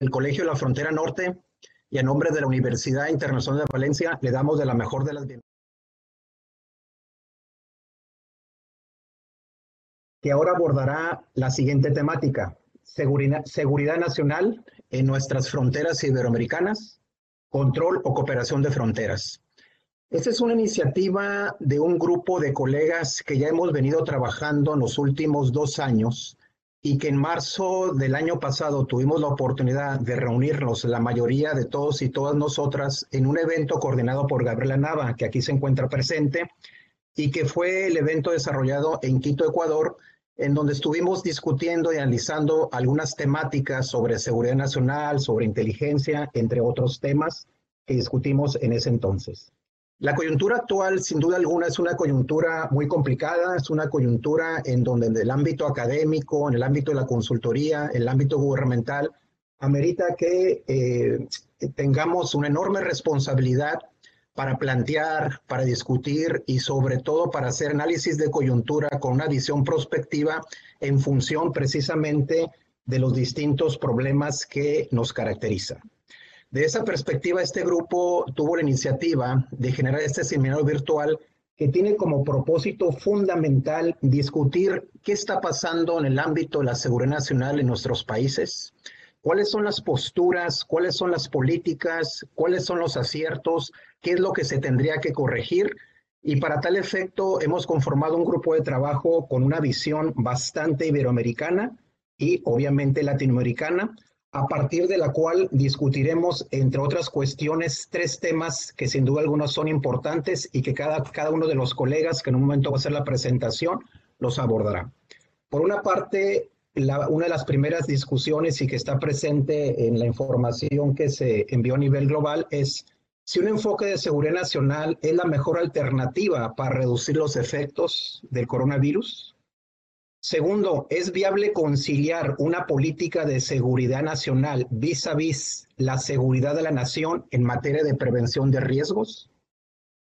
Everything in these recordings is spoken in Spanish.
del Colegio de la Frontera Norte y a nombre de la Universidad Internacional de Valencia le damos de la mejor de las bienvenidas. Que ahora abordará la siguiente temática, seguridad, seguridad nacional en nuestras fronteras iberoamericanas, control o cooperación de fronteras. Esta es una iniciativa de un grupo de colegas que ya hemos venido trabajando en los últimos dos años y que en marzo del año pasado tuvimos la oportunidad de reunirnos, la mayoría de todos y todas nosotras, en un evento coordinado por Gabriela Nava, que aquí se encuentra presente, y que fue el evento desarrollado en Quito, Ecuador, en donde estuvimos discutiendo y analizando algunas temáticas sobre seguridad nacional, sobre inteligencia, entre otros temas que discutimos en ese entonces. La coyuntura actual, sin duda alguna, es una coyuntura muy complicada, es una coyuntura en donde en el ámbito académico, en el ámbito de la consultoría, en el ámbito gubernamental, amerita que eh, tengamos una enorme responsabilidad para plantear, para discutir y sobre todo para hacer análisis de coyuntura con una visión prospectiva en función precisamente de los distintos problemas que nos caracterizan. De esa perspectiva, este grupo tuvo la iniciativa de generar este seminario virtual que tiene como propósito fundamental discutir qué está pasando en el ámbito de la seguridad nacional en nuestros países, cuáles son las posturas, cuáles son las políticas, cuáles son los aciertos, qué es lo que se tendría que corregir. Y para tal efecto hemos conformado un grupo de trabajo con una visión bastante iberoamericana y obviamente latinoamericana, a partir de la cual discutiremos, entre otras cuestiones, tres temas que sin duda algunos son importantes y que cada, cada uno de los colegas que en un momento va a hacer la presentación los abordará. Por una parte, una de las primeras discusiones y que está presente en la información que se envió a nivel global es si un enfoque de seguridad nacional es la mejor alternativa para reducir los efectos del coronavirus. Segundo, ¿es viable conciliar una política de seguridad nacional vis a vis la seguridad de la nación en materia de prevención de riesgos?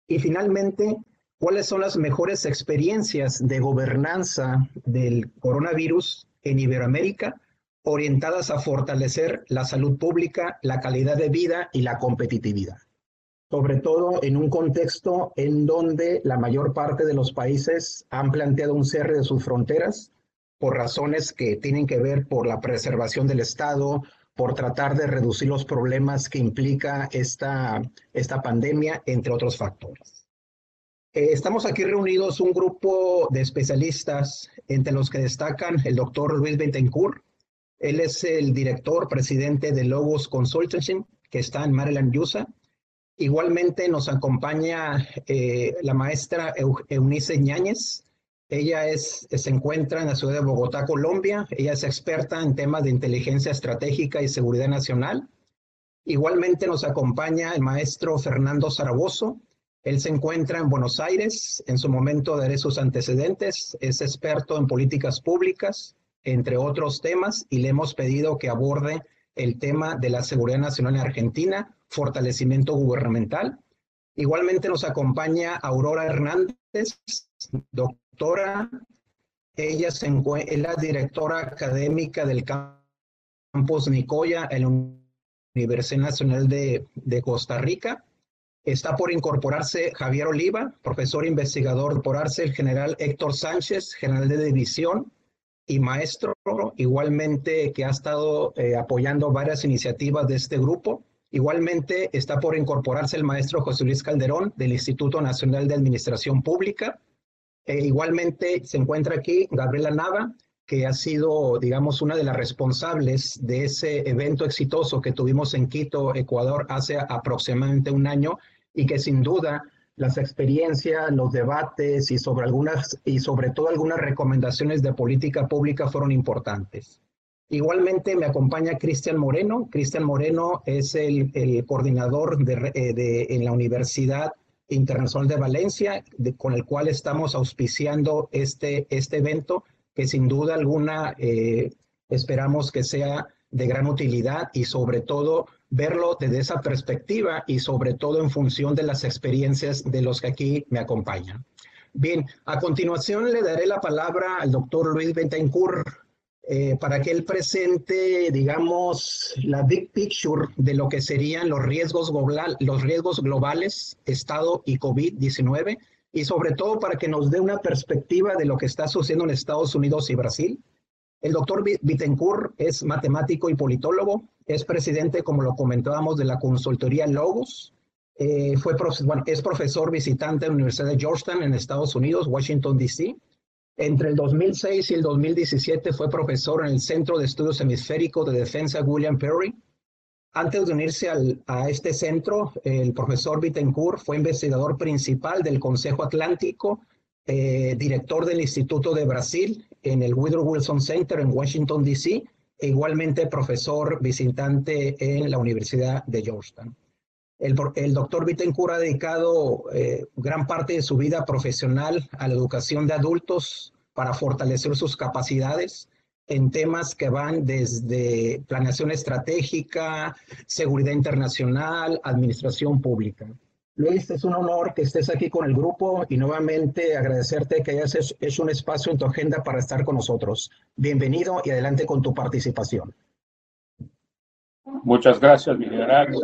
Y finalmente, ¿cuáles son las mejores experiencias de gobernanza del coronavirus en Iberoamérica orientadas a fortalecer la salud pública, la calidad de vida y la competitividad? Sobre todo en un contexto en donde la mayor parte de los países han planteado un cierre de sus fronteras por razones que tienen que ver por la preservación del Estado, por tratar de reducir los problemas que implica esta, esta pandemia, entre otros factores. Eh, estamos aquí reunidos un grupo de especialistas, entre los que destacan el doctor Luis Bentencourt. Él es el director, presidente de Logos Consulting, que está en Maryland, USA Igualmente nos acompaña eh, la maestra Eunice Ñáñez. Ella se encuentra en la ciudad de Bogotá, Colombia. Ella es experta en temas de inteligencia estratégica y seguridad nacional. Igualmente nos acompaña el maestro Fernando Zaragoza. Él se encuentra en Buenos Aires. En su momento daré sus antecedentes. Es experto en políticas públicas, entre otros temas, y le hemos pedido que aborde el tema de la seguridad nacional en Argentina, fortalecimiento gubernamental. Igualmente nos acompaña Aurora Hernández, doctora. Ella es la directora académica del campus Nicoya en la Universidad Nacional de, de Costa Rica. Está por incorporarse Javier Oliva, profesor investigador, por arce el general Héctor Sánchez, general de división, y maestro, igualmente que ha estado eh, apoyando varias iniciativas de este grupo. Igualmente está por incorporarse el maestro José Luis Calderón del Instituto Nacional de Administración Pública. E igualmente se encuentra aquí Gabriela Nava, que ha sido, digamos, una de las responsables de ese evento exitoso que tuvimos en Quito, Ecuador, hace aproximadamente un año y que sin duda las experiencias, los debates y sobre algunas y sobre todo algunas recomendaciones de política pública fueron importantes. Igualmente me acompaña Cristian Moreno. Cristian Moreno es el, coordinador de, eh, de, en la Universidad Internacional de Valencia, con el cual estamos auspiciando este, este evento, que sin duda alguna eh, esperamos que sea de gran utilidad y sobre todo verlo desde esa perspectiva y sobre todo en función de las experiencias de los que aquí me acompañan. Bien, a continuación le daré la palabra al doctor Luis Bentancourt eh, para que él presente, digamos, la big picture de lo que serían los riesgos, global, los riesgos globales, Estado y COVID-19, y sobre todo para que nos dé una perspectiva de lo que está sucediendo en Estados Unidos y Brasil. El doctor Bittencourt es matemático y politólogo, es presidente, como lo comentábamos, de la consultoría Logos, eh, fue bueno, es profesor visitante en la Universidad de Georgetown en Estados Unidos, Washington, D.C. Entre el 2006 y el 2017 fue profesor en el Centro de Estudios Hemisféricos de Defensa William Perry. Antes de unirse a este centro, el profesor Bittencourt fue investigador principal del Consejo Atlántico, eh, director del Instituto de Brasil en el Woodrow Wilson Center en Washington, D.C., e igualmente profesor visitante en la Universidad de Georgetown. El, el doctor Bittencourt ha dedicado eh, gran parte de su vida profesional a la educación de adultos para fortalecer sus capacidades en temas que van desde planeación estratégica, seguridad internacional, administración pública. Luis, es un honor que estés aquí con el grupo y nuevamente agradecerte que hayas hecho un espacio en tu agenda para estar con nosotros. Bienvenido y adelante con tu participación. Muchas gracias, mi general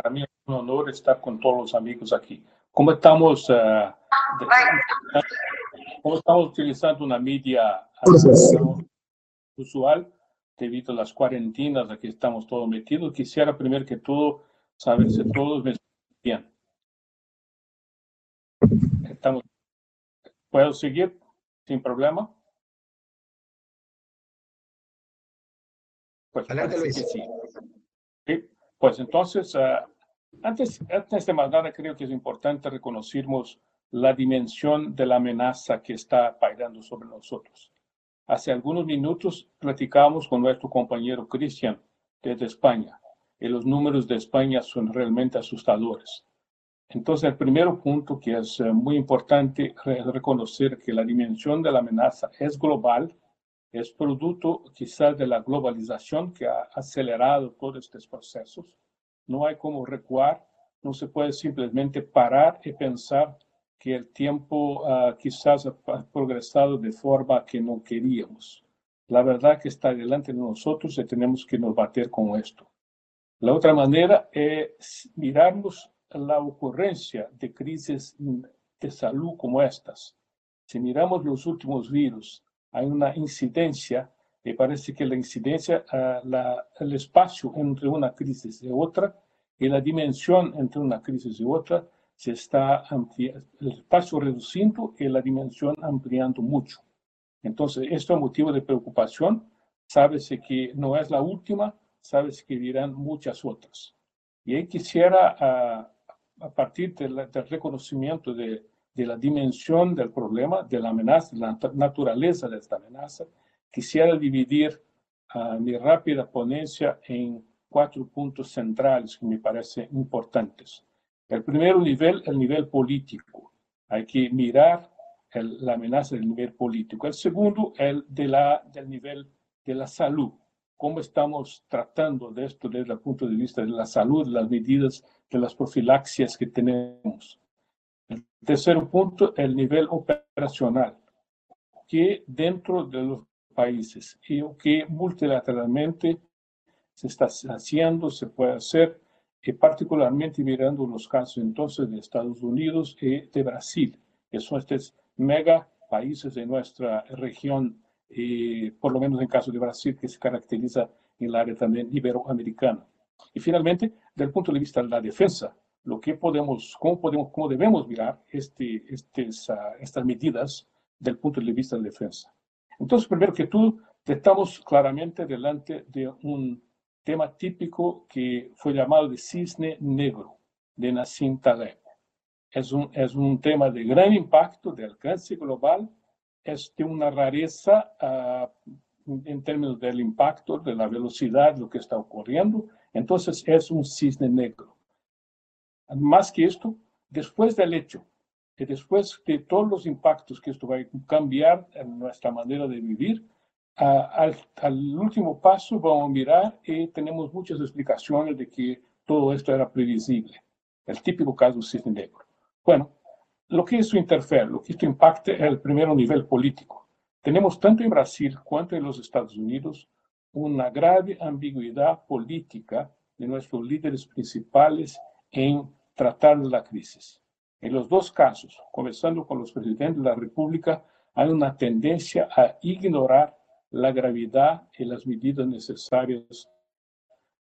para mí es un honor estar con todos los amigos aquí. ¿Cómo estamos, uh, ¿cómo estamos utilizando una media usual debido a las cuarentenas a que estamos todos metidos? Quisiera primero que todo saber si todos me bien. Estamos, ¿Puedo seguir sin problema? Pues Adelante, Luis. Sí. sí. Pues entonces, uh, antes, de más nada, creo que es importante reconocermos la dimensión de la amenaza que está pairando sobre nosotros. Hace algunos minutos platicábamos con nuestro compañero Cristian desde España y los números de España son realmente asustadores. Entonces, el primer punto que es eh, muy importante es reconocer que la dimensión de la amenaza es global, es producto quizás de la globalización que ha acelerado todos estos procesos. No hay como recuar, no se puede simplemente parar y pensar que el tiempo uh, quizás ha progresado de forma que no queríamos. La verdad que está delante de nosotros y tenemos que nos bater con esto. La otra manera es mirarnos la ocurrencia de crisis de salud como estas. Si miramos los últimos virus, hay una incidencia, y parece que la incidencia, uh, la, el espacio entre una crisis y otra, y la dimensión entre una crisis y otra, se está ampliando, el espacio reduciendo y la dimensión ampliando mucho. Entonces, esto es motivo de preocupación. Sábese que no es la última, sabes que dirán muchas otras. Y ahí quisiera, a, a partir de del reconocimiento de, de la dimensión del problema, de la amenaza, de la naturaleza de esta amenaza, quisiera dividir uh, mi rápida ponencia en cuatro puntos centrales que me parecen importantes. El primer nivel, el nivel político. Hay que mirar el, la amenaza del nivel político. El segundo, el de la, del nivel de la salud. ¿Cómo estamos tratando de esto desde el punto de vista de la salud, las medidas de las profilaxias que tenemos? Tercer punto, el nivel operacional, que dentro de los países y que multilateralmente se está haciendo, se puede hacer, y particularmente mirando los casos entonces de Estados Unidos y de Brasil, que son estos mega países de nuestra región, y por lo menos en caso de Brasil, que se caracteriza en el área también iberoamericana. Y finalmente, del punto de vista de la defensa, lo que podemos, cómo, podemos, cómo debemos mirar este, este, estas medidas del punto de vista de la defensa. Entonces, primero que todo, estamos claramente delante de un tema típico que fue llamado de cisne negro, de Nassim Taleb. Es un, es un tema de gran impacto, de alcance global, es de una rareza uh, en términos del impacto, de la velocidad, lo que está ocurriendo. Entonces es un cisne negro. Más que esto, después del hecho, y después de todos los impactos que esto va a cambiar en nuestra manera de vivir, al, al, último paso vamos a mirar y tenemos muchas explicaciones de que todo esto era previsible. El típico caso cisne negro. Bueno, lo que esto interfiere, lo que esto impacta es el primer nivel político. tenemos tanto en Brasil cuanto en los Estados Unidos una grave ambigüedad política de nuestros líderes principales en tratar la crisis. En los dos casos, comenzando con los presidentes de la República, hay una tendencia a ignorar la gravedad y las medidas necesarias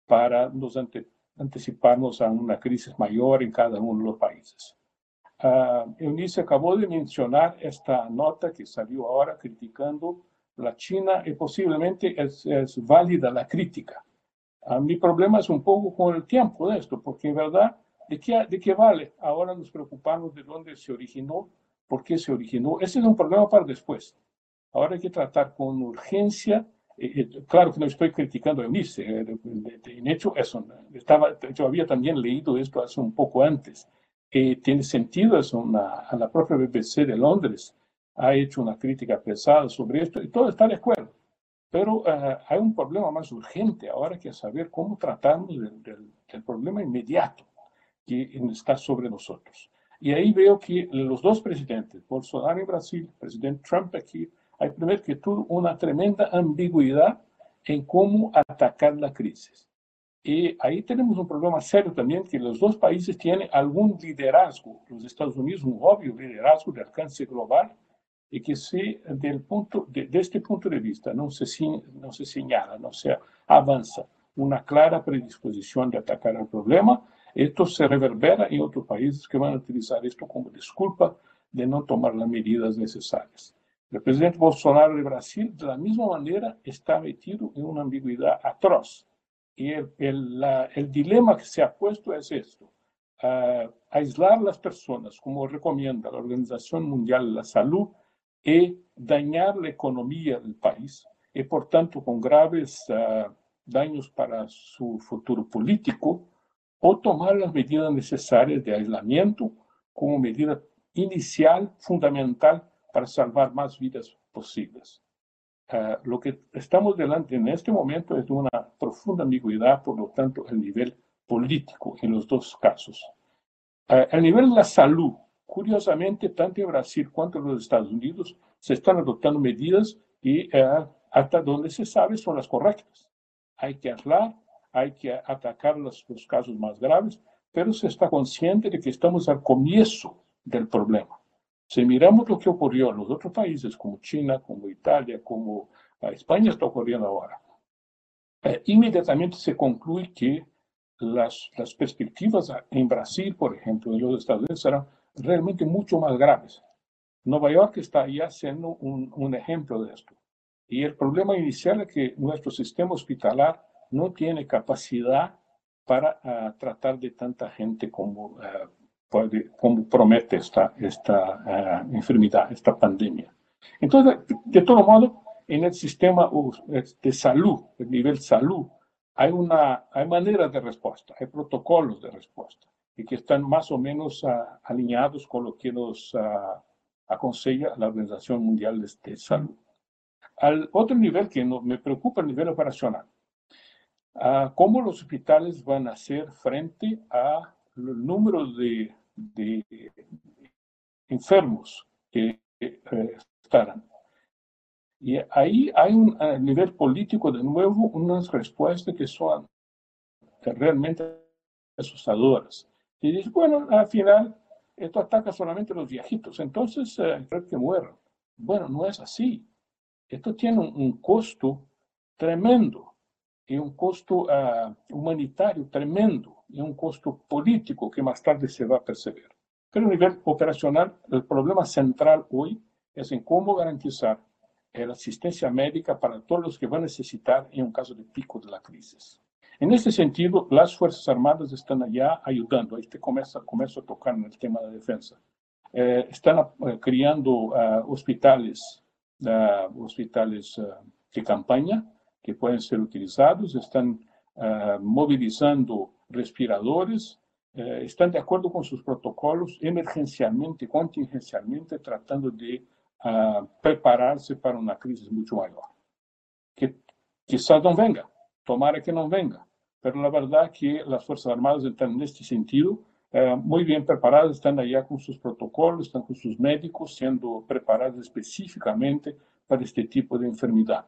para nos anticiparnos a una crisis mayor en cada uno de los países. Uh, Eunice acabó de mencionar esta nota que salió ahora criticando la China y posiblemente es, es válida la crítica. Uh, mi problema es un poco con el tiempo de esto, porque en verdad, ¿de qué, ¿de qué vale ahora nos preocupamos de dónde se originó, por qué se originó? Ese es un problema para después. Ahora hay que tratar con urgencia. Eh, eh, claro que no estoy criticando a Eunice, eh, en hecho, eso, estaba, yo había también leído esto hace un poco antes tiene sentido, es una, a la propia BBC de Londres ha hecho una crítica pesada sobre esto y todo está de acuerdo. Pero uh, hay un problema más urgente ahora que saber cómo tratamos del, del, del, problema inmediato que está sobre nosotros. Y ahí veo que los dos presidentes, Bolsonaro en Brasil, presidente Trump aquí, hay primero que todo una tremenda ambigüedad en cómo atacar la crisis. Y ahí tenemos un problema serio también, que los dos países tienen algún liderazgo. Los Estados Unidos, un obvio liderazgo de alcance global, y que si del punto, de, de este punto de vista no se, no se señala, no se avanza una clara predisposición de atacar el problema, esto se reverbera en otros países que van a utilizar esto como disculpa de no tomar las medidas necesarias. El presidente Bolsonaro de Brasil, de la misma manera, está metido en una ambigüedad atroz y el, dilema que se ha puesto es esto, uh, aislar las personas, como recomienda la Organización Mundial de la Salud, y dañar la economía del país, y por tanto con graves uh, daños para su futuro político, o tomar las medidas necesarias de aislamiento como medida inicial, fundamental, para salvar más vidas posibles. Uh, lo que estamos delante en este momento es de una profunda ambigüedad, por lo tanto, el nivel político en los dos casos. Uh, el nivel de la salud, curiosamente, tanto en Brasil cuanto en los Estados Unidos, se están adoptando medidas y uh, hasta donde se sabe son las correctas. Hay que aislar, hay que atacar los, los casos más graves, pero se está consciente de que estamos al comienzo del problema. Si miramos lo que ocurrió en los otros países, como China, como Italia, como España está ocurriendo ahora, eh, inmediatamente se concluye que las, las perspectivas en Brasil, por ejemplo, en los Estados Unidos, serán realmente mucho más graves. Nueva York está ya siendo un, un ejemplo de esto. Y el problema inicial es que nuestro sistema hospitalar no tiene capacidad para uh, tratar de tanta gente como uh, puede, como promete esta, esta uh, enfermedad, esta pandemia. Entonces, de todo modo, en el sistema de salud, el nivel salud, hay, una, hay maneras de respuesta, hay protocolos de respuesta y que están más o menos alineados con lo que nos aconsella la Organización Mundial de, Salud. Al otro nivel que no, me preocupa, el nivel operacional. Uh, ¿Cómo los hospitales van a hacer frente a el número de, de enfermos que eh, estarán. Y ahí hay un a nivel político, de nuevo, unas respuestas que son realmente asustadoras. Y dice, bueno, al final, esto ataca solamente a los viejitos, entonces eh, creo que mueran. Bueno, no es así. Esto tiene un, un costo tremendo y un costo uh, humanitario tremendo y un costo político que más tarde se va a percibir. Pero a nivel operacional, el problema central hoy es en cómo garantizar la asistencia médica para todos los que van a necesitar en un caso de pico de la crisis. En este sentido, las Fuerzas Armadas están allá ayudando. Ahí te comienza, comienzo a tocar en el tema de defensa. Eh, están uh, creando uh, hospitales, uh, hospitales de campaña que pueden ser utilizados, están movilizando respiradores, eh, están de acuerdo con sus protocolos emergencialmente, contingencialmente, tratando de uh, prepararse para una crisis mucho mayor. Que quizás no venga, tomara que no venga, pero la verdad que las Fuerzas Armadas están en este sentido uh, muy bien preparadas, están allá con sus protocolos, están con sus médicos, siendo preparados específicamente para este tipo de enfermedad,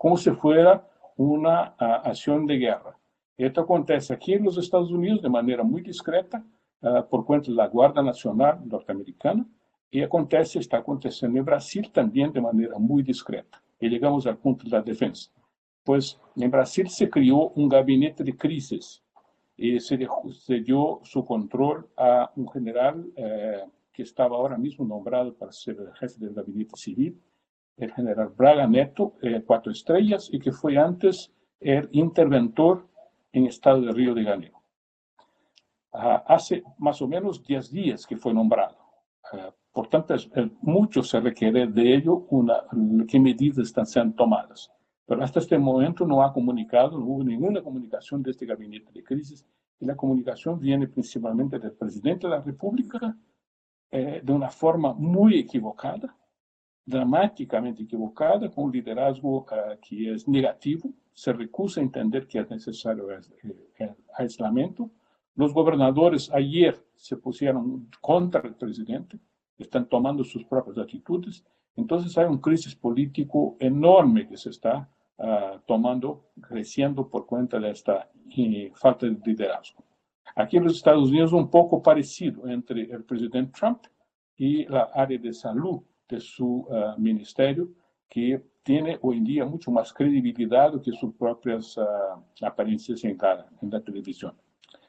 como si fuera una uh, acción de guerra. Esto acontece aquí en los Estados Unidos de manera muy discreta, uh, por cuenta de la Guardia Nacional norteamericana, y acontece, está aconteciendo en Brasil también de manera muy discreta. Y llegamos al punto de la defensa. Pues en Brasil se creó un gabinete de crisis y se, dejó, se dio su control a un general eh, que estaba ahora mismo nombrado para ser el jefe del gabinete civil, el general Braga Neto, eh, cuatro estrellas, y que fue antes el interventor en estado de Río de Janeiro. Uh, hace más o menos 10 días que fue nombrado. Uh, por tanto, es, es, mucho se requiere de ello una, qué medidas están siendo tomadas. Pero hasta este momento no ha comunicado, no hubo ninguna comunicación de este gabinete de crisis y la comunicación viene principalmente del presidente de la República eh, de una forma muy equivocada, dramáticamente equivocada, con un liderazgo uh, que es negativo, se recusa a entender que es necesario el, aislamiento. Los gobernadores ayer se pusieron contra el presidente, están tomando sus propias actitudes. Entonces hay un crisis político enorme que se está uh, tomando, creciendo por cuenta de esta uh, falta de liderazgo. Aquí en los Estados Unidos un poco parecido entre el presidente Trump y la área de salud de su uh, ministerio, que tiene hoy en día mucho más credibilidad que sus propias apariencias en la, en la televisión.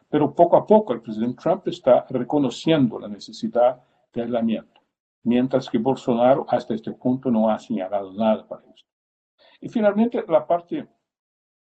Pero poco a poco el presidente Trump está reconociendo la necesidad de aislamiento, mientras que Bolsonaro hasta este punto no ha señalado nada para esto. Y finalmente, la parte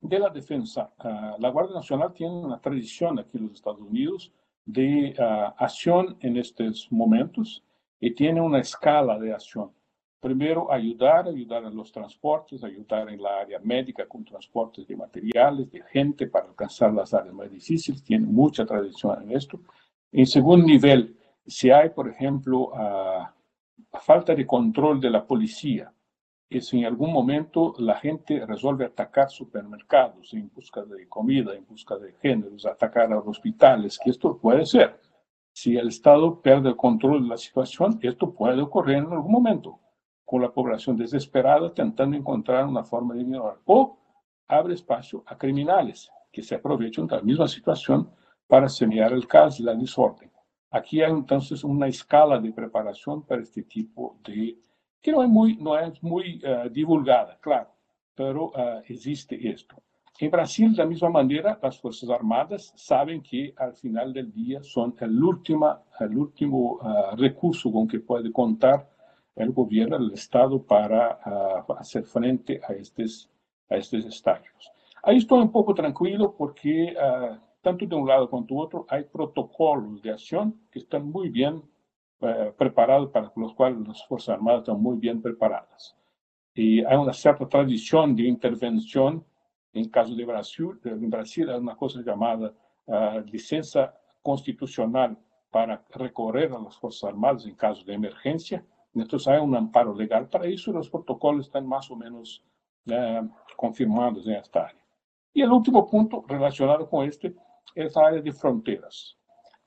de la defensa. Uh, la Guardia Nacional tiene una tradición aquí en los Estados Unidos de uh, acción en estos momentos y tiene una escala de acción. Primero, ayudar, ayudar en los transportes, ayudar en la área médica con transportes de materiales, de gente para alcanzar las áreas más difíciles. Tiene mucha tradición en esto. En segundo nivel, si hay, por ejemplo, uh, falta de control de la policía, que si en algún momento la gente resuelve atacar supermercados en busca de comida, en busca de géneros, atacar a los hospitales, que esto puede ser. Si el Estado pierde el control de la situación, esto puede ocurrir en algún momento, con la población desesperada tentando encontrar una forma de ignorar. O abre espacio a criminales que se aprovechan de la misma situación para semear el caos y la desorden. Aquí hay entonces una escala de preparación para este tipo de, que no es muy, uh, divulgada, claro, pero uh, existe esto. En Brasil, de la misma manera, las Fuerzas Armadas saben que al final del día son el, última, el último uh, recurso con que puede contar el gobierno, el Estado, para hacer frente a estos, a estos estallos. Ahí estoy un poco tranquilo porque tanto de un lado como de otro, hay protocolos de acción que muy bien eh, preparados, para los cuales las Fuerzas Armadas están muy bien preparadas. Y hay una cierta tradición de intervención, en caso de Brasil, en Brasil hay una cosa llamada uh, licencia constitucional para recorrer a las Fuerzas Armadas en caso de emergencia. Entonces hay un amparo legal para eso y los protocolos están más o menos uh, confirmados en esta área. Y el último punto relacionado con este esa área de fronteras.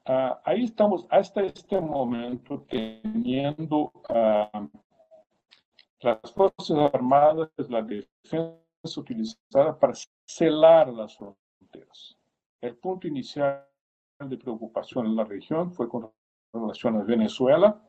Uh, ahí estamos hasta este momento teniendo uh, las Fuerzas Armadas, la defensa utilizada para celar las fronteras. El punto inicial de preocupación en la región fue con relación a Venezuela.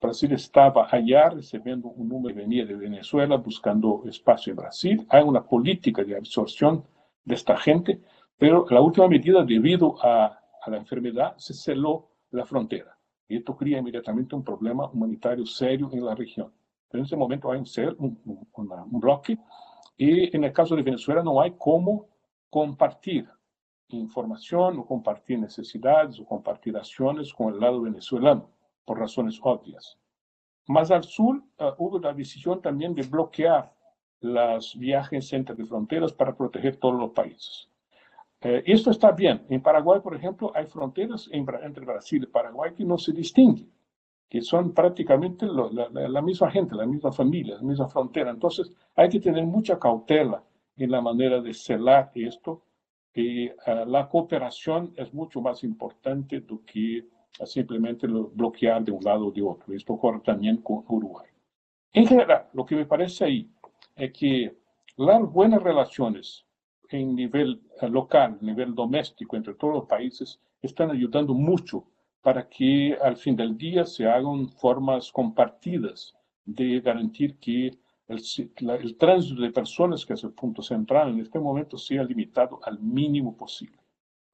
Brasil estaba allá recibiendo un número que venía de Venezuela buscando espacio en Brasil. Hay una política de absorción de esta gente pero la última medida, debido a, a la enfermedad, se celó la frontera. Y esto crea inmediatamente un problema humanitario serio en la región. Pero en ese momento hay un, un, un bloque y en el caso de Venezuela no hay cómo compartir información o compartir necesidades o compartir acciones con el lado venezolano, por razones obvias. Más al sur uh, hubo la decisión también de bloquear los viajes entre fronteras para proteger todos los países. Eh, esto está bien. En Paraguay, por ejemplo, hay fronteras en, entre Brasil y Paraguay que no se distinguen, que son prácticamente lo, la, la, misma gente, la misma familia, la misma frontera. Entonces, hay que tener mucha cautela en la manera de celar esto. Y uh, la cooperación es mucho más importante do que uh, simplemente bloquear de un lado o de otro. Esto ocurre también con Uruguay. En general, lo que me parece ahí es que las buenas relaciones en nivel eh, local, nivel doméstico entre todos los países, están ayudando mucho para que al fin del día se hagan formas compartidas de garantir que el, tránsito de personas, que es el punto central en este momento, sea limitado al mínimo posible.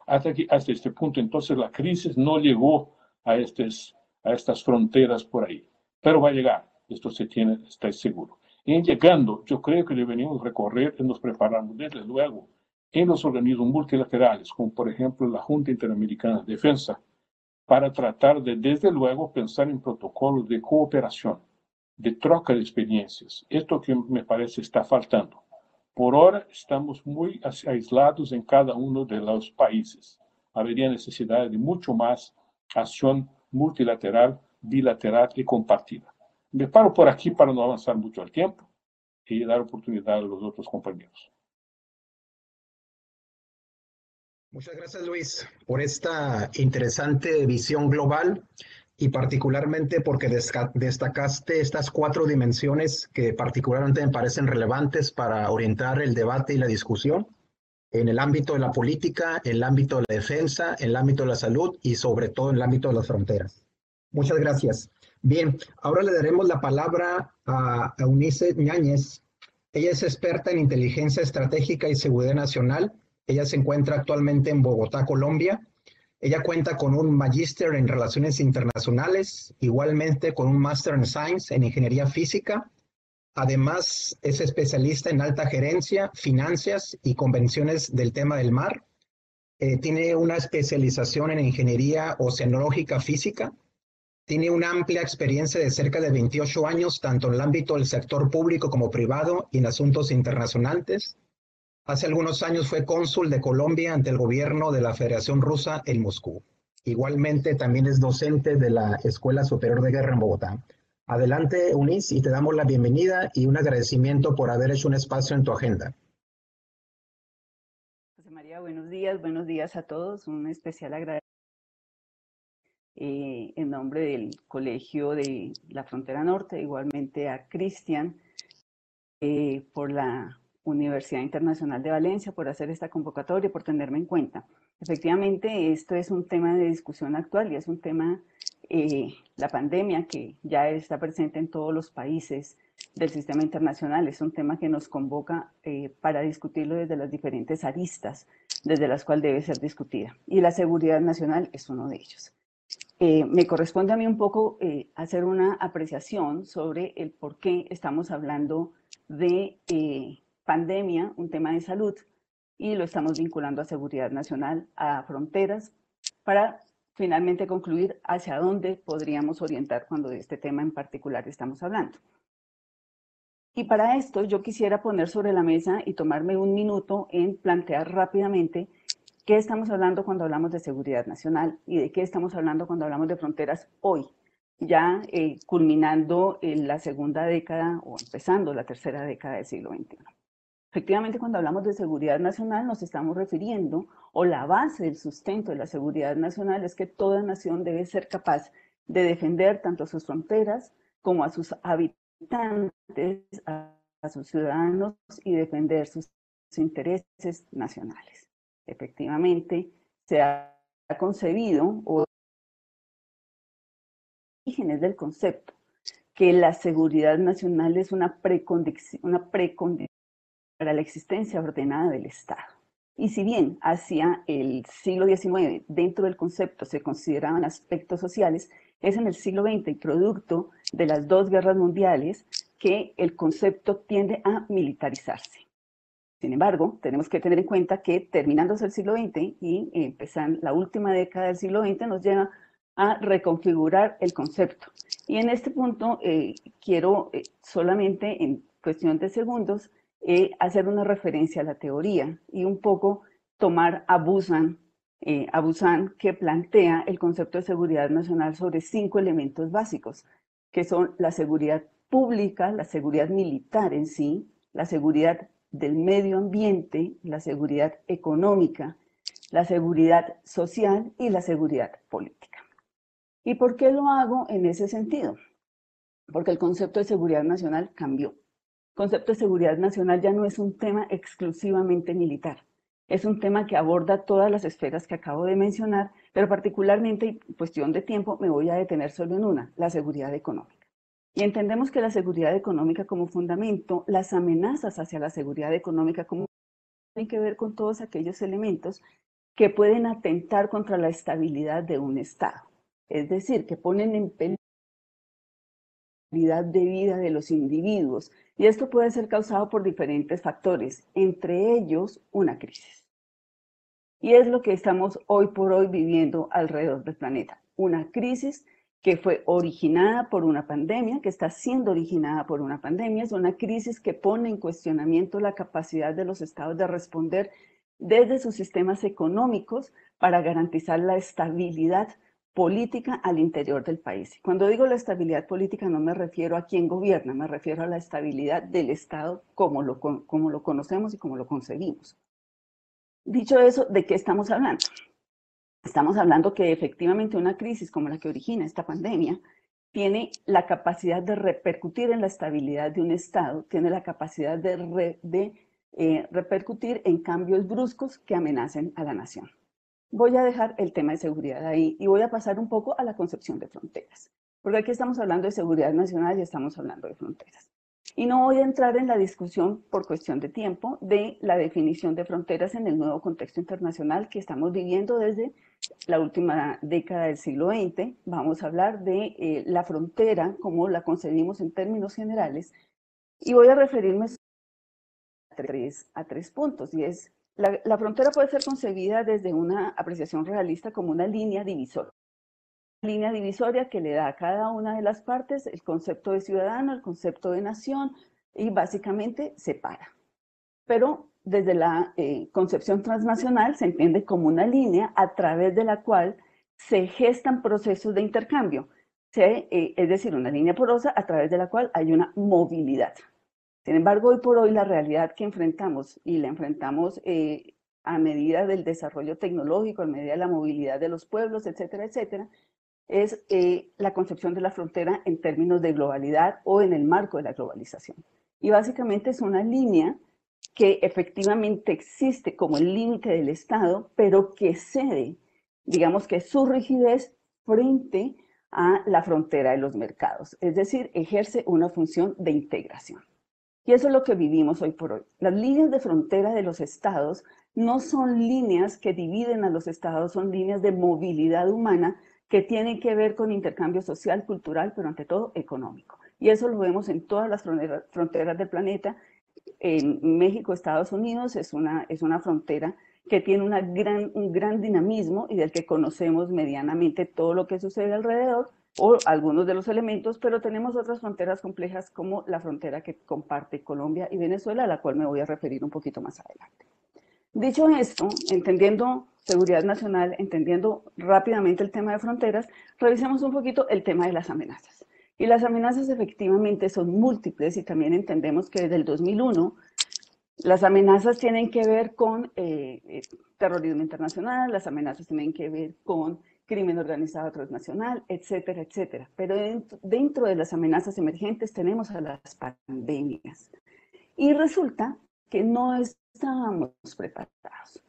Hasta, que, hasta este punto, entonces, la crisis no llegó a, estas, a estas fronteras por ahí, pero va a llegar, esto se tiene, está seguro. En llegando, yo creo que deberíamos recorrer y nos preparamos desde luego en los organismos multilaterales, como por ejemplo la Junta Interamericana de Defensa, para tratar de, desde luego, pensar en protocolos de cooperación de troca de experiencias. Esto que me parece está faltando. Por ahora estamos muy aislados en cada uno de los países. Habría necesidad de mucho más acción multilateral, bilateral y compartida. Me paro por aquí para no avanzar mucho el tiempo y dar oportunidad a los otros compañeros. Muchas gracias, Luis, por esta interesante visión global y particularmente porque destacaste estas cuatro dimensiones que particularmente me parecen relevantes para orientar el debate y la discusión en el ámbito de la política, en el ámbito de la defensa, en el ámbito de la salud y sobre todo en el ámbito de las fronteras. Muchas gracias. Bien, ahora le daremos la palabra a Eunice Ñáñez. Ella es experta en inteligencia estratégica y seguridad nacional. Ella se encuentra actualmente en Bogotá, Colombia ella cuenta con un magíster en Relaciones Internacionales, igualmente con un Master en Science en Ingeniería Física. Además, es especialista en alta gerencia, finanzas y convenciones del tema del mar. Eh, tiene una especialización en Ingeniería Oceanológica Física. Tiene una amplia experiencia de cerca de 28 años, tanto en el ámbito del sector público como privado y en asuntos internacionales. Hace algunos años fue cónsul de Colombia ante el gobierno de la Federación Rusa en Moscú. Igualmente también es docente de la Escuela Superior de Guerra en Bogotá. Adelante, Unis, y te damos la bienvenida y un agradecimiento por haber hecho un espacio en tu agenda. José María, buenos días, buenos días a todos. Un especial agradecimiento eh, en nombre del Colegio de la Frontera Norte, igualmente a Cristian eh, por la Universidad Internacional de Valencia por hacer esta convocatoria, por tenerme en cuenta. Efectivamente, esto es un tema de discusión actual y es un tema, eh, la pandemia que ya está presente en todos los países del sistema internacional, es un tema que nos convoca eh, para discutirlo desde las diferentes aristas desde las cuales debe ser discutida. Y la seguridad nacional es uno de ellos. Eh, me corresponde a mí un poco hacer una apreciación sobre el por qué estamos hablando de pandemia, un tema de salud, y lo estamos vinculando a seguridad nacional, a fronteras, para finalmente concluir hacia dónde podríamos orientar cuando de este tema en particular estamos hablando. Y para esto yo quisiera poner sobre la mesa y tomarme un minuto en plantear rápidamente qué estamos hablando cuando hablamos de seguridad nacional y de qué estamos hablando cuando hablamos de fronteras hoy, ya eh, culminando en la segunda década o empezando la tercera década del siglo XXI. Efectivamente, cuando hablamos de seguridad nacional nos estamos refiriendo, o la base del sustento de la seguridad nacional es que toda nación debe ser capaz de defender tanto sus fronteras como a sus habitantes, a, sus ciudadanos y defender sus, intereses nacionales. Efectivamente, se ha concebido o orígenes del concepto que la seguridad nacional es una precondición, una precondición para la existencia ordenada del Estado. Y si bien hacia el siglo XIX dentro del concepto se consideraban aspectos sociales, es en el siglo XX, producto de las dos guerras mundiales, que el concepto tiende a militarizarse. Sin embargo, tenemos que tener en cuenta que terminándose el siglo XX y empezando la última década del siglo XX nos lleva a reconfigurar el concepto. Y en este punto eh, quiero eh, solamente en cuestión de segundos eh, hacer una referencia a la teoría y un poco tomar a Busan, eh, a Busan que plantea el concepto de seguridad nacional sobre cinco elementos básicos, que son la seguridad pública, la seguridad militar en sí, la seguridad del medio ambiente, la seguridad económica, la seguridad social y la seguridad política. ¿Y por qué lo hago en ese sentido? porque el concepto de seguridad nacional cambió. Concepto de seguridad nacional ya no es un tema exclusivamente militar, es un tema que aborda todas las esferas que acabo de mencionar, pero particularmente, en cuestión de tiempo, me voy a detener solo en una, la seguridad económica. Y entendemos que la seguridad económica como fundamento, las amenazas hacia la seguridad económica como tienen que ver con todos aquellos elementos que pueden atentar contra la estabilidad de un Estado. Es decir, que ponen en peligro la de vida de los individuos. Y esto puede ser causado por diferentes factores, entre ellos una crisis. Y es lo que estamos hoy por hoy viviendo alrededor del planeta. Una crisis que fue originada por una pandemia, que está siendo originada por una pandemia, es una crisis que pone en cuestionamiento la capacidad de los estados de responder desde sus sistemas económicos para garantizar la estabilidad política al interior del país. Cuando digo la estabilidad política no me refiero a quién gobierna, me refiero a la estabilidad del Estado como lo, como lo conocemos y como lo concebimos. Dicho eso, ¿de qué estamos hablando? Estamos hablando que efectivamente una crisis como la que origina esta pandemia tiene la capacidad de repercutir en la estabilidad de un Estado, tiene la capacidad de, de eh, repercutir en cambios bruscos que amenacen a la nación. Voy a dejar el tema de seguridad ahí y voy a pasar un poco a la concepción de fronteras, porque aquí estamos hablando de seguridad nacional y estamos hablando de fronteras. Y no voy a entrar en la discusión por cuestión de tiempo de la definición de fronteras en el nuevo contexto internacional que estamos viviendo desde la última década del siglo XX. Vamos a hablar de eh, la frontera, como la concebimos en términos generales, y voy a referirme a tres, a tres puntos, y es, la, frontera puede ser concebida desde una apreciación realista como una línea divisoria línea divisoria que le da a cada una de las partes el concepto de ciudadano, el concepto de nación y básicamente separa. Pero desde la eh, concepción transnacional se entiende como una línea a través de la cual se gestan procesos de intercambio, eh, es decir, una línea porosa a través de la cual hay una movilidad. Sin embargo, hoy por hoy la realidad que enfrentamos y la enfrentamos eh, a medida del desarrollo tecnológico, a medida de la movilidad de los pueblos, etcétera, etcétera, es eh, la concepción de la frontera en términos de globalidad o en el marco de la globalización. Y básicamente es una línea que efectivamente existe como el límite del Estado, pero que cede, digamos que su rigidez frente a la frontera de los mercados, es decir, ejerce una función de integración. Y eso es lo que vivimos hoy por hoy. Las líneas de frontera de los estados no son líneas que dividen a los estados, son líneas de movilidad humana que tienen que ver con intercambio social, cultural, pero ante todo económico. Y eso lo vemos en todas las fronteras del planeta. En México, Estados Unidos, es una, es una frontera que tiene una gran, un gran dinamismo y del que conocemos medianamente todo lo que sucede alrededor, o algunos de los elementos, pero tenemos otras fronteras complejas como la frontera que comparte Colombia y Venezuela, a la cual me voy a referir un poquito más adelante. Dicho esto, entendiendo seguridad nacional, entendiendo rápidamente el tema de fronteras, revisemos un poquito el tema de las amenazas. Y las amenazas efectivamente son múltiples y también entendemos que desde el 2001 las amenazas tienen que ver con eh, eh, terrorismo internacional, las amenazas tienen que ver con crimen organizado transnacional, etcétera, etcétera. Pero dentro, de las amenazas emergentes tenemos a las pandemias. Y resulta que no estábamos preparados.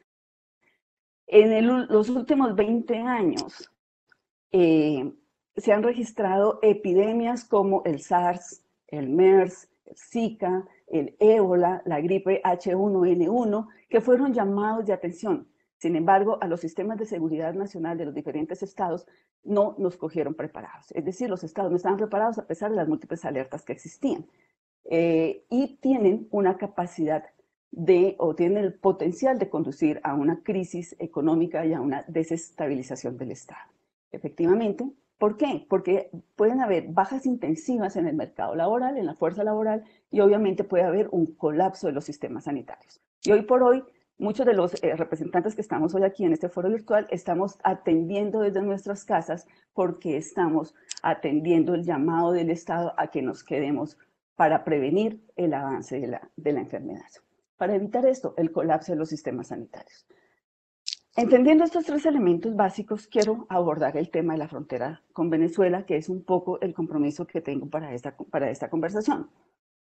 En los últimos 20 años eh, se han registrado epidemias como el SARS, el MERS, el Zika, el ébola, la gripe H1N1, que fueron llamados de atención. Sin embargo, a los sistemas de seguridad nacional de los diferentes estados no nos cogieron preparados. Es decir, los estados no estaban preparados a pesar de las múltiples alertas que existían. Eh, y tienen una capacidad de, o tienen el potencial de conducir a una crisis económica y a una desestabilización del Estado. Efectivamente, ¿por qué? Porque pueden haber bajas intensivas en el mercado laboral, en la fuerza laboral, y obviamente puede haber un colapso de los sistemas sanitarios. Y hoy por hoy, muchos de los eh, representantes que estamos hoy aquí en este foro virtual estamos atendiendo desde nuestras casas porque estamos atendiendo el llamado del Estado a que nos quedemos para prevenir el avance de la, de la enfermedad para evitar esto, el colapso de los sistemas sanitarios. Entendiendo estos tres elementos básicos, quiero abordar el tema de la frontera con Venezuela, que es un poco el compromiso que tengo para esta, para esta conversación.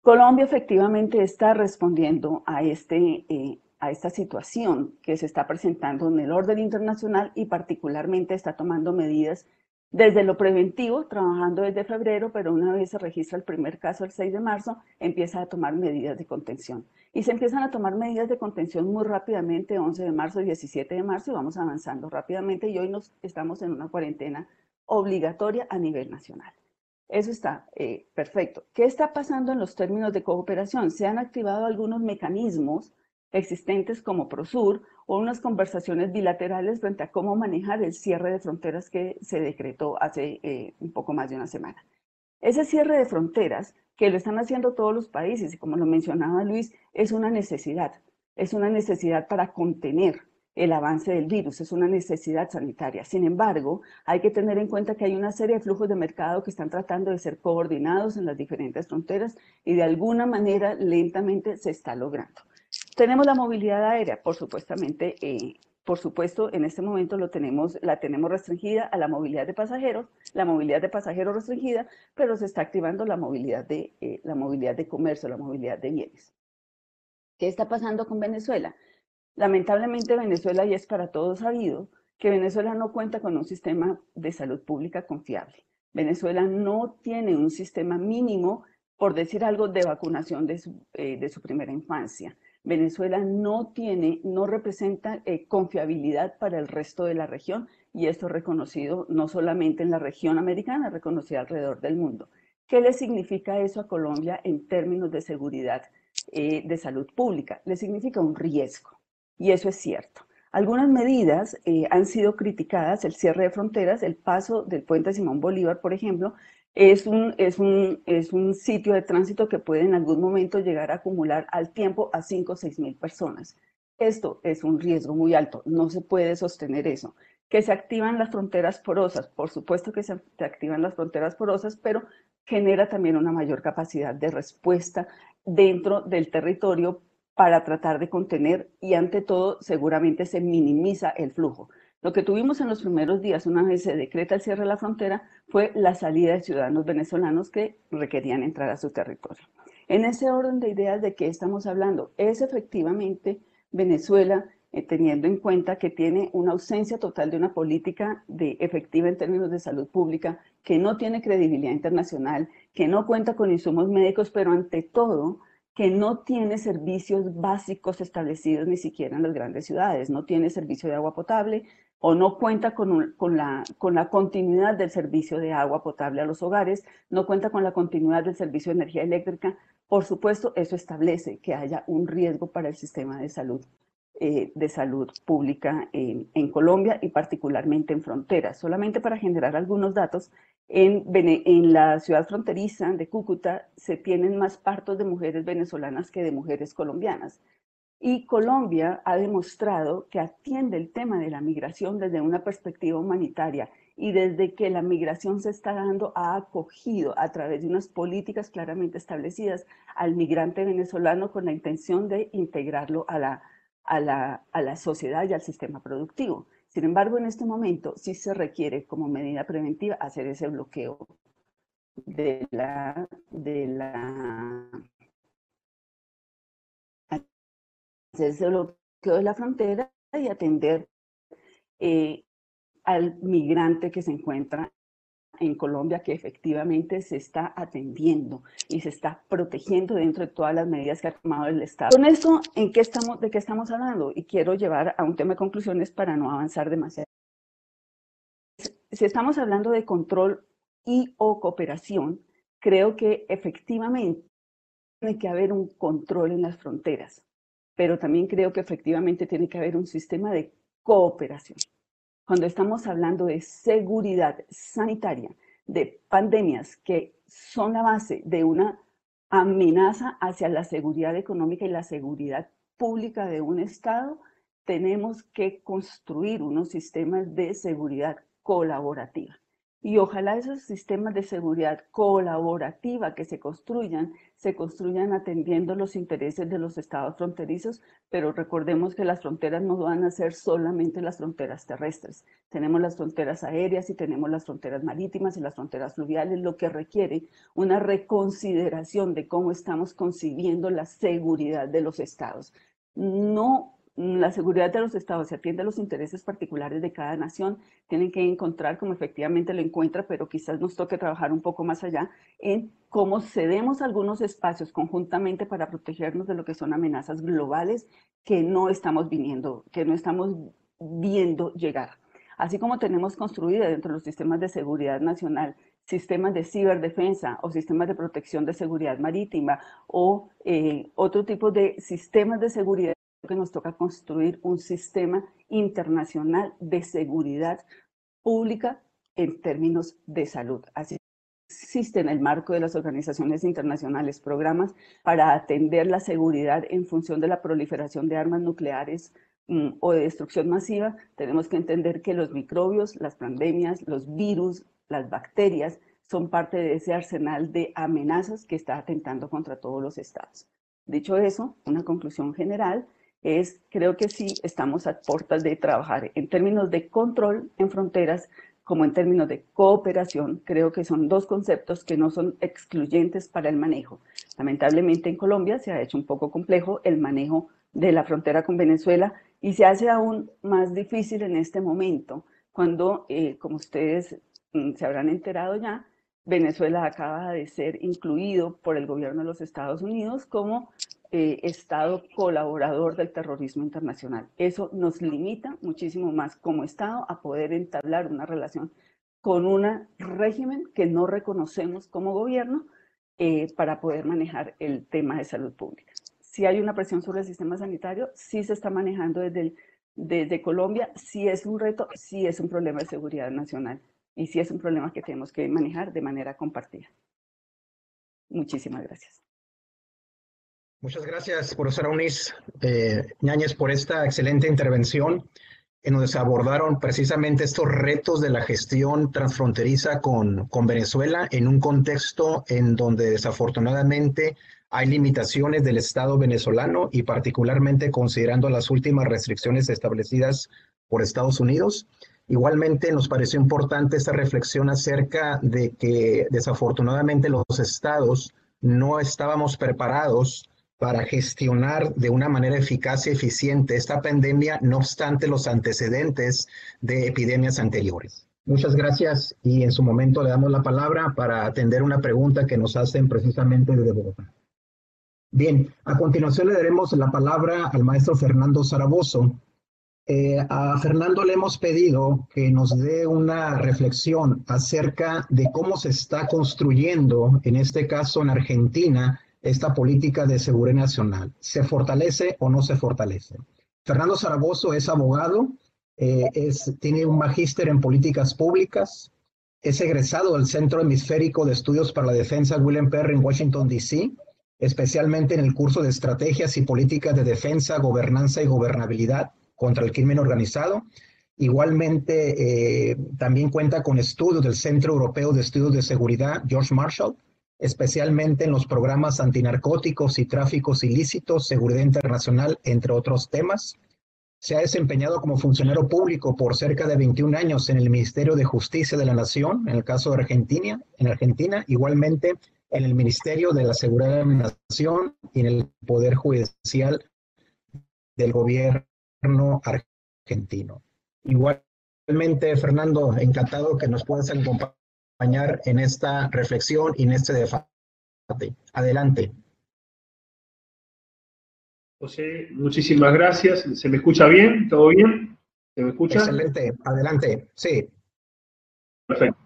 Colombia efectivamente está respondiendo a, este, eh, a esta situación que se está presentando en el orden internacional y particularmente está tomando medidas desde lo preventivo, trabajando desde febrero, pero una vez se registra el primer caso el 6 de marzo, empieza a tomar medidas de contención. Y se empiezan a tomar medidas de contención muy rápidamente, 11 de marzo, 17 de marzo, y vamos avanzando rápidamente. Y hoy nos, estamos en una cuarentena obligatoria a nivel nacional. Eso está eh, perfecto. ¿Qué está pasando en los términos de cooperación? Se han activado algunos mecanismos existentes como Prosur o unas conversaciones bilaterales frente a cómo manejar el cierre de fronteras que se decretó hace eh, un poco más de una semana. Ese cierre de fronteras, que lo están haciendo todos los países, y como lo mencionaba Luis, es una necesidad, es una necesidad para contener el avance del virus, es una necesidad sanitaria. Sin embargo, hay que tener en cuenta que hay una serie de flujos de mercado que están tratando de ser coordinados en las diferentes fronteras y de alguna manera lentamente se está logrando. Tenemos la movilidad aérea, por supuestamente, eh, por supuesto, en este momento la tenemos restringida a la movilidad de pasajeros, la movilidad de pasajeros restringida, pero se está activando la movilidad de, eh, la movilidad de comercio, la movilidad de bienes. ¿Qué está pasando con Venezuela? Lamentablemente Venezuela, y es para todos sabido, que Venezuela no cuenta con un sistema de salud pública confiable. Venezuela no tiene un sistema mínimo, por decir algo, de vacunación de su, eh, de su primera infancia. Venezuela no tiene, no representa eh, confiabilidad para el resto de la región y esto es reconocido no solamente en la región americana, reconocido alrededor del mundo. ¿Qué le significa eso a Colombia en términos de seguridad eh, de salud pública? Le significa un riesgo y eso es cierto. Algunas medidas eh, han sido criticadas, el cierre de fronteras, el paso del puente Simón Bolívar, por ejemplo, es un, es, un, es un sitio de tránsito que puede en algún momento llegar a acumular al tiempo a 5 o 6 mil personas. Esto es un riesgo muy alto, no se puede sostener eso. Que se activan las fronteras porosas, por supuesto que se activan las fronteras porosas, pero genera también una mayor capacidad de respuesta dentro del territorio para tratar de contener y ante todo seguramente se minimiza el flujo. Lo que tuvimos en los primeros días, una vez se decreta el cierre de la frontera, fue la salida de ciudadanos venezolanos que requerían entrar a su territorio. En ese orden de ideas de qué estamos hablando, es efectivamente Venezuela, eh, teniendo en cuenta que tiene una ausencia total de una política de efectiva en términos de salud pública, que no tiene credibilidad internacional, que no cuenta con insumos médicos, pero ante todo que no tiene servicios básicos establecidos ni siquiera en las grandes ciudades, no tiene servicio de agua potable, o no cuenta con, con, la, con la continuidad del servicio de agua potable a los hogares, no cuenta con la continuidad del servicio de energía eléctrica, por supuesto, eso establece que haya un riesgo para el sistema de salud, eh, de salud pública en, Colombia y particularmente en fronteras. Solamente para generar algunos datos, en, en la ciudad fronteriza de Cúcuta se tienen más partos de mujeres venezolanas que de mujeres colombianas. Y Colombia ha demostrado que atiende el tema de la migración desde una perspectiva humanitaria y desde que la migración se está dando ha acogido a través de unas políticas claramente establecidas al migrante venezolano con la intención de integrarlo a la, a la, a la sociedad y al sistema productivo. Sin embargo, en este momento sí se requiere como medida preventiva hacer ese bloqueo de la, de la hacerse bloqueo de la frontera y atender eh, al migrante que se encuentra en Colombia que efectivamente se está atendiendo y se está protegiendo dentro de todas las medidas que ha tomado el Estado. Con esto, ¿en qué estamos, ¿de qué estamos hablando? Y quiero llevar a un tema de conclusiones para no avanzar demasiado. Si estamos hablando de control y o cooperación, creo que efectivamente tiene que haber un control en las fronteras pero también creo que efectivamente tiene que haber un sistema de cooperación. Cuando estamos hablando de seguridad sanitaria, de pandemias que son la base de una amenaza hacia la seguridad económica y la seguridad pública de un Estado, tenemos que construir unos sistemas de seguridad colaborativa. Y ojalá esos sistemas de seguridad colaborativa que se construyan, se construyan atendiendo los intereses de los estados fronterizos, pero recordemos que las fronteras no van a ser solamente las fronteras terrestres. Tenemos las fronteras aéreas y tenemos las fronteras marítimas y las fronteras fluviales, lo que requiere una reconsideración de cómo estamos concibiendo la seguridad de los estados. No la seguridad de los estados se atiende a los intereses particulares de cada nación, tienen que encontrar como efectivamente lo encuentra, pero quizás nos toque trabajar un poco más allá en cómo cedemos algunos espacios conjuntamente para protegernos de lo que son amenazas globales que no estamos viniendo, que no estamos viendo llegar. Así como tenemos construida dentro de los sistemas de seguridad nacional sistemas de ciberdefensa o sistemas de protección de seguridad marítima o eh, otro tipo de sistemas de seguridad que nos toca construir un sistema internacional de seguridad pública en términos de salud. Así existe en el marco de las organizaciones internacionales programas para atender la seguridad en función de la proliferación de armas nucleares mm, o de destrucción masiva. Tenemos que entender que los microbios, las pandemias, los virus, las bacterias son parte de ese arsenal de amenazas que está atentando contra todos los estados. Dicho eso, una conclusión general es, creo que sí estamos a puertas de trabajar en términos de control en fronteras como en términos de cooperación, creo que son dos conceptos que no son excluyentes para el manejo. Lamentablemente en Colombia se ha hecho un poco complejo el manejo de la frontera con Venezuela y se hace aún más difícil en este momento, cuando, eh, como ustedes mm, se habrán enterado ya, Venezuela acaba de ser incluido por el gobierno de los Estados Unidos como eh, Estado colaborador del terrorismo internacional. Eso nos limita muchísimo más como Estado a poder entablar una relación con un régimen que no reconocemos como gobierno eh, para poder manejar el tema de salud pública. Si hay una presión sobre el sistema sanitario, sí se está manejando desde, desde Colombia, sí es un reto, sí es un problema de seguridad nacional y sí es un problema que tenemos que manejar de manera compartida. Muchísimas gracias. Muchas gracias, profesora Unis eh, Ñañez, por esta excelente intervención en donde se abordaron precisamente estos retos de la gestión transfronteriza con, con Venezuela en un contexto en donde desafortunadamente hay limitaciones del Estado venezolano y particularmente considerando las últimas restricciones establecidas por Estados Unidos. Igualmente nos pareció importante esta reflexión acerca de que desafortunadamente los estados no estábamos preparados para gestionar de una manera eficaz y eficiente esta pandemia, no obstante los antecedentes de epidemias anteriores. Muchas gracias y en su momento le damos la palabra para atender una pregunta que nos hacen precisamente desde Bogotá. Bien, a continuación le daremos la palabra al maestro Fernando Zaragoza, eh, a Fernando le hemos pedido que nos dé una reflexión acerca de cómo se está construyendo, en este caso en Argentina, esta política de seguridad nacional. ¿Se fortalece o no se fortalece? Fernando Zaragoza es abogado, eh, tiene un magíster en políticas públicas, es egresado del Centro Hemisférico de Estudios para la Defensa William Perry en Washington, D.C., especialmente en el curso de Estrategias y Políticas de Defensa, Gobernanza y Gobernabilidad contra el crimen organizado. Igualmente, eh, también cuenta con estudios del Centro Europeo de Estudios de Seguridad, George Marshall, especialmente en los programas antinarcóticos y tráficos ilícitos, seguridad internacional, entre otros temas. Se ha desempeñado como funcionario público por cerca de 21 años en el Ministerio de Justicia de la Nación, en el caso de Argentina, en Argentina, igualmente en el Ministerio de la Seguridad de la Nación y en el Poder Judicial del Gobierno argentino. Igualmente, Fernando, encantado que nos puedas acompañar en esta reflexión y en este debate. Adelante. José, muchísimas gracias. ¿Se me escucha bien? ¿Todo bien? ¿Se me escucha? Excelente, adelante. Sí. Perfecto.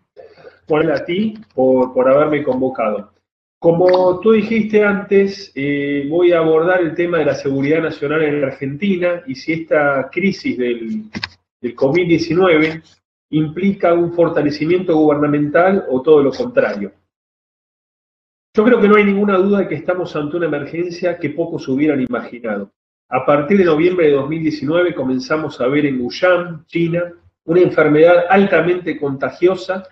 Por a ti por, por haberme convocado. Como tú dijiste antes, eh, voy a abordar el tema de la seguridad nacional en Argentina y si esta crisis del, del COVID-19 implica un fortalecimiento gubernamental o todo lo contrario. Yo creo que no hay ninguna duda de que estamos ante una emergencia que pocos hubieran imaginado. A partir de noviembre de 2019 comenzamos a ver en Wuhan, China, una enfermedad altamente contagiosa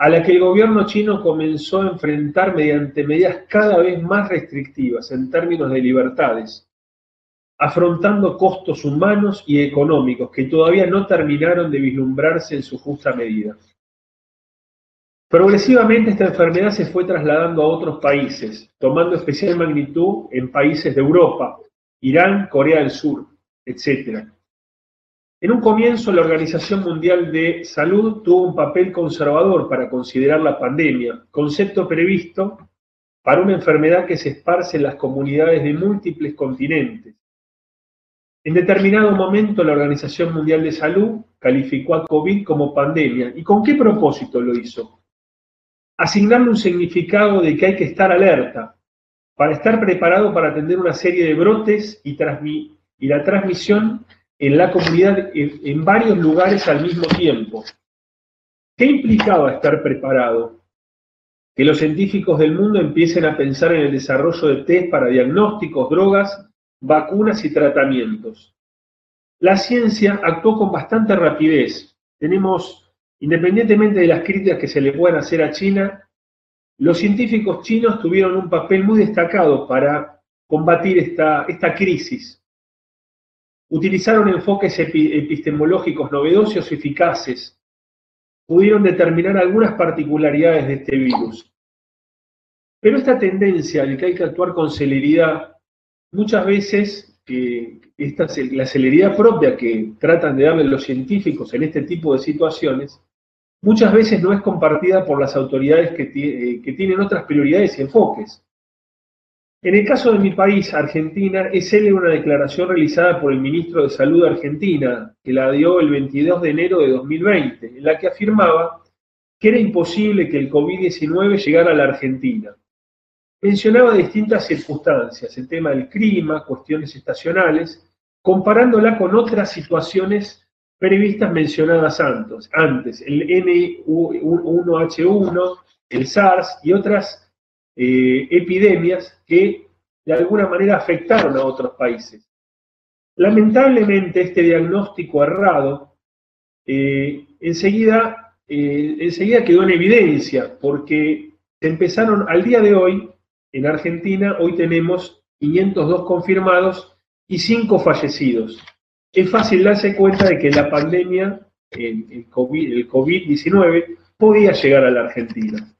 a la que el gobierno chino comenzó a enfrentar mediante medidas cada vez más restrictivas en términos de libertades, afrontando costos humanos y económicos que todavía no terminaron de vislumbrarse en su justa medida. Progresivamente esta enfermedad se fue trasladando a otros países, tomando especial magnitud en países de Europa, Irán, Corea del Sur, etc. En un comienzo, la Organización Mundial de Salud tuvo un papel conservador para considerar la pandemia, concepto previsto para una enfermedad que se esparce en las comunidades de múltiples continentes. En determinado momento, la Organización Mundial de Salud calificó a COVID como pandemia. ¿Y con qué propósito lo hizo? asignarle un significado de que hay que estar alerta, para estar preparado para atender una serie de brotes y, y la transmisión en la comunidad en, varios lugares al mismo tiempo. ¿Qué implicaba estar preparado? Que los científicos del mundo empiecen a pensar en el desarrollo de test para diagnósticos, drogas, vacunas y tratamientos. La ciencia actuó con bastante rapidez. Tenemos Independientemente de las críticas que se le puedan hacer a China, los científicos chinos tuvieron un papel muy destacado para combatir esta, esta crisis. Utilizaron enfoques epistemológicos novedosos y eficaces. Pudieron determinar algunas particularidades de este virus. Pero esta tendencia de que hay que actuar con celeridad, muchas veces eh, esta, la celeridad propia que tratan de darle los científicos en este tipo de situaciones, muchas veces no es compartida por las autoridades eh, que, tienen otras prioridades y enfoques. En el caso de mi país, Argentina, es célebre una declaración realizada por el ministro de Salud de Argentina, que la dio el 22 de enero de 2020, en la que afirmaba que era imposible que el COVID-19 llegara a la Argentina. Mencionaba distintas circunstancias, el tema del clima, cuestiones estacionales, comparándola con otras situaciones previstas mencionadas antes, antes el N1H1, el SARS y otras eh, epidemias que de alguna manera afectaron a otros países. Lamentablemente este diagnóstico errado eh, enseguida, eh, enseguida quedó en evidencia porque empezaron al día de hoy en Argentina, hoy tenemos 502 confirmados y 5 fallecidos es fácil darse cuenta de que la pandemia, el, COVID-19, podía llegar a la Argentina.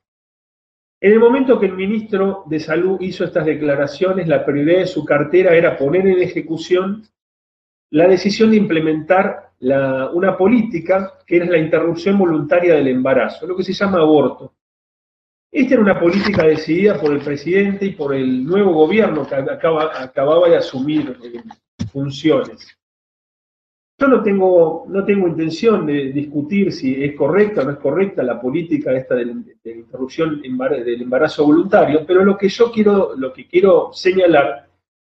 En el momento que el ministro de Salud hizo estas declaraciones, la prioridad de su cartera era poner en ejecución la decisión de implementar una política que era la interrupción voluntaria del embarazo, lo que se llama aborto. Esta era una política decidida por el presidente y por el nuevo gobierno que acababa de asumir eh, funciones. Yo no tengo, no tengo intención de discutir si es correcta o no es correcta la política esta de, interrupción del embarazo voluntario, pero lo que yo quiero, lo que quiero señalar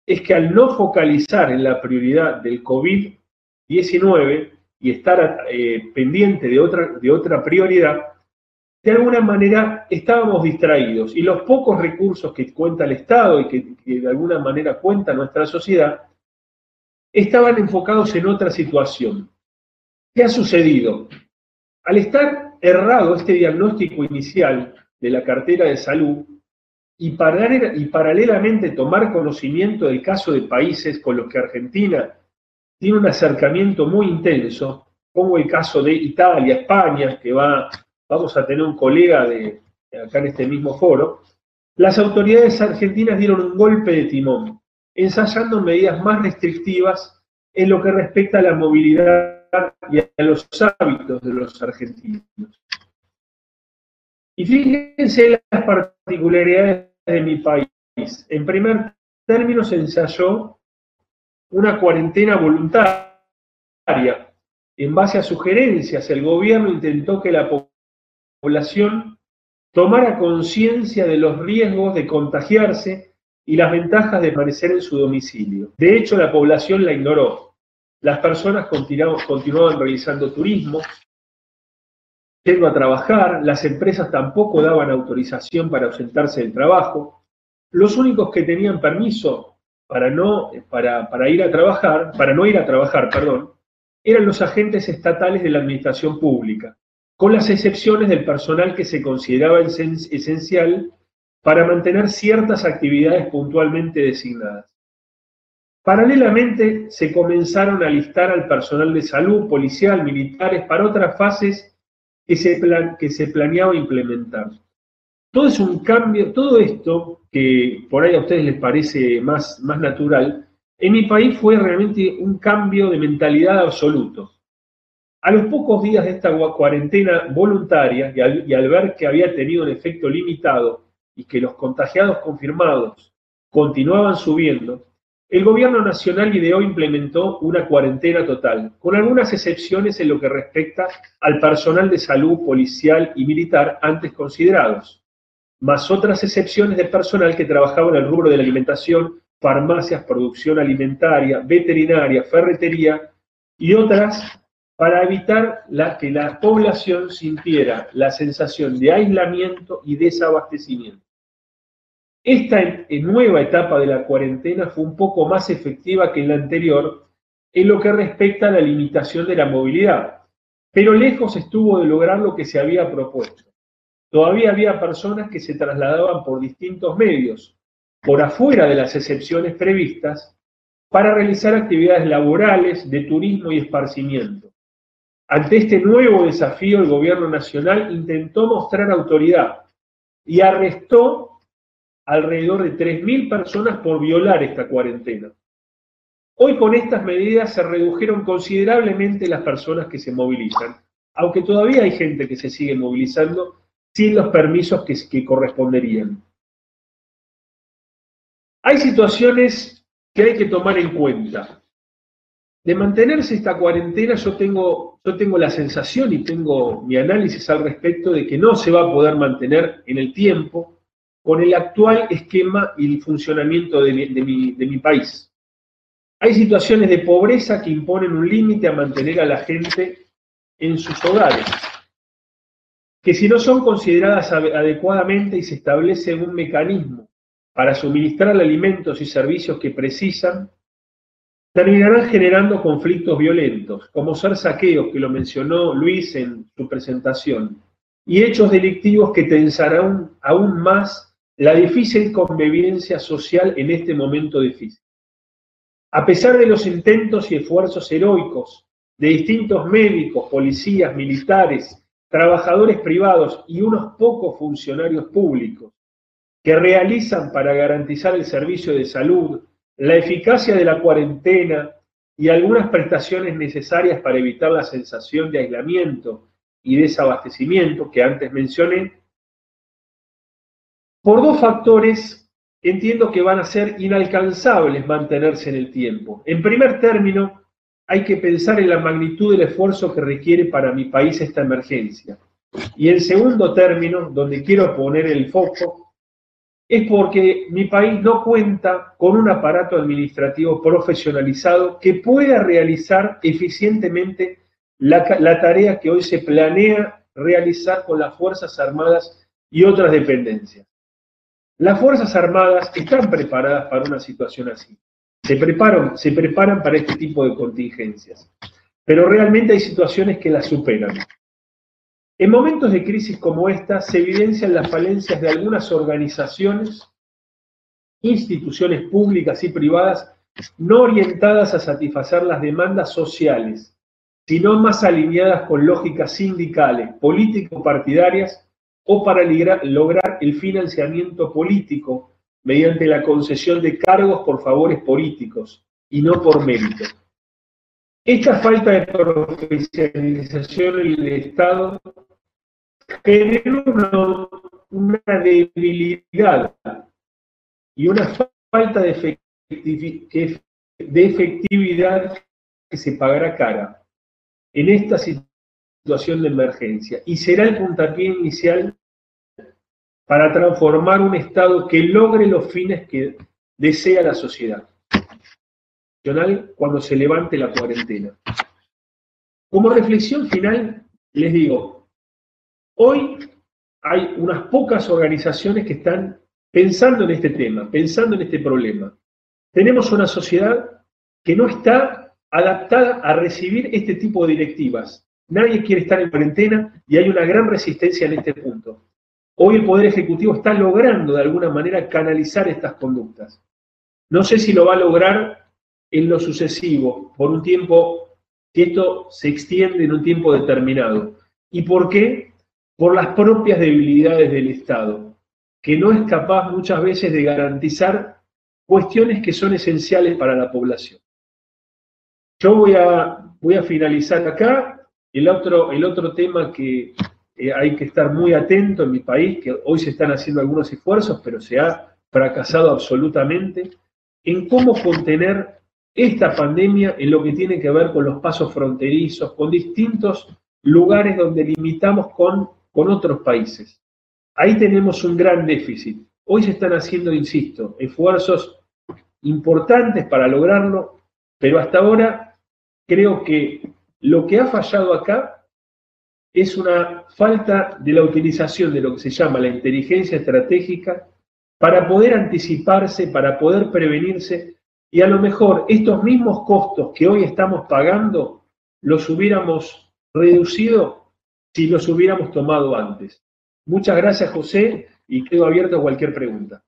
es que al no focalizar en la prioridad del COVID-19 y estar eh, pendiente de otra, de otra prioridad, de alguna manera estábamos distraídos y los pocos recursos que cuenta el Estado y que de alguna manera cuenta nuestra sociedad estaban enfocados en otra situación. ¿Qué ha sucedido? Al estar errado este diagnóstico inicial de la cartera de salud y, paralelamente tomar conocimiento del caso de países con los que Argentina tiene un acercamiento muy intenso, como el caso de Italia, España, que va, vamos a tener un colega de, acá en este mismo foro, las autoridades argentinas dieron un golpe de timón ensayando medidas más restrictivas en lo que respecta a la movilidad y a los hábitos de los argentinos. Y fíjense las particularidades de mi país. En primer término, se ensayó una cuarentena voluntaria. En base a sugerencias, el gobierno intentó que la población tomara conciencia de los riesgos de contagiarse y las ventajas de permanecer en su domicilio. De hecho, la población la ignoró. Las personas continuaban, realizando turismo, yendo a trabajar, las empresas tampoco daban autorización para ausentarse del trabajo. Los únicos que tenían permiso para, no, para, para ir a trabajar, para no ir a trabajar, perdón, eran los agentes estatales de la administración pública, con las excepciones del personal que se consideraba esencial para mantener ciertas actividades puntualmente designadas. Paralelamente, se comenzaron a listar al personal de salud, policial, militares, para otras fases que se, que se planeaba implementar. Todo es un cambio, todo esto, que por ahí a ustedes les parece más, más natural, en mi país fue realmente un cambio de mentalidad absoluto. A los pocos días de esta cuarentena voluntaria y al, y al ver que había tenido un efecto limitado y que los contagiados confirmados continuaban subiendo, el gobierno nacional ideó e implementó una cuarentena total, con algunas excepciones en lo que respecta al personal de salud policial y militar antes considerados, más otras excepciones de personal que trabajaba en el rubro de la alimentación, farmacias, producción alimentaria, veterinaria, ferretería y otras para evitar que la población sintiera la sensación de aislamiento y desabastecimiento. Esta nueva etapa de la cuarentena fue un poco más efectiva que la anterior en lo que respecta a la limitación de la movilidad, pero lejos estuvo de lograr lo que se había propuesto. Todavía había personas que se trasladaban por distintos medios, por afuera de las excepciones previstas, para realizar actividades laborales, de turismo y esparcimiento. Ante este nuevo desafío, el gobierno nacional intentó mostrar autoridad y arrestó alrededor de 3.000 personas por violar esta cuarentena. Hoy con estas medidas se redujeron considerablemente las personas que se movilizan, aunque todavía hay gente que se sigue movilizando sin los permisos que, que corresponderían. Hay situaciones que hay que tomar en cuenta. De mantenerse esta cuarentena yo tengo, yo tengo la sensación y tengo mi análisis al respecto de que no se va a poder mantener en el tiempo con el actual esquema y el funcionamiento de mi, país. Hay situaciones de pobreza que imponen un límite a mantener a la gente en sus hogares, que si no son consideradas adecuadamente y se establece un mecanismo para suministrar alimentos y servicios que precisan, terminarán generando conflictos violentos, como ser saqueos, que lo mencionó Luis en su presentación, y hechos delictivos que tensarán aún más la difícil convivencia social en este momento difícil. A pesar de los intentos y esfuerzos heroicos de distintos médicos, policías, militares, trabajadores privados y unos pocos funcionarios públicos que realizan para garantizar el servicio de salud, la eficacia de la cuarentena y algunas prestaciones necesarias para evitar la sensación de aislamiento y desabastecimiento que antes mencioné, por dos factores entiendo que van a ser inalcanzables mantenerse en el tiempo. En primer término, hay que pensar en la magnitud del esfuerzo que requiere para mi país esta emergencia. Y en segundo término, donde quiero poner el foco, es porque mi país no cuenta con un aparato administrativo profesionalizado que pueda realizar eficientemente la, la, tarea que hoy se planea realizar con las Fuerzas Armadas y otras dependencias. Las Fuerzas Armadas están preparadas para una situación así. Se preparan, para este tipo de contingencias. Pero realmente hay situaciones que las superan. En momentos de crisis como esta se evidencian las falencias de algunas organizaciones, instituciones públicas y privadas no orientadas a satisfacer las demandas sociales, sino más alineadas con lógicas sindicales, político-partidarias o para lograr el financiamiento político mediante la concesión de cargos por favores políticos y no por mérito. Esta falta de profesionalización en el Estado genera una, debilidad y una falta de, de efectividad que se pagará cara en esta situación situación de emergencia y será el puntapié inicial para transformar un Estado que logre los fines que desea la sociedad. Cuando se levante la cuarentena. Como reflexión final, les digo, hoy hay unas pocas organizaciones que están pensando en este tema, pensando en este problema. Tenemos una sociedad que no está adaptada a recibir este tipo de directivas nadie quiere estar en cuarentena y hay una gran resistencia en este punto. Hoy el Poder Ejecutivo está logrando de alguna manera canalizar estas conductas. No sé si lo va a lograr en lo sucesivo, por un tiempo, que esto se extiende en un tiempo determinado. ¿Y por qué? Por las propias debilidades del Estado, que no es capaz muchas veces de garantizar cuestiones que son esenciales para la población. Yo voy a, voy a finalizar acá. El otro, el otro tema que eh, hay que estar muy atento en mi país, que hoy se están haciendo algunos esfuerzos, pero se ha fracasado absolutamente, en cómo contener esta pandemia en lo que tiene que ver con los pasos fronterizos, con distintos lugares donde limitamos con, con otros países. Ahí tenemos un gran déficit. Hoy se están haciendo, insisto, esfuerzos importantes para lograrlo, pero hasta ahora creo que lo que ha fallado acá es una falta de la utilización de lo que se llama la inteligencia estratégica para poder anticiparse, para poder prevenirse y a lo mejor estos mismos costos que hoy estamos pagando los hubiéramos reducido si los hubiéramos tomado antes. Muchas gracias, José, y quedo abierto a cualquier pregunta.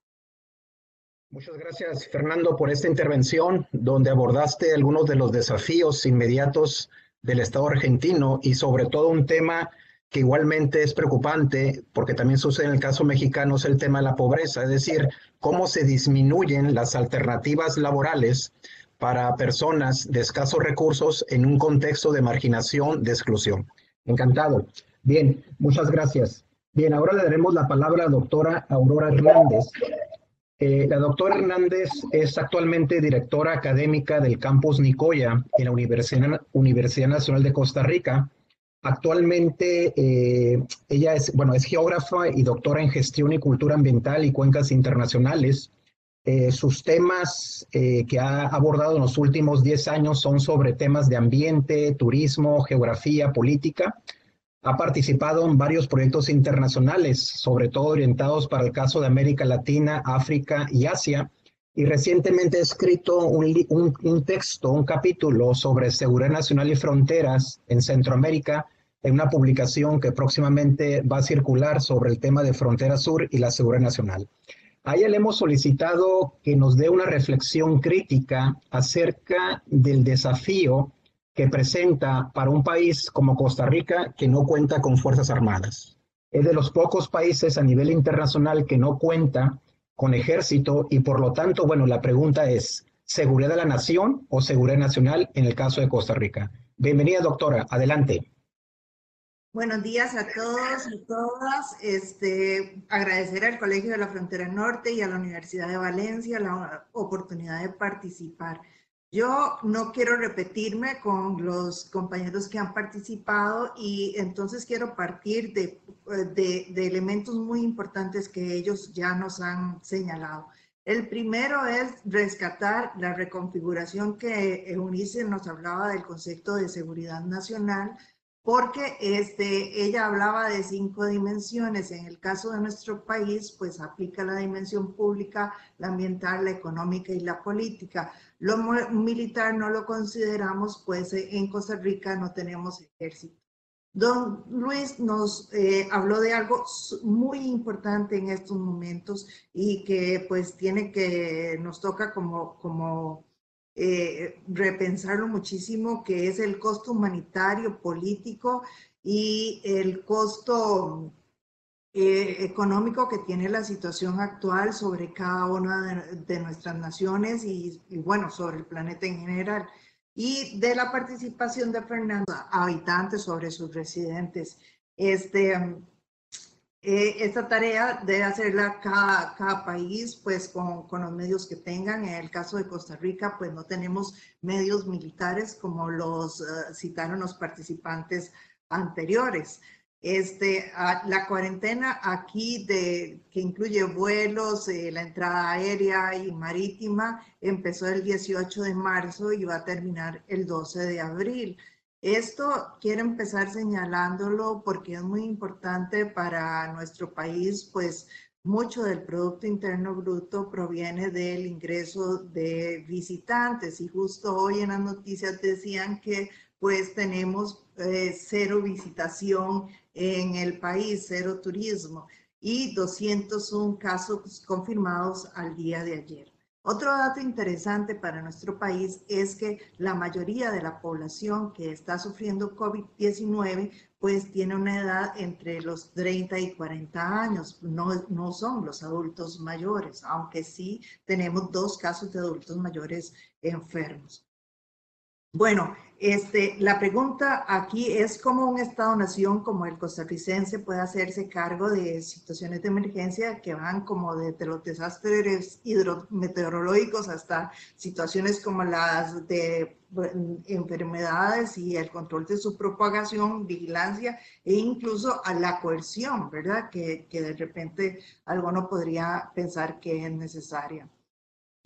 Muchas gracias, Fernando, por esta intervención donde abordaste algunos de los desafíos inmediatos del Estado argentino y sobre todo un tema que igualmente es preocupante, porque también sucede en el caso mexicano, es el tema de la pobreza, es decir, cómo se disminuyen las alternativas laborales para personas de escasos recursos en un contexto de marginación, de exclusión. Encantado. Bien, muchas gracias. Bien, ahora le daremos la palabra a la doctora Aurora Hernández, eh, la doctora Hernández es actualmente directora académica del campus Nicoya en la Universidad, Nacional de Costa Rica. Actualmente eh, ella es, bueno, es geógrafa y doctora en gestión y cultura ambiental y cuencas internacionales. Eh, sus temas que ha abordado en los últimos 10 años son sobre temas de ambiente, turismo, geografía, política ha participado en varios proyectos internacionales, sobre todo orientados para el caso de América Latina, África y Asia, y recientemente ha escrito un, texto, un capítulo sobre seguridad nacional y fronteras en Centroamérica, en una publicación que próximamente va a circular sobre el tema de frontera sur y la seguridad nacional. A ella le hemos solicitado que nos dé una reflexión crítica acerca del desafío que presenta para un país como Costa Rica que no cuenta con Fuerzas Armadas. Es de los pocos países a nivel internacional que no cuenta con ejército y por lo tanto, bueno, la pregunta es, ¿seguridad de la nación o seguridad nacional en el caso de Costa Rica? Bienvenida, doctora. Adelante. Buenos días a todos y todas. Este, agradecer al Colegio de la Frontera Norte y a la Universidad de Valencia la oportunidad de participar. Yo no quiero repetirme con los compañeros que han participado y entonces quiero partir de, de, elementos muy importantes que ellos ya nos han señalado. El primero es rescatar la reconfiguración que Eunice nos hablaba del concepto de seguridad nacional, porque este, ella hablaba de cinco dimensiones. En el caso de nuestro país, pues aplica la dimensión pública, la ambiental, la económica y la política. Lo militar no lo consideramos, pues eh, en Costa Rica no tenemos ejército. Don Luis nos eh, habló de algo muy importante en estos momentos y que pues tiene que, nos toca como, como eh, repensarlo muchísimo, que es el costo humanitario, político y el costo eh, económico que tiene la situación actual sobre cada una de, nuestras naciones y, bueno, sobre el planeta en general. Y de la participación de Fernando, habitantes sobre sus residentes. Este, eh, esta tarea debe hacerla cada, cada país, pues con, con, los medios que tengan. En el caso de Costa Rica, pues no tenemos medios militares como los uh, citaron los participantes anteriores. Este, la cuarentena aquí, de, que incluye vuelos, eh, la entrada aérea y marítima, empezó el 18 de marzo y va a terminar el 12 de abril. Esto quiero empezar señalándolo porque es muy importante para nuestro país, pues mucho del Producto Interno Bruto proviene del ingreso de visitantes y justo hoy en las noticias decían que pues tenemos eh, cero visitación en el país, cero turismo y 201 casos confirmados al día de ayer. Otro dato interesante para nuestro país es que la mayoría de la población que está sufriendo COVID-19 pues tiene una edad entre los 30 y 40 años, no, no son los adultos mayores, aunque sí tenemos dos casos de adultos mayores enfermos. Bueno, este, la pregunta aquí es cómo un Estado-nación como el costarricense puede hacerse cargo de situaciones de emergencia que van como desde los desastres hidrometeorológicos hasta situaciones como las de enfermedades y el control de su propagación, vigilancia e incluso a la coerción, ¿verdad? Que, que de repente alguno podría pensar que es necesaria.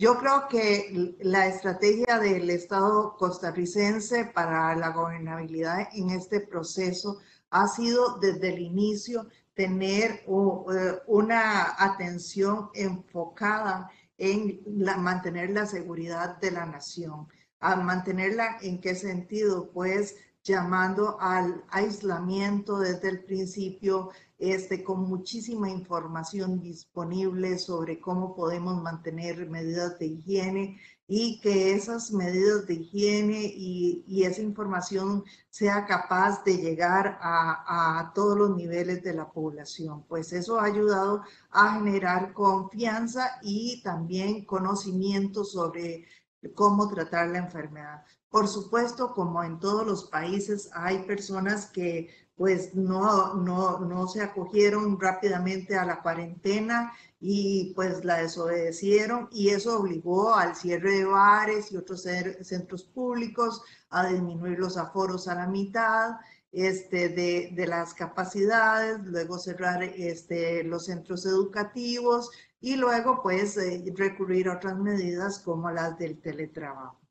Yo creo que la estrategia del Estado costarricense para la gobernabilidad en este proceso ha sido desde el inicio tener eh, una atención enfocada en mantener la seguridad de la nación. ¿A mantenerla en qué sentido? Pues llamando al aislamiento desde el principio, este, con muchísima información disponible sobre cómo podemos mantener medidas de higiene y que esas medidas de higiene y, y esa información sea capaz de llegar a, a, todos los niveles de la población. Pues eso ha ayudado a generar confianza y también conocimiento sobre cómo tratar la enfermedad. Por supuesto, como en todos los países, hay personas que pues no, no, no se acogieron rápidamente a la cuarentena y pues la desobedecieron y eso obligó al cierre de bares y otros centros públicos a disminuir los aforos a la mitad este, de, de las capacidades, luego cerrar este, los centros educativos y luego pues eh, recurrir a otras medidas como las del teletrabajo.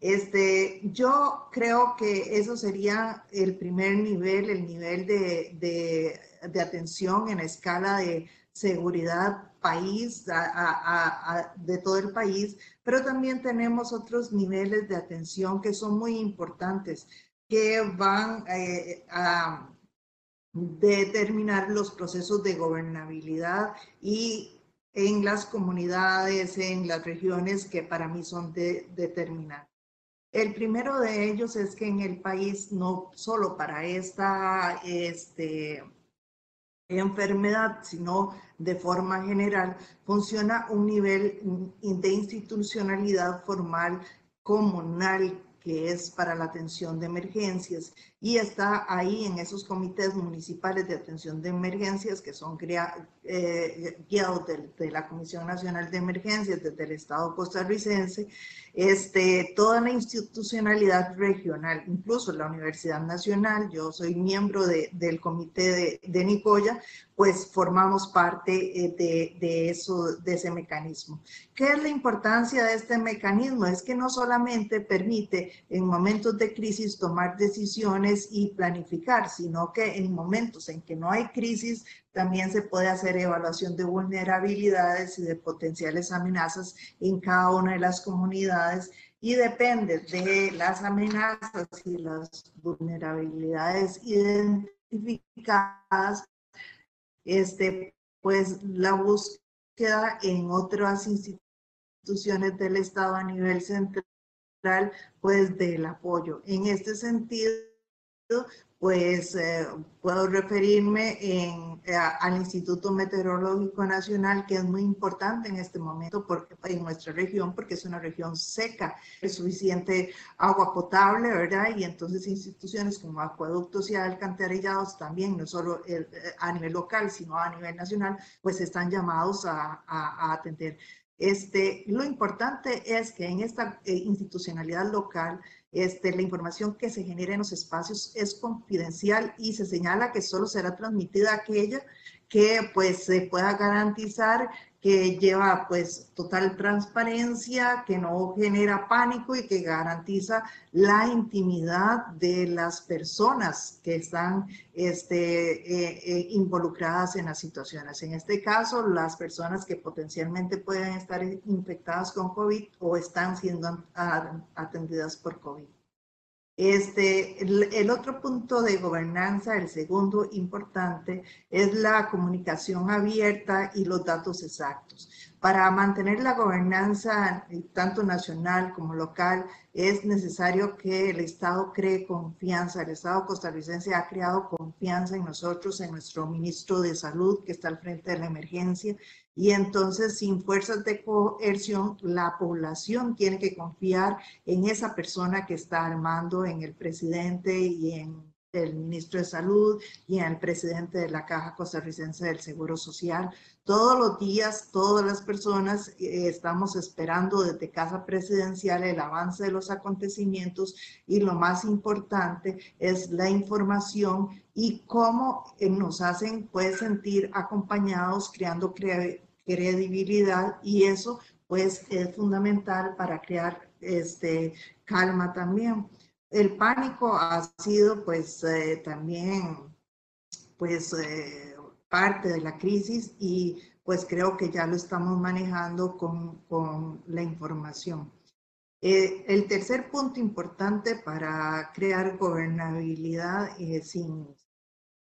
Este, yo creo que eso sería el primer nivel, el nivel de, de, atención en escala de seguridad país, de todo el país, pero también tenemos otros niveles de atención que son muy importantes, que van eh, a determinar los procesos de gobernabilidad y en las comunidades, en las regiones que para mí son de, determinantes. El primero de ellos es que en el país, no solo para esta este, enfermedad, sino de forma general, funciona un nivel de institucionalidad formal comunal que es para la atención de emergencias y está ahí en esos comités municipales de atención de emergencias que son eh, guiados de, de, la Comisión Nacional de Emergencias desde el Estado costarricense, este, toda la institucionalidad regional, incluso la Universidad Nacional, yo soy miembro de, del comité de, de Nicoya, pues formamos parte eh, de, de, eso, de ese mecanismo. ¿Qué es la importancia de este mecanismo? Es que no solamente permite en momentos de crisis tomar decisiones y planificar, sino que en momentos en que no hay crisis también se puede hacer evaluación de vulnerabilidades y de potenciales amenazas en cada una de las comunidades y depende de las amenazas y las vulnerabilidades identificadas este, pues la búsqueda en otras instituciones del Estado a nivel central, pues del apoyo. En este sentido, pues eh, puedo referirme en, eh, al Instituto Meteorológico Nacional, que es muy importante en este momento porque, en nuestra región, porque es una región seca, es suficiente agua potable, ¿verdad? Y entonces instituciones como acueductos y alcantarillados también, no solo eh, a nivel local, sino a nivel nacional, pues están llamados a, a, a atender. Este, lo importante es que en esta institucionalidad local este, la información que se genera en los espacios es confidencial y se señala que solo será transmitida aquella que pues se pueda garantizar que lleva pues total transparencia, que no genera pánico y que garantiza la intimidad de las personas que están este, eh, eh, involucradas en las situaciones. En este caso, las personas que potencialmente pueden estar infectadas con COVID o están siendo atendidas por COVID. Este, el, otro punto de gobernanza, el segundo importante, es la comunicación abierta y los datos exactos. Para mantener la gobernanza tanto nacional como local, es necesario que el Estado cree confianza. El Estado costarricense ha creado confianza en nosotros, en nuestro ministro de Salud, que está al frente de la emergencia, y entonces, sin fuerzas de coerción, la población tiene que confiar en esa persona que está armando, en el presidente y en el ministro de Salud y el presidente de la Caja Costarricense del Seguro Social. Todos los días, todas las personas eh, estamos esperando desde Casa Presidencial el avance de los acontecimientos y lo más importante es la información y cómo eh, nos hacen pues sentir acompañados, creando credibilidad y eso pues es fundamental para crear este, calma también. El pánico ha sido pues eh, también pues eh, parte de la crisis y pues creo que ya lo estamos manejando con, con la información. Eh, el tercer punto importante para crear gobernabilidad sin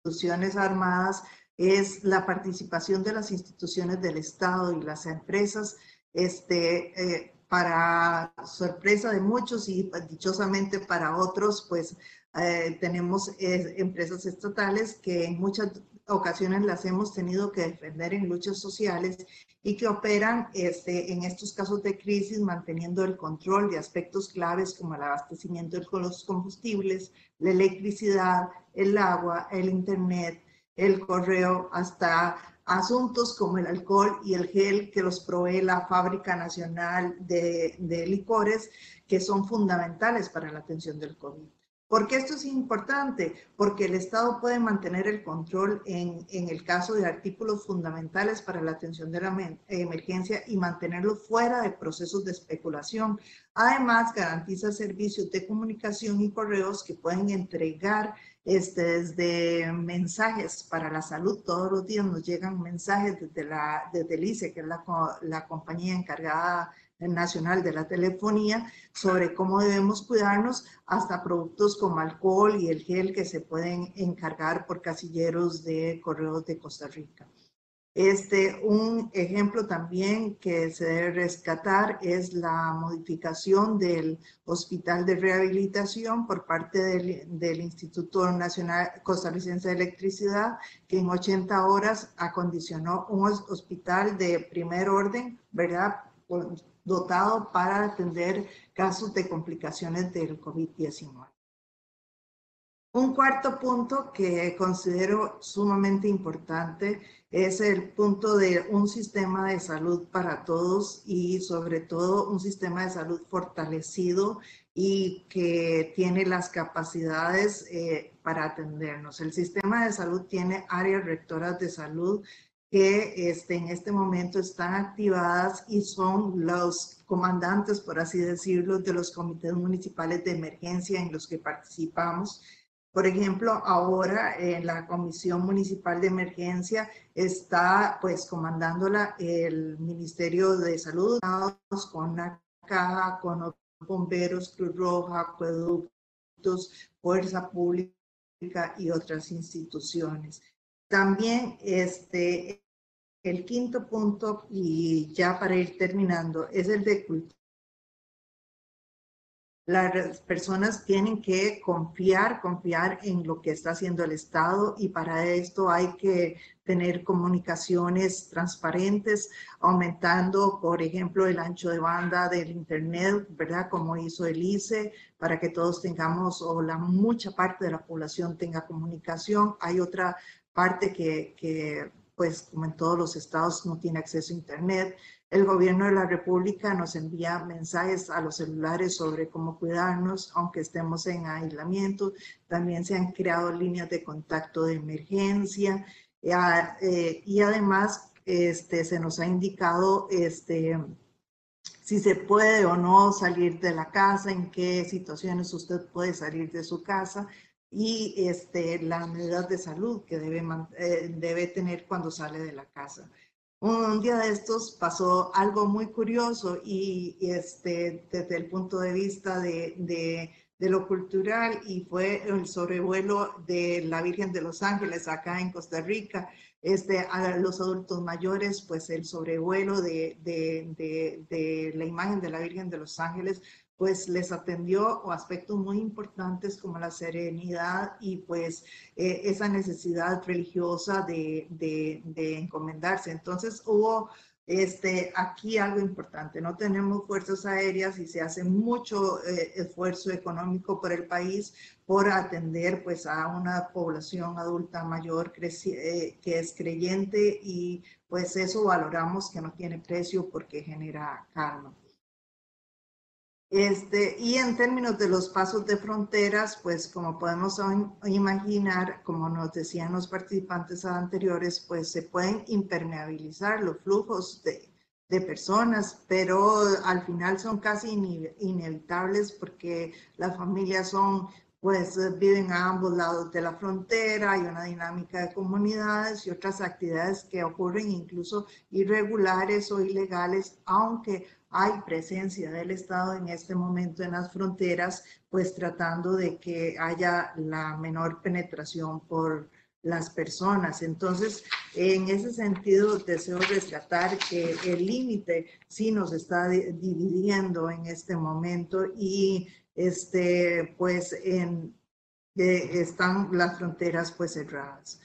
instituciones armadas es la participación de las instituciones del Estado y las empresas. Este, para sorpresa de muchos y dichosamente para otros, pues eh, tenemos eh, empresas estatales que en muchas ocasiones las hemos tenido que defender en luchas sociales y que operan este, en estos casos de crisis manteniendo el control de aspectos claves como el abastecimiento de los combustibles, la electricidad, el agua, el internet, el correo, hasta asuntos como el alcohol y el gel que los provee la Fábrica Nacional de, Licores, que son fundamentales para la atención del COVID. ¿Por qué esto es importante? Porque el Estado puede mantener el control en, en, el caso de artículos fundamentales para la atención de la emergencia y mantenerlo fuera de procesos de especulación. Además, garantiza servicios de comunicación y correos que pueden entregar este, desde mensajes para la salud, todos los días nos llegan mensajes desde, la, desde el ICE, que es la, la compañía encargada nacional de la telefonía, sobre cómo debemos cuidarnos, hasta productos como alcohol y el gel que se pueden encargar por casilleros de correos de Costa Rica. Este, un ejemplo también que se debe rescatar es la modificación del Hospital de Rehabilitación por parte del, Instituto Nacional Costarricense de Electricidad, que en 80 horas acondicionó un hospital de primer orden, ¿verdad? dotado para atender casos de complicaciones del COVID-19. Un cuarto punto que considero sumamente importante es el punto de un sistema de salud para todos y sobre todo un sistema de salud fortalecido y que tiene las capacidades eh, para atendernos. El sistema de salud tiene áreas rectoras de salud que este, en este momento están activadas y son los comandantes, por así decirlo, de los comités municipales de emergencia en los que participamos por ejemplo, ahora en la Comisión Municipal de Emergencia está pues comandándola el Ministerio de Salud con la caja, con bomberos, Cruz Roja, acueductos, Fuerza Pública y otras instituciones. También este, el quinto punto, y ya para ir terminando, es el de cultura las personas tienen que confiar, confiar en lo que está haciendo el Estado y para esto hay que tener comunicaciones transparentes, aumentando, por ejemplo, el ancho de banda del Internet, ¿verdad? Como hizo el ICE, para que todos tengamos, o la mucha parte de la población tenga comunicación. Hay otra parte que, que pues como en todos los estados no tiene acceso a Internet. El gobierno de la República nos envía mensajes a los celulares sobre cómo cuidarnos, aunque estemos en aislamiento. También se han creado líneas de contacto de emergencia eh, y además este, se nos ha indicado este, si se puede o no salir de la casa, en qué situaciones usted puede salir de su casa y este, las medidas de salud que debe, eh, debe tener cuando sale de la casa un día de estos pasó algo muy curioso y, este, desde el punto de vista de, de lo cultural y fue el sobrevuelo de la Virgen de los Ángeles acá en Costa Rica. Este, a los adultos mayores, pues el sobrevuelo de, de, la imagen de la Virgen de los Ángeles pues les atendió aspectos muy importantes como la serenidad y pues eh, esa necesidad religiosa de, de, encomendarse. Entonces hubo este, aquí algo importante, no tenemos fuerzas aéreas y se hace mucho eh, esfuerzo económico por el país por atender pues a una población adulta mayor eh, que es creyente y pues eso valoramos que no tiene precio porque genera calma. Este, y en términos de los pasos de fronteras, pues como podemos imaginar, como nos decían los participantes anteriores, pues se pueden impermeabilizar los flujos de, de personas, pero al final son casi inevitables porque las familias son pues viven a ambos lados de la frontera, hay una dinámica de comunidades y otras actividades que ocurren incluso irregulares o ilegales, aunque hay presencia del Estado en este momento en las fronteras, pues tratando de que haya la menor penetración por las personas. Entonces, en ese sentido, deseo rescatar que el límite sí nos está dividiendo en este momento y este, pues en, están las fronteras pues cerradas.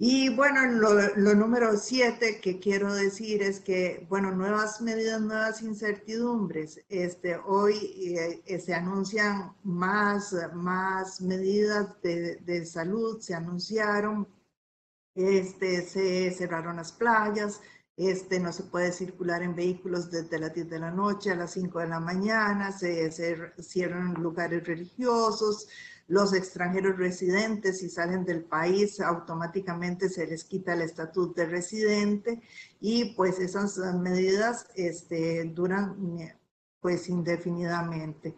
Y bueno, lo, número siete que quiero decir es que, bueno, nuevas medidas, nuevas incertidumbres. Este, hoy eh, se anuncian más, más medidas de, de, salud, se anunciaron, este, se cerraron las playas, este, no se puede circular en vehículos desde las 10 de la noche a las 5 de la mañana, se, se cierran lugares religiosos, los extranjeros residentes, si salen del país, automáticamente se les quita el estatus de residente y pues esas medidas este, duran pues indefinidamente.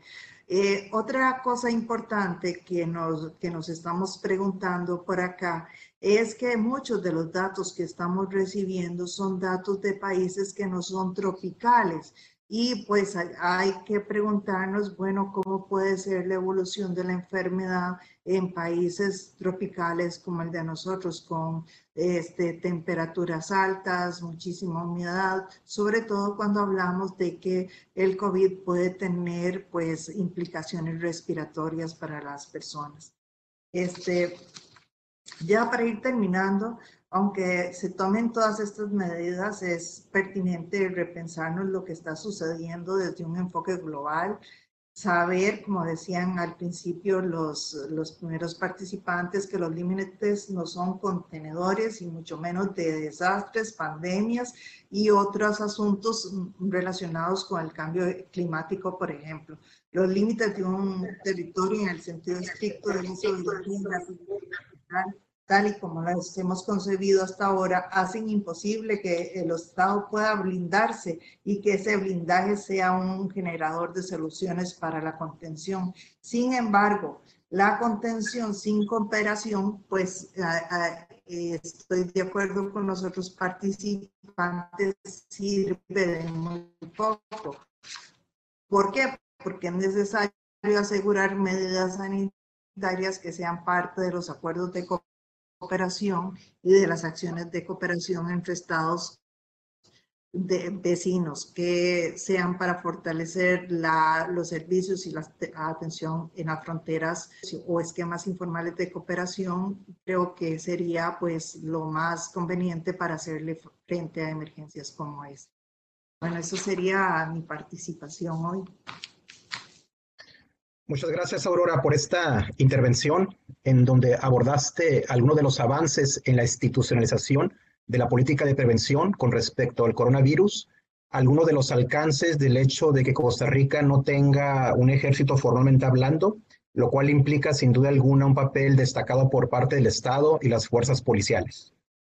Eh, otra cosa importante que nos, que nos estamos preguntando por acá es que muchos de los datos que estamos recibiendo son datos de países que no son tropicales y pues hay que preguntarnos, bueno, ¿cómo puede ser la evolución de la enfermedad en países tropicales como el de nosotros, con este, temperaturas altas, muchísima humedad, sobre todo cuando hablamos de que el COVID puede tener pues implicaciones respiratorias para las personas. Este, ya para ir terminando, aunque se tomen todas estas medidas, es pertinente repensarnos lo que está sucediendo desde un enfoque global, saber, como decían al principio los, los primeros participantes, que los límites no son contenedores y mucho menos de desastres, pandemias y otros asuntos relacionados con el cambio climático, por ejemplo. Los límites de un territorio en el sentido estricto de la tal y como las hemos concebido hasta ahora, hacen imposible que el Estado pueda blindarse y que ese blindaje sea un generador de soluciones para la contención. Sin embargo, la contención sin cooperación, pues estoy de acuerdo con los otros participantes, sirve de muy poco. ¿Por qué? Porque es necesario asegurar medidas sanitarias que sean parte de los acuerdos de cooperación cooperación y de las acciones de cooperación entre estados de vecinos que sean para fortalecer la, los servicios y la atención en las fronteras o esquemas informales de cooperación, creo que sería pues lo más conveniente para hacerle frente a emergencias como esta. Bueno, eso sería mi participación hoy. Muchas gracias, Aurora, por esta intervención en donde abordaste algunos de los avances en la institucionalización de la política de prevención con respecto al coronavirus, algunos de los alcances del hecho de que Costa Rica no tenga un ejército formalmente hablando, lo cual implica sin duda alguna un papel destacado por parte del Estado y las fuerzas policiales.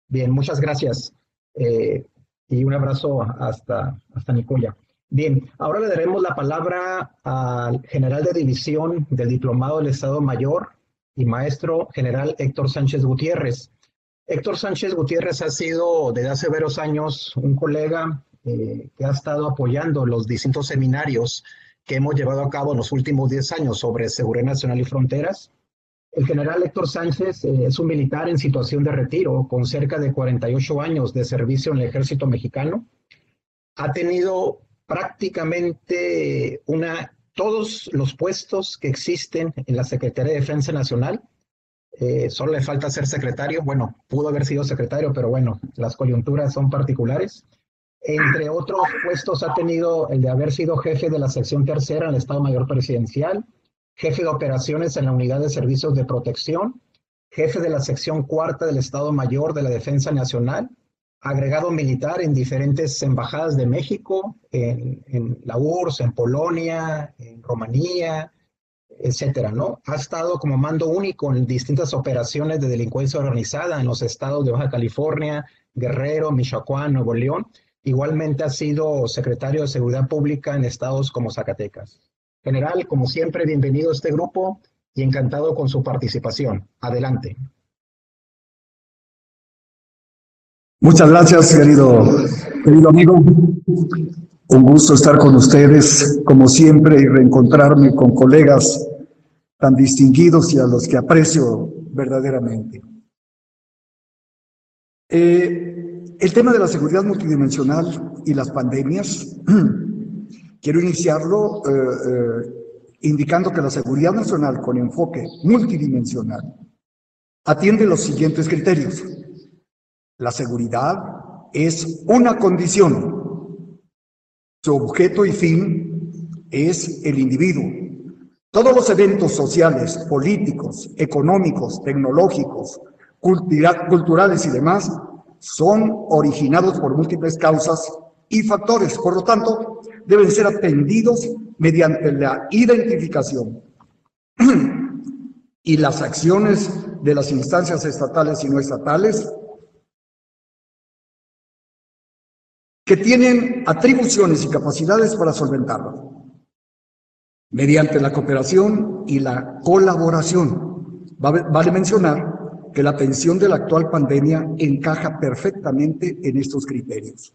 Bien, muchas gracias eh, y un abrazo hasta, hasta Nicoya. Bien, ahora le daremos la palabra al general de división del Diplomado del Estado Mayor y maestro general Héctor Sánchez Gutiérrez. Héctor Sánchez Gutiérrez ha sido desde hace varios años un colega eh, que ha estado apoyando los distintos seminarios que hemos llevado a cabo en los últimos 10 años sobre seguridad nacional y fronteras. El general Héctor Sánchez eh, es un militar en situación de retiro con cerca de 48 años de servicio en el ejército mexicano. Ha tenido prácticamente una, todos los puestos que existen en la Secretaría de Defensa Nacional. Eh, solo le falta ser secretario. Bueno, pudo haber sido secretario, pero bueno, las coyunturas son particulares. Entre otros puestos ha tenido el de haber sido jefe de la sección tercera en el Estado Mayor Presidencial, jefe de operaciones en la Unidad de Servicios de Protección, jefe de la sección cuarta del Estado Mayor de la Defensa Nacional, agregado militar en diferentes embajadas de México, en, la URSS, en Polonia, en Rumanía, etcétera, ¿no? Ha estado como mando único en distintas operaciones de delincuencia organizada en los estados de Baja California, Guerrero, Michoacán, Nuevo León Igualmente ha sido secretario de Seguridad Pública en estados como Zacatecas. General, como siempre, bienvenido a este grupo y encantado con su participación. Adelante. Muchas gracias, querido, querido amigo. Un gusto estar con ustedes, como siempre, y reencontrarme con colegas tan distinguidos y a los que aprecio verdaderamente. Eh, el tema de la seguridad multidimensional y las pandemias, quiero iniciarlo eh, eh, indicando que la seguridad nacional con enfoque multidimensional atiende los siguientes criterios. La seguridad es una condición. Su objeto y fin es el individuo. Todos los eventos sociales, políticos, económicos, tecnológicos, culturales y demás son originados por múltiples causas y factores. Por lo tanto, deben ser atendidos mediante la identificación y las acciones de las instancias estatales y no estatales que tienen atribuciones y capacidades para solventarlo, mediante la cooperación y la colaboración. Vale mencionar que la atención de la actual pandemia encaja perfectamente en estos criterios.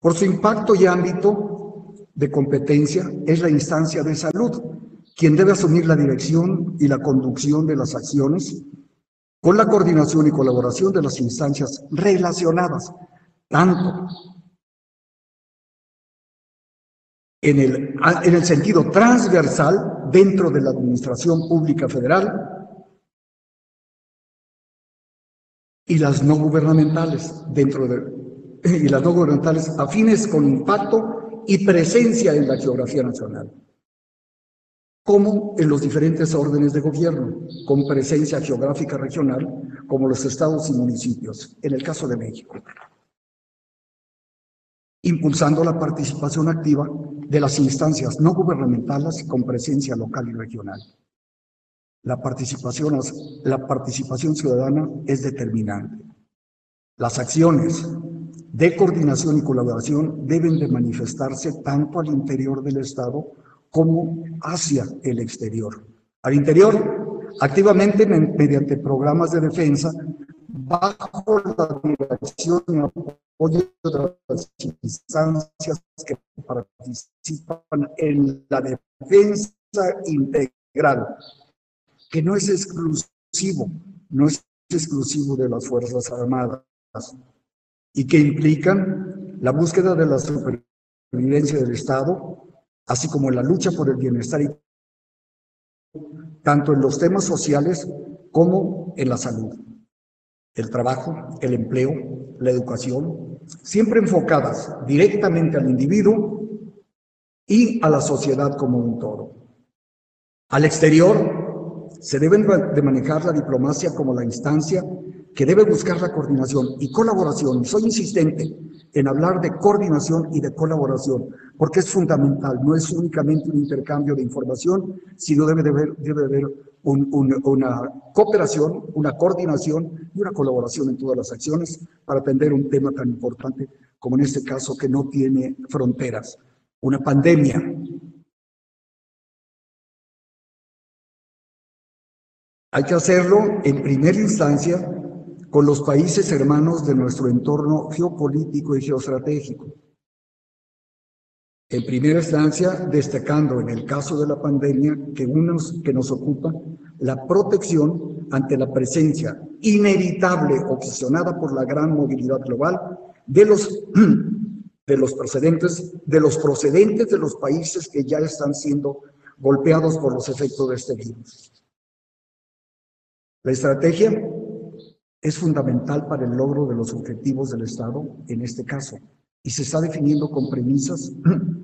Por su impacto y ámbito de competencia, es la instancia de salud quien debe asumir la dirección y la conducción de las acciones con la coordinación y colaboración de las instancias relacionadas, tanto en el, en el sentido transversal dentro de la Administración Pública Federal y las no gubernamentales dentro de y las no gubernamentales afines con impacto y presencia en la geografía nacional, como en los diferentes órdenes de gobierno, con presencia geográfica regional, como los estados y municipios, en el caso de México, impulsando la participación activa de las instancias no gubernamentales con presencia local y regional. La participación, la participación ciudadana es determinante. Las acciones de coordinación y colaboración deben de manifestarse tanto al interior del Estado como hacia el exterior. Al interior, activamente mediante programas de defensa, bajo la dirección y apoyo las instancias que participan en la defensa integral que no es exclusivo, no es exclusivo de las Fuerzas Armadas y que implican la búsqueda de la supervivencia del Estado, así como la lucha por el bienestar, tanto en los temas sociales como en la salud, el trabajo, el empleo, la educación, siempre enfocadas directamente al individuo y a la sociedad como un todo. Al exterior, se debe de manejar la diplomacia como la instancia que debe buscar la coordinación y colaboración. Soy insistente en hablar de coordinación y de colaboración, porque es fundamental, no es únicamente un intercambio de información, sino debe de haber, debe haber una cooperación, una coordinación y una colaboración en todas las acciones para atender un tema tan importante como en este caso que no tiene fronteras. Una pandemia Hay que hacerlo en primera instancia con los países hermanos de nuestro entorno geopolítico y geoestratégico. En primera instancia, destacando en el caso de la pandemia que, unos, que nos ocupa la protección ante la presencia inevitable, obsesionada por la gran movilidad global, de los, de los procedentes, de los procedentes de los países que ya están siendo golpeados por los efectos de este virus. La estrategia es fundamental para el logro de los objetivos del Estado en este caso y se está definiendo con premisas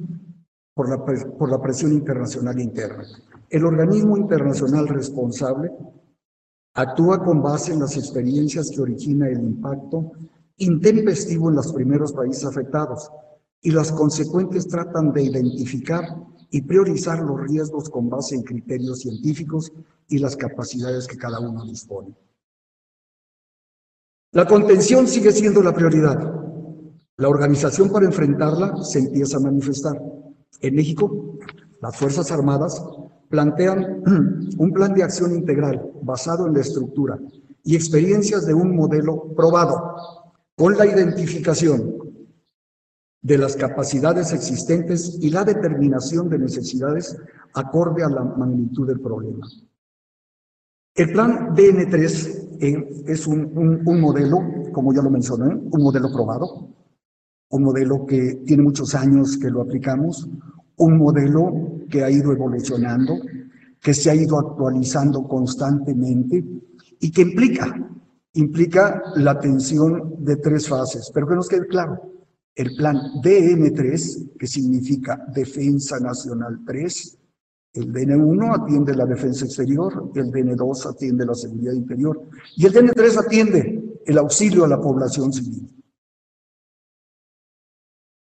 por la, por la presión internacional interna. El organismo internacional responsable actúa con base en las experiencias que origina el impacto intempestivo en los primeros países afectados y las consecuentes tratan de identificar y priorizar los riesgos con base en criterios científicos y las capacidades que cada uno dispone. La contención sigue siendo la prioridad. La organización para enfrentarla se empieza a manifestar. En México, las Fuerzas Armadas plantean un plan de acción integral basado en la estructura y experiencias de un modelo probado con la identificación de las capacidades existentes y la determinación de necesidades acorde a la magnitud del problema. El plan DN3 eh, es un, un modelo, como ya lo mencioné, un modelo probado, un modelo que tiene muchos años que lo aplicamos, un modelo que ha ido evolucionando, que se ha ido actualizando constantemente y que implica, implica la atención de tres fases. Pero que nos quede claro, el plan DN3, que significa Defensa Nacional 3, el DN1 atiende la defensa exterior, el DN2 atiende la seguridad interior y el DN3 atiende el auxilio a la población civil.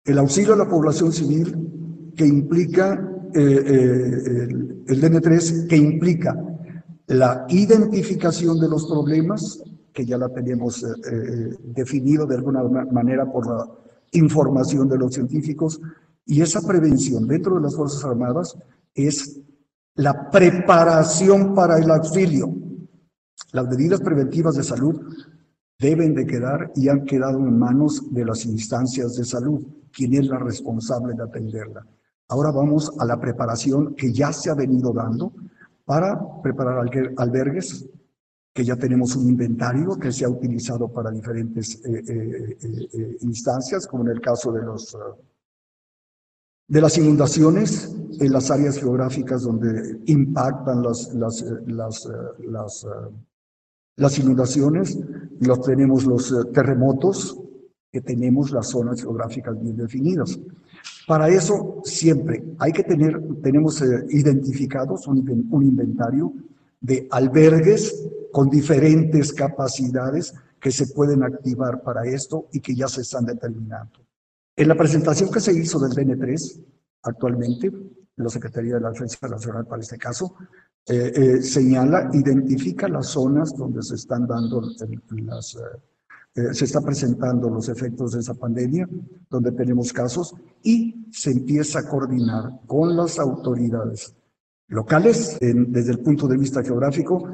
El auxilio a la población civil que implica eh, eh, el, DN3, que implica la identificación de los problemas, que ya la tenemos eh, definido de alguna manera por la información de los científicos, y esa prevención dentro de las Fuerzas Armadas es la preparación para el auxilio. Las medidas preventivas de salud deben de quedar y han quedado en manos de las instancias de salud, quien es la responsable de atenderla. Ahora vamos a la preparación que ya se ha venido dando para preparar albergues, que ya tenemos un inventario que se ha utilizado para diferentes eh, eh, eh, instancias, como en el caso de, los, de las inundaciones en las áreas geográficas donde impactan las, las, las, inundaciones, los tenemos los terremotos, que tenemos las zonas geográficas bien definidas. Para eso siempre hay que tener, tenemos eh, identificados un, inventario de albergues con diferentes capacidades que se pueden activar para esto y que ya se están determinando. En la presentación que se hizo del DN3, actualmente, la Secretaría de la Defensa Nacional para este caso, eh, eh, señala, identifica las zonas donde se están dando las, eh, se está presentando los efectos de esa pandemia, donde tenemos casos, y se empieza a coordinar con las autoridades locales desde el punto de vista geográfico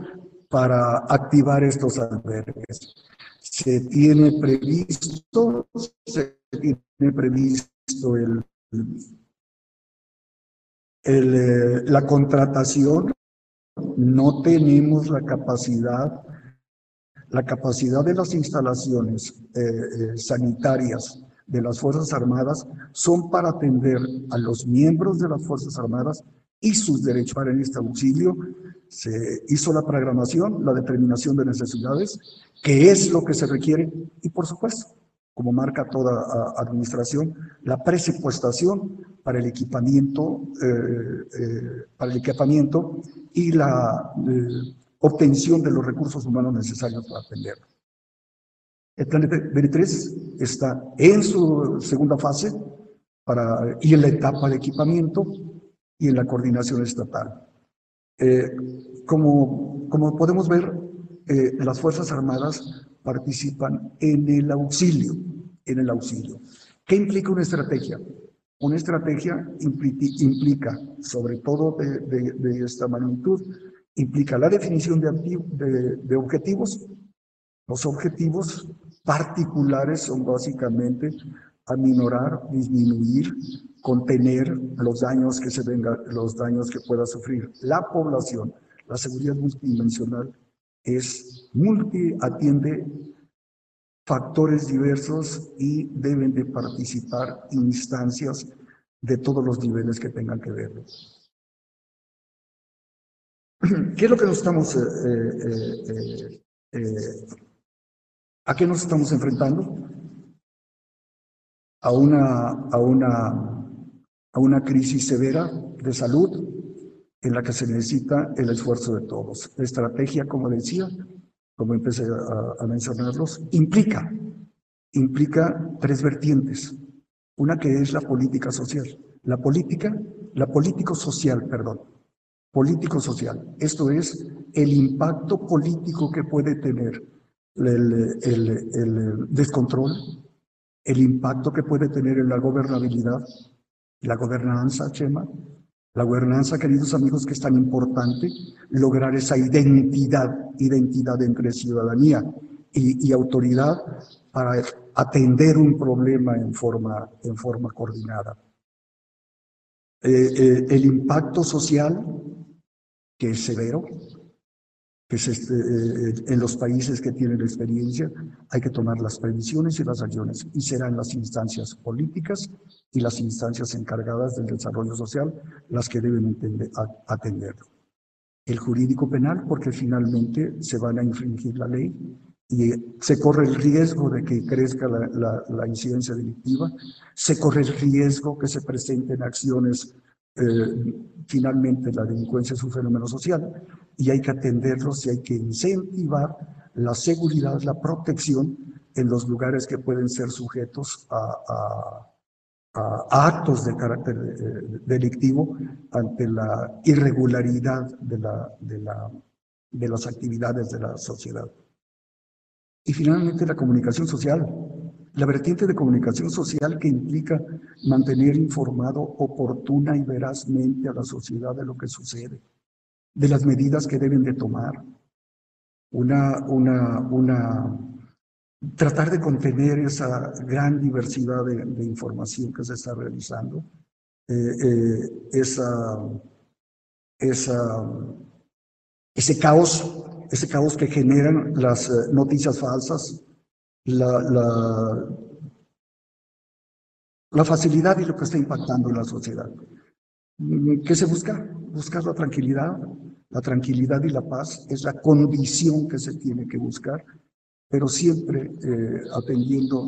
para activar estos albergues. Se tiene previsto, se tiene previsto el, la contratación, no tenemos la capacidad la capacidad de las instalaciones eh, eh, sanitarias de las Fuerzas Armadas son para atender a los miembros de las Fuerzas Armadas y sus derechos para este auxilio. Se hizo la programación, la determinación de necesidades, que es lo que se requiere, y por supuesto, como marca toda administración, la presupuestación para el equipamiento, eh, para el equipamiento y la obtención de los recursos humanos necesarios para atenderlo. El plan BN3 está en su segunda fase para, y en la etapa de equipamiento y en la coordinación estatal. Eh, como, como podemos ver, eh, las Fuerzas Armadas participan en el auxilio, en el auxilio. ¿Qué implica una estrategia? Una estrategia implica, sobre todo de, de esta magnitud, implica la definición de, de, objetivos. Los objetivos particulares son básicamente aminorar, disminuir contener los daños que se venga, los daños que pueda sufrir la población. La seguridad multidimensional es multi, atiende factores diversos y deben de participar instancias de todos los niveles que tengan que ver. ¿Qué es lo que nos estamos, eh, eh, eh, a qué nos estamos enfrentando? A una, a una, a una crisis severa de salud en la que se necesita el esfuerzo de todos. La estrategia, como decía, como empecé a, a mencionarlos, implica, implica tres vertientes. Una que es la política social. La política, la político social, perdón, político-social. Esto es el impacto político que puede tener el, el, descontrol, el impacto que puede tener en la gobernabilidad, la gobernanza, Chema, la gobernanza, queridos amigos, que es tan importante, lograr esa identidad, identidad entre ciudadanía y, y autoridad para atender un problema en forma, en forma coordinada. Eh, eh, el impacto social que es severo, que es este, eh, en los países que tienen experiencia hay que tomar las previsiones y las acciones y serán las instancias políticas y las instancias encargadas del desarrollo social las que deben entender, atenderlo. El jurídico penal porque finalmente se van a infringir la ley y se corre el riesgo de que crezca la, la, la incidencia delictiva, se corre el riesgo que se presenten acciones eh, finalmente la delincuencia es un fenómeno social y hay que atenderlos y hay que incentivar la seguridad, la protección en los lugares que pueden ser sujetos a, actos de carácter eh, delictivo ante la irregularidad de, la, de, la, de las actividades de la sociedad. Y finalmente la comunicación social, la vertiente de comunicación social que implica mantener informado oportuna y verazmente a la sociedad de lo que sucede, de las medidas que deben de tomar. Una, una, una, tratar de contener esa gran diversidad de, información que se está realizando, eh, eh, esa, esa, ese caos, ese caos que generan las eh, noticias falsas, la, la, facilidad y lo que está impactando en la sociedad. ¿Qué se busca? Buscar la tranquilidad. La tranquilidad y la paz es la condición que se tiene que buscar, pero siempre eh, atendiendo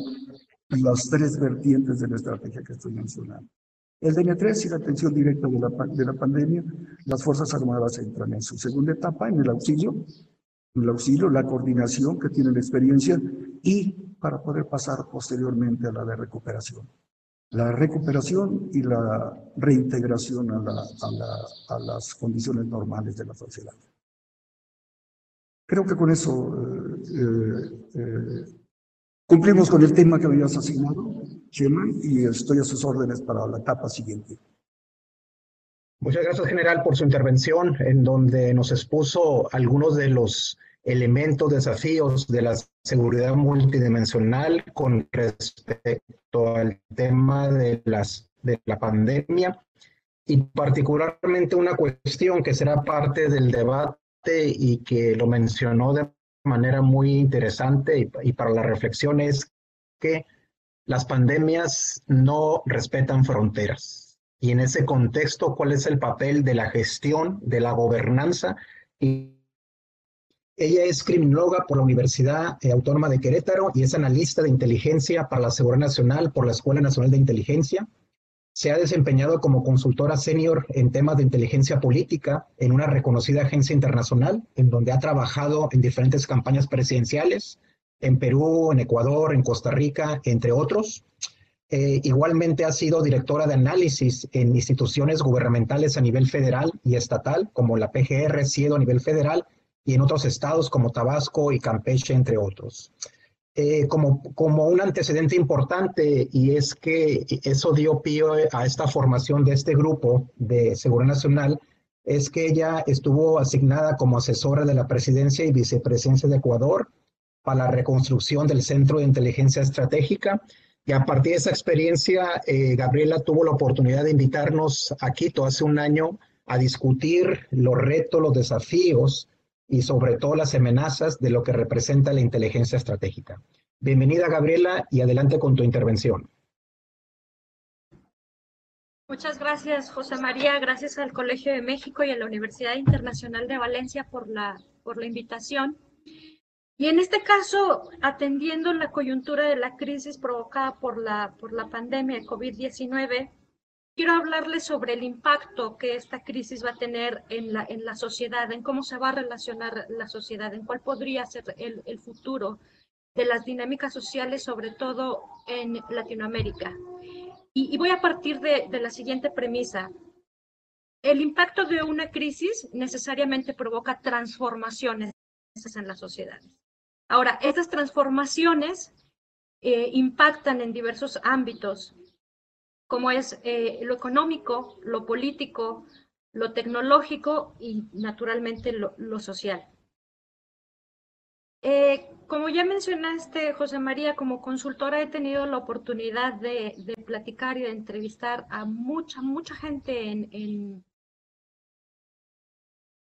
las tres vertientes de la estrategia que estoy mencionando. El DN3 y la atención directa de la, de la pandemia, las Fuerzas Armadas entran en su segunda etapa, en el auxilio, el auxilio, la coordinación que tiene la experiencia y para poder pasar posteriormente a la de recuperación. La recuperación y la reintegración a, la, a, las condiciones normales de la sociedad. Creo que con eso eh, eh, cumplimos con el tema que habías asignado, Chema, y estoy a sus órdenes para la etapa siguiente. Muchas gracias, general, por su intervención, en donde nos expuso algunos de los elementos, desafíos de la seguridad multidimensional con respecto al tema de, las, de la pandemia y particularmente una cuestión que será parte del debate y que lo mencionó de manera muy interesante y, y para la reflexión es que las pandemias no respetan fronteras. Y en ese contexto, ¿cuál es el papel de la gestión, de la gobernanza y ella es criminóloga por la Universidad eh, Autónoma de Querétaro y es analista de inteligencia para la Seguridad Nacional por la Escuela Nacional de Inteligencia. Se ha desempeñado como consultora senior en temas de inteligencia política en una reconocida agencia internacional, en donde ha trabajado en diferentes campañas presidenciales, en Perú, en Ecuador, en Costa Rica, entre otros. Eh, igualmente ha sido directora de análisis en instituciones gubernamentales a nivel federal y estatal, como la PGR, CIEDO a nivel federal, y en otros estados como Tabasco y Campeche, entre otros. Eh, como, como un antecedente importante y es que eso dio pie a esta formación de este grupo de Seguridad Nacional, es que ella estuvo asignada como asesora de la presidencia y vicepresidencia de Ecuador para la reconstrucción del Centro de Inteligencia Estratégica Y a partir de esa experiencia, eh, Gabriela tuvo la oportunidad de invitarnos a Quito hace un año a discutir los retos, los desafíos y sobre todo las amenazas de lo que representa la inteligencia estratégica. Bienvenida, Gabriela, y adelante con tu intervención. Muchas gracias, José María. Gracias al Colegio de México y a la Universidad Internacional de Valencia por la, por la invitación. Y en este caso, atendiendo la coyuntura de la crisis provocada por la, por la pandemia de COVID-19, quiero hablarles sobre el impacto que esta crisis va a tener en la, en la sociedad, en cómo se va a relacionar la sociedad, en cuál podría ser el, el futuro de las dinámicas sociales, sobre todo en Latinoamérica. Y, voy a partir de, de la siguiente premisa. El impacto de una crisis necesariamente provoca transformaciones en las sociedades. Ahora, estas transformaciones eh, impactan en diversos ámbitos, como es eh, lo económico, lo político, lo tecnológico y naturalmente lo, social. Eh, como ya mencionaste, José María, como consultora he tenido la oportunidad de, de platicar y de entrevistar a mucha, mucha gente en, en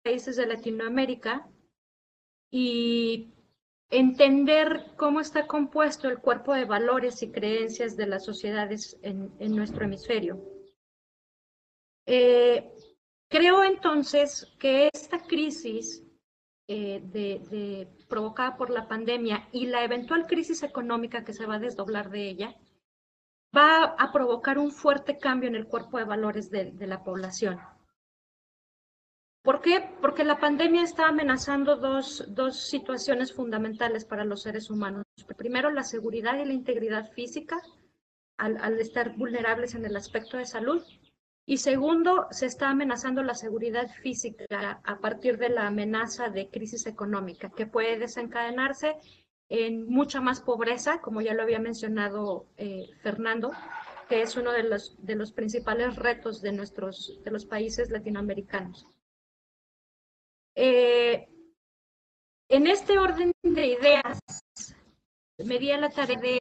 países de Latinoamérica y entender cómo está compuesto el cuerpo de valores y creencias de las sociedades en, nuestro hemisferio. Eh, creo entonces que esta crisis eh, provocada por la pandemia y la eventual crisis económica que se va a desdoblar de ella va a provocar un fuerte cambio en el cuerpo de valores de la población. ¿Por qué? Porque la pandemia está amenazando dos, dos, situaciones fundamentales para los seres humanos. Primero, la seguridad y la integridad física, al, estar vulnerables en el aspecto de salud. Y segundo, se está amenazando la seguridad física a partir de la amenaza de crisis económica, que puede desencadenarse en mucha más pobreza, como ya lo había mencionado eh, Fernando, que es uno de los, de los principales retos de, nuestros, de los países latinoamericanos. Eh, en este orden de ideas, me di a la tarea de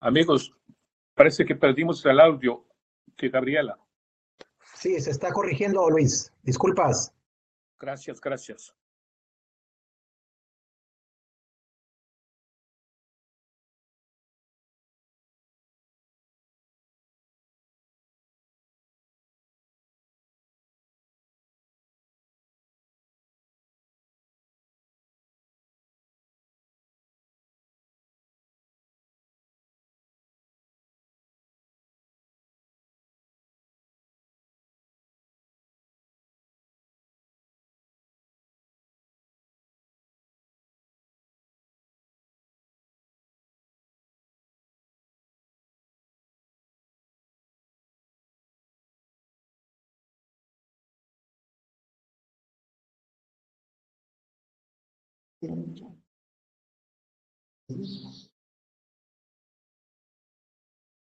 Amigos, parece que perdimos el audio de Gabriela. Sí, se está corrigiendo, Luis. Disculpas. Gracias, gracias.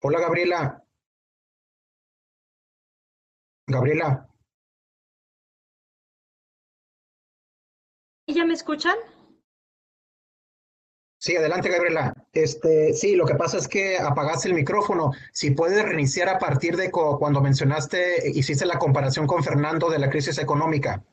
Hola, Gabriela. Gabriela. ¿Ya me escuchan? Sí, adelante, Gabriela. Este, sí, lo que pasa es que apagaste el micrófono. Si puedes reiniciar a partir de cuando mencionaste, hiciste la comparación con Fernando de la crisis económica.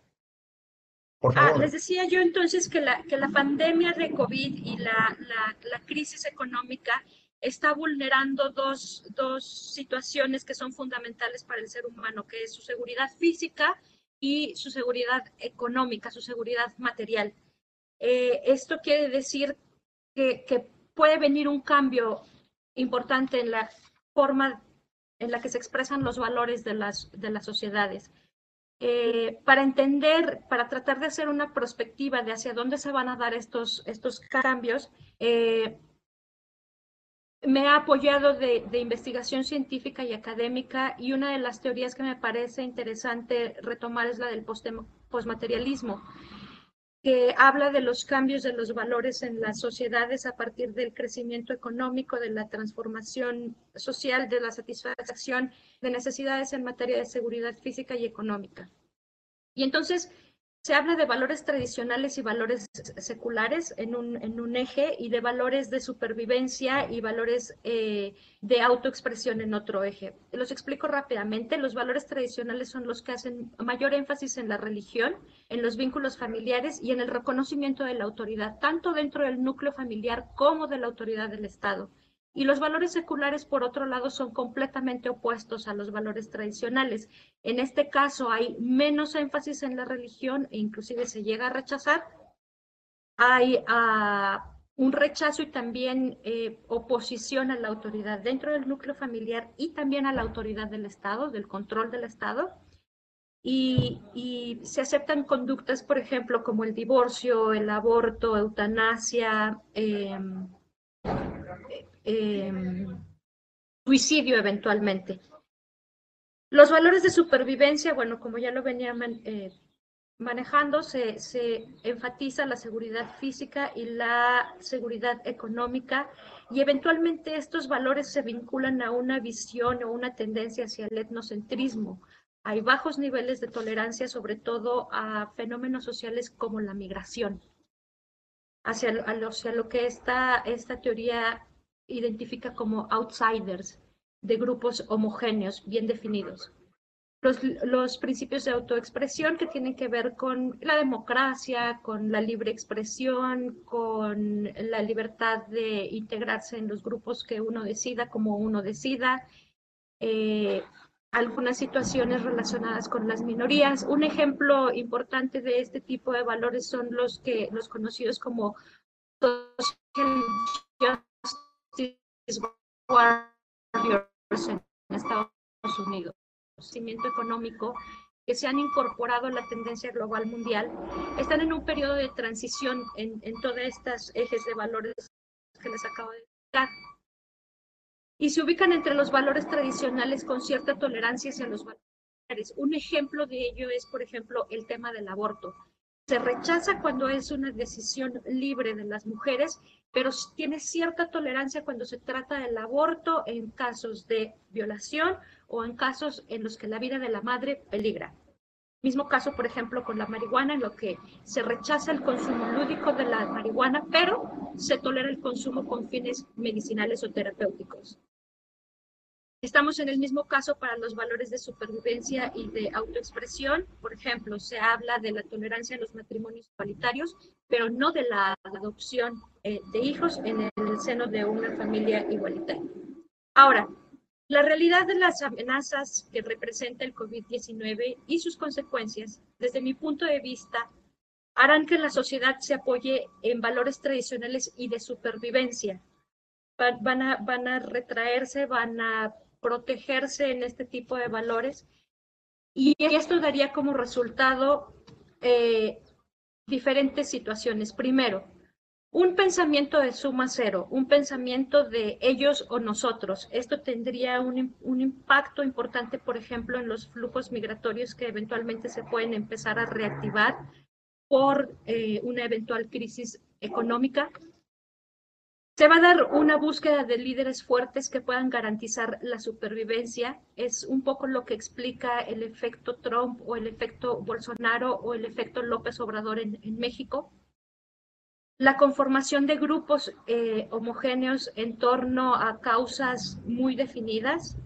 Por ah, les decía yo entonces que la, que la pandemia de COVID y la, la, la crisis económica está vulnerando dos, dos situaciones que son fundamentales para el ser humano, que es su seguridad física y su seguridad económica, su seguridad material. Eh, esto quiere decir que, que, puede venir un cambio importante en la forma en la que se expresan los valores de las, de las sociedades. Eh, para entender, para tratar de hacer una perspectiva de hacia dónde se van a dar estos, estos cambios, eh, me ha apoyado de, de, investigación científica y académica y una de las teorías que me parece interesante retomar es la del postmaterialismo, que habla de los cambios de los valores en las sociedades a partir del crecimiento económico, de la transformación social, de la satisfacción de necesidades en materia de seguridad física y económica. Y entonces, se habla de valores tradicionales y valores seculares en un, en un eje y de valores de supervivencia y valores eh, de autoexpresión en otro eje. Los explico rápidamente. Los valores tradicionales son los que hacen mayor énfasis en la religión, en los vínculos familiares y en el reconocimiento de la autoridad, tanto dentro del núcleo familiar como de la autoridad del Estado. Y los valores seculares, por otro lado, son completamente opuestos a los valores tradicionales. En este caso hay menos énfasis en la religión e inclusive se llega a rechazar. Hay uh, un rechazo y también eh, oposición a la autoridad dentro del núcleo familiar y también a la autoridad del Estado, del control del Estado. Y, y, se aceptan conductas, por ejemplo, como el divorcio, el aborto, eutanasia, eh, eh, suicidio eventualmente. Los valores de supervivencia, bueno, como ya lo venía eh, manejando, se, se, enfatiza la seguridad física y la seguridad económica y eventualmente estos valores se vinculan a una visión o una tendencia hacia el etnocentrismo. Hay bajos niveles de tolerancia, sobre todo a fenómenos sociales como la migración, hacia, hacia lo que esta, esta teoría identifica como outsiders de grupos homogéneos bien definidos. Los, los, principios de autoexpresión que tienen que ver con la democracia, con la libre expresión, con la libertad de integrarse en los grupos que uno decida, como uno decida, eh, algunas situaciones relacionadas con las minorías. Un ejemplo importante de este tipo de valores son los que los conocidos como social Warriors en Estados Unidos, crecimiento económico que se han incorporado a la tendencia global mundial, están en un periodo de transición en, en todas estas ejes de valores que les acabo de explicar. Y se ubican entre los valores tradicionales con cierta tolerancia hacia los valores. Un ejemplo de ello es, por ejemplo, el tema del aborto. Se rechaza cuando es una decisión libre de las mujeres pero tiene cierta tolerancia cuando se trata del aborto en casos de violación o en casos en los que la vida de la madre peligra. Mismo caso, por ejemplo, con la marihuana, en lo que se rechaza el consumo lúdico de la marihuana, pero se tolera el consumo con fines medicinales o terapéuticos. Estamos en el mismo caso para los valores de supervivencia y de autoexpresión. Por ejemplo, se habla de la tolerancia en los matrimonios igualitarios, pero no de la adopción eh, de hijos en el seno de una familia igualitaria. Ahora, la realidad de las amenazas que representa el COVID-19 y sus consecuencias, desde mi punto de vista, harán que la sociedad se apoye en valores tradicionales y de supervivencia. Van a, van a retraerse, van a protegerse en este tipo de valores. Y esto daría como resultado eh, diferentes situaciones. Primero, un pensamiento de suma cero, un pensamiento de ellos o nosotros. Esto tendría un, un, impacto importante, por ejemplo, en los flujos migratorios que eventualmente se pueden empezar a reactivar por eh, una eventual crisis económica. Se va a dar una búsqueda de líderes fuertes que puedan garantizar la supervivencia. Es un poco lo que explica el efecto Trump o el efecto Bolsonaro o el efecto López Obrador en, México. La conformación de grupos eh, homogéneos en torno a causas muy definidas,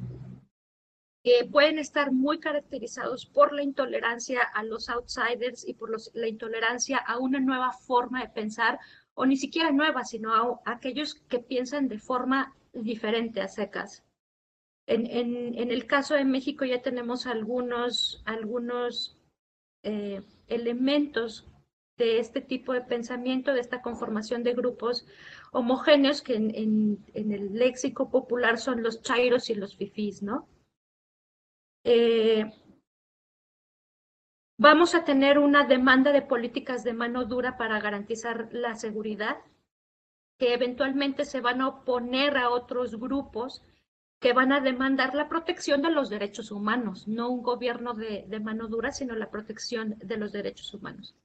que pueden estar muy caracterizados por la intolerancia a los outsiders y por la intolerancia a una nueva forma de pensar o ni siquiera nuevas, sino a, aquellos que piensan de forma diferente a secas. En, en, el caso de México ya tenemos algunos, algunos eh, elementos de este tipo de pensamiento, de esta conformación de grupos homogéneos que en, en el léxico popular son los chairos y los fifís, ¿no? Eh, Vamos a tener una demanda de políticas de mano dura para garantizar la seguridad, que eventualmente se van a oponer a otros grupos que van a demandar la protección de los derechos humanos, no un gobierno de, mano dura, sino la protección de los derechos humanos.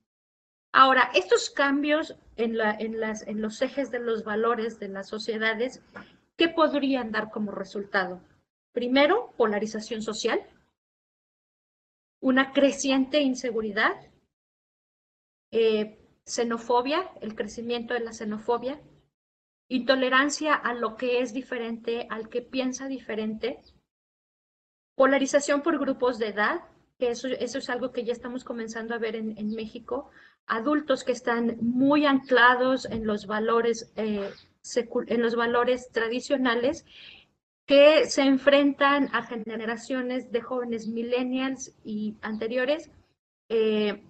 Ahora, estos cambios en, los ejes de los valores de las sociedades, ¿qué podrían dar como resultado? Primero, polarización social, una creciente inseguridad, eh, xenofobia, el crecimiento de la xenofobia, intolerancia a lo que es diferente, al que piensa diferente, polarización por grupos de edad, que eso, es algo que ya estamos comenzando a ver en, México, adultos que están muy anclados en los valores, eh, en los valores tradicionales que se enfrentan a generaciones de jóvenes millennials y anteriores eh,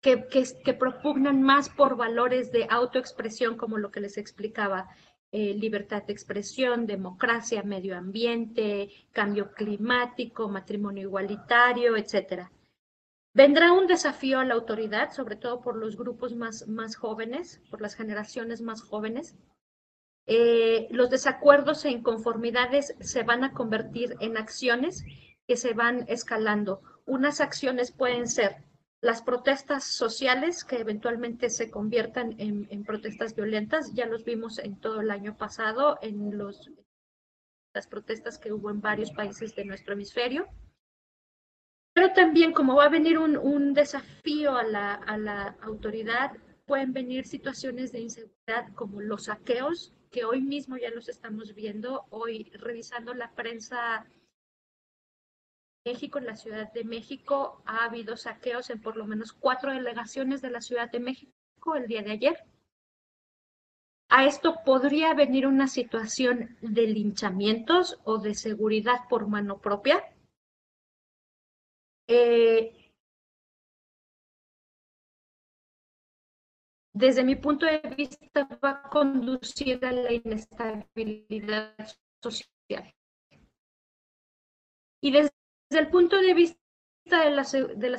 que, que, propugnan más por valores de autoexpresión, como lo que les explicaba, eh, libertad de expresión, democracia, medio ambiente, cambio climático, matrimonio igualitario, etc. Vendrá un desafío a la autoridad, sobre todo por los grupos más, más jóvenes, por las generaciones más jóvenes, eh, los desacuerdos e inconformidades se van a convertir en acciones que se van escalando. Unas acciones pueden ser las protestas sociales que eventualmente se conviertan en, protestas violentas. Ya los vimos en todo el año pasado en los, las protestas que hubo en varios países de nuestro hemisferio. Pero también como va a venir un, un desafío a la, a la autoridad, pueden venir situaciones de inseguridad como los saqueos que hoy mismo ya los estamos viendo, hoy revisando la prensa México, en la Ciudad de México, ha habido saqueos en por lo menos cuatro delegaciones de la Ciudad de México el día de ayer. A esto podría venir una situación de linchamientos o de seguridad por mano propia. Eh, desde mi punto de vista, va a conducir a la inestabilidad social. Y desde el punto de vista de la, de la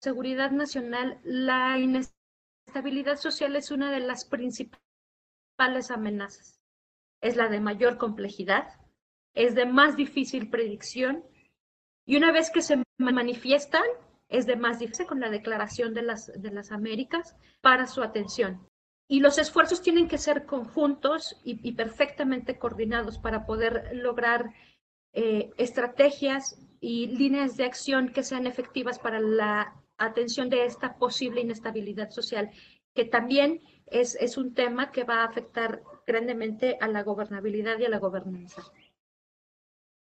seguridad nacional, la inestabilidad social es una de las principales amenazas. Es la de mayor complejidad, es de más difícil predicción y una vez que se manifiestan, es de más difícil con la Declaración de las, de las Américas para su atención. Y los esfuerzos tienen que ser conjuntos y, perfectamente coordinados para poder lograr eh, estrategias y líneas de acción que sean efectivas para la atención de esta posible inestabilidad social, que también es, es un tema que va a afectar grandemente a la gobernabilidad y a la gobernanza.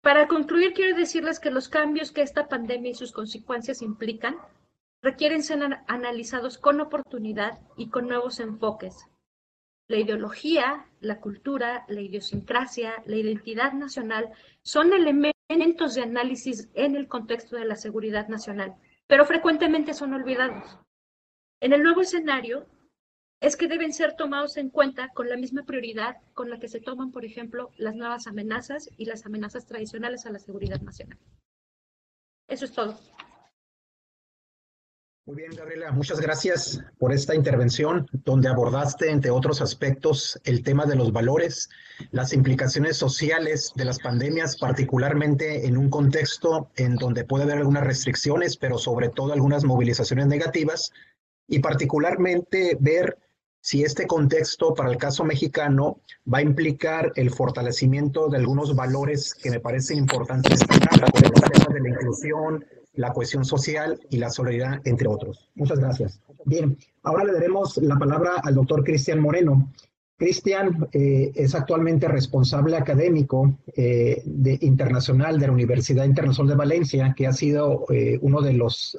Para concluir, quiero decirles que los cambios que esta pandemia y sus consecuencias implican requieren ser analizados con oportunidad y con nuevos enfoques. La ideología, la cultura, la idiosincrasia, la identidad nacional son elementos de análisis en el contexto de la seguridad nacional, pero frecuentemente son olvidados. En el nuevo escenario, es que deben ser tomados en cuenta con la misma prioridad con la que se toman, por ejemplo, las nuevas amenazas y las amenazas tradicionales a la seguridad nacional. Eso es todo. Muy bien, Gabriela, muchas gracias por esta intervención donde abordaste, entre otros aspectos, el tema de los valores, las implicaciones sociales de las pandemias, particularmente en un contexto en donde puede haber algunas restricciones, pero sobre todo algunas movilizaciones negativas, y particularmente ver si este contexto para el caso mexicano va a implicar el fortalecimiento de algunos valores que me parecen importantes destacar, como los de la inclusión, la cohesión social y la solidaridad, entre otros. Muchas gracias. Bien, ahora le daremos la palabra al doctor Cristian Moreno. Cristian eh, es actualmente responsable académico eh, de, internacional de la Universidad Internacional de Valencia, que ha sido eh, uno de, los,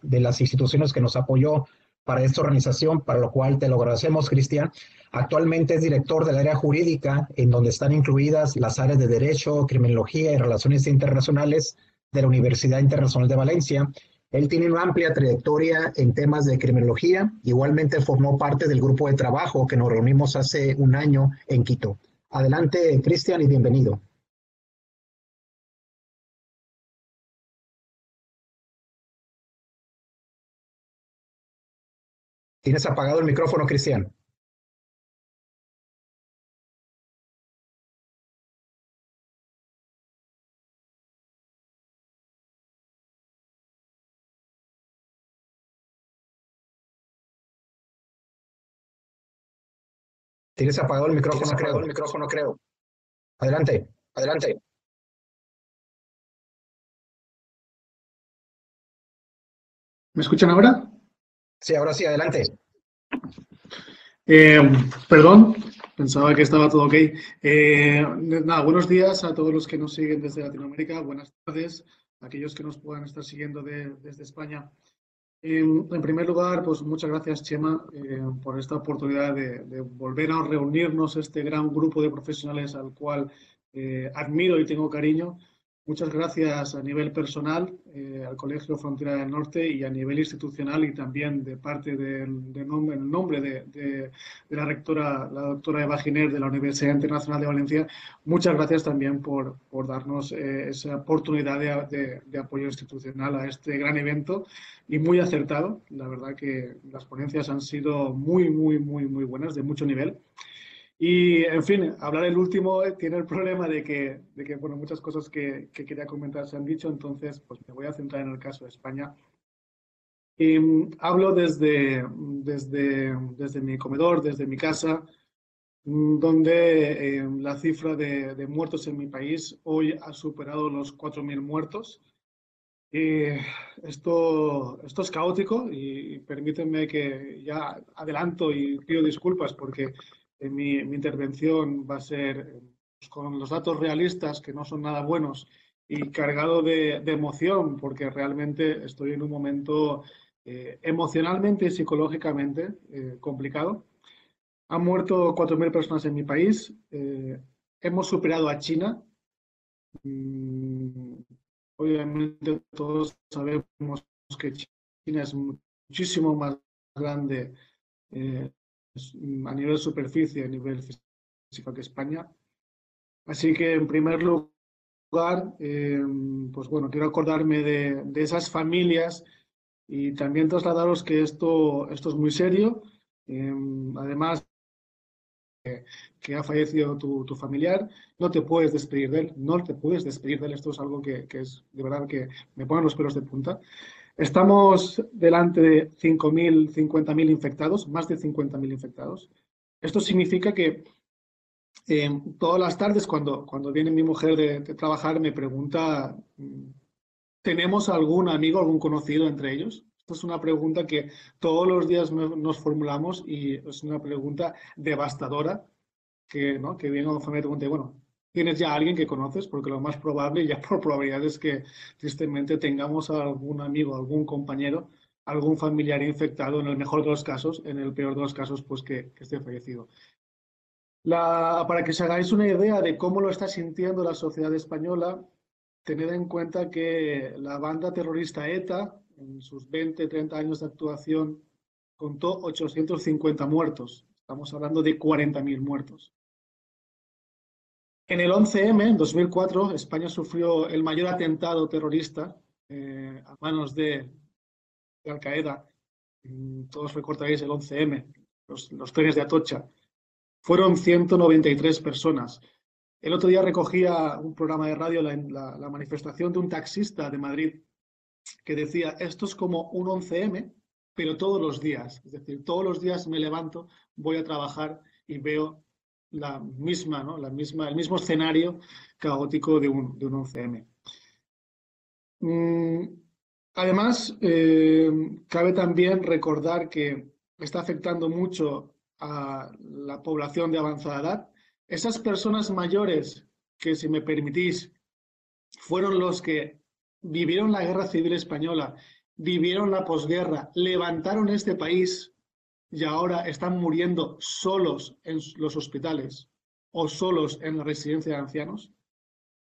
de las instituciones que nos apoyó para esta organización, para lo cual te lo agradecemos, Cristian. Actualmente es director del área jurídica, en donde están incluidas las áreas de Derecho, Criminología y Relaciones Internacionales de la Universidad Internacional de Valencia. Él tiene una amplia trayectoria en temas de criminología. Igualmente formó parte del grupo de trabajo que nos reunimos hace un año en Quito. Adelante, Cristian, y bienvenido. Tienes apagado el micrófono, Cristian. Tienes apagado el micrófono, creo. El micrófono, creo. Adelante, adelante. ¿Me escuchan ahora? Sí, ahora sí, adelante. Eh, perdón, pensaba que estaba todo ok. Eh, nada, buenos días a todos los que nos siguen desde Latinoamérica. Buenas tardes a aquellos que nos puedan estar siguiendo desde España. en primer lugar, pues muchas gracias, Chema, eh, por esta oportunidad de, de, volver a reunirnos, este gran grupo de profesionales al cual admiro y tengo cariño. Muchas gracias a nivel personal eh, al Colegio Frontera del Norte y a nivel institucional y también de parte del de nombre, el nombre de, la rectora, la doctora Eva Giner de la Universidad Internacional de Valencia. Muchas gracias también por, darnos eh, esa oportunidad de, apoyo institucional a este gran evento y muy acertado. La verdad que las ponencias han sido muy, muy, muy, muy buenas, de mucho nivel. Y, en fin, hablar el último tiene el problema de que, de que bueno, muchas cosas que, que, quería comentar se han dicho, entonces pues me voy a centrar en el caso de España. Y, mm, hablo desde, desde, desde mi comedor, desde mi casa, mm, donde eh, la cifra de, de, muertos en mi país hoy ha superado los 4.000 muertos. Y esto, esto es caótico y permítanme que ya adelanto y pido disculpas porque mi, mi, intervención va a ser pues, con los datos realistas, que no son nada buenos, y cargado de, de emoción, porque realmente estoy en un momento eh, emocionalmente y psicológicamente eh, complicado. Han muerto 4.000 personas en mi país. Eh, hemos superado a China. Mm, obviamente todos sabemos que China es muchísimo más grande eh, a nivel superficie, a nivel físico que España. Así que, en primer lugar, eh, pues bueno, quiero acordarme de, de, esas familias y también trasladaros que esto, esto es muy serio. Eh, además, eh, que ha fallecido tu, tu, familiar, no te puedes despedir de él, no te puedes despedir de él. Esto es algo que, que es de verdad que me pone los pelos de punta. Estamos delante de 5.000, 50.000 infectados, más de 50.000 infectados. Esto significa que eh, todas las tardes cuando, cuando viene mi mujer de, de, trabajar me pregunta, ¿tenemos algún amigo, algún conocido entre ellos? Es una pregunta que todos los días nos formulamos y es una pregunta devastadora que, ¿no? que viene a la familia y pregunta, bueno, tienes ya a alguien que conoces, porque lo más probable, ya por probabilidad, es que tristemente tengamos a algún amigo, algún compañero, algún familiar infectado, en el mejor de los casos, en el peor de los casos, pues que, esté fallecido. Para que os hagáis una idea de cómo lo está sintiendo la sociedad española, tened en cuenta que la banda terrorista ETA, en sus 20, 30 años de actuación, contó 850 muertos. Estamos hablando de 40.000 muertos. En el 11M, en 2004, España sufrió el mayor atentado terrorista eh, a manos de, Al-Qaeda. Todos recordaréis el 11M, los, los trenes de Atocha. Fueron 193 personas. El otro día recogía un programa de radio la, la, la, manifestación de un taxista de Madrid que decía, esto es como un 11M, pero todos los días. Es decir, todos los días me levanto, voy a trabajar y veo la misma, ¿no? la misma, el mismo escenario caótico de un, de un 11M. Mm, además, eh, cabe también recordar que está afectando mucho a la población de avanzada edad. Esas personas mayores que, si me permitís, fueron los que vivieron la guerra civil española, vivieron la posguerra, levantaron este país y ahora están muriendo solos en los hospitales o solos en la residencia de ancianos.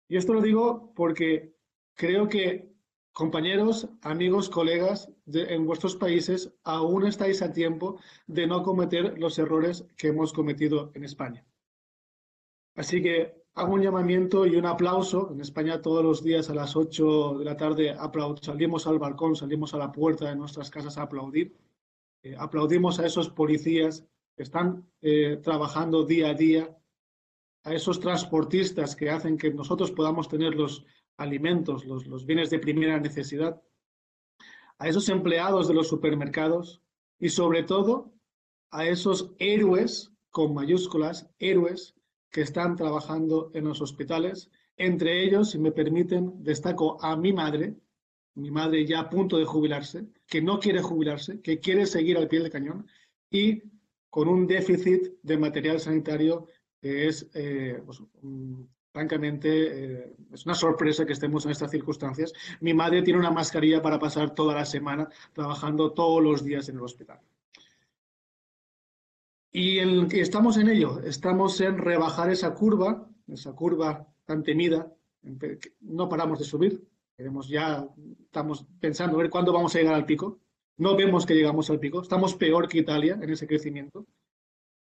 Y esto lo digo porque creo que compañeros, amigos, colegas en vuestros países aún estáis a tiempo de no cometer los errores que hemos cometido en España. Así que hago un llamamiento y un aplauso. En España todos los días a las 8 de la tarde salimos al balcón, salimos a la puerta de nuestras casas a aplaudir. Eh, aplaudimos a esos policías que están eh, trabajando día a día, a esos transportistas que hacen que nosotros podamos tener los alimentos, los, los bienes de primera necesidad, a esos empleados de los supermercados y sobre todo a esos héroes con mayúsculas, héroes que están trabajando en los hospitales. Entre ellos, si me permiten, destaco a mi madre, mi madre ya a punto de jubilarse, que no quiere jubilarse, que quiere seguir al pie del cañón y con un déficit de material sanitario que es, eh, pues, francamente, eh, es una sorpresa que estemos en estas circunstancias. Mi madre tiene una mascarilla para pasar toda la semana trabajando todos los días en el hospital. Y, estamos en ello, estamos en rebajar esa curva, esa curva tan temida, no paramos de subir, queremos ya, estamos pensando a ver cuándo vamos a llegar al pico, no vemos que llegamos al pico, estamos peor que Italia en ese crecimiento.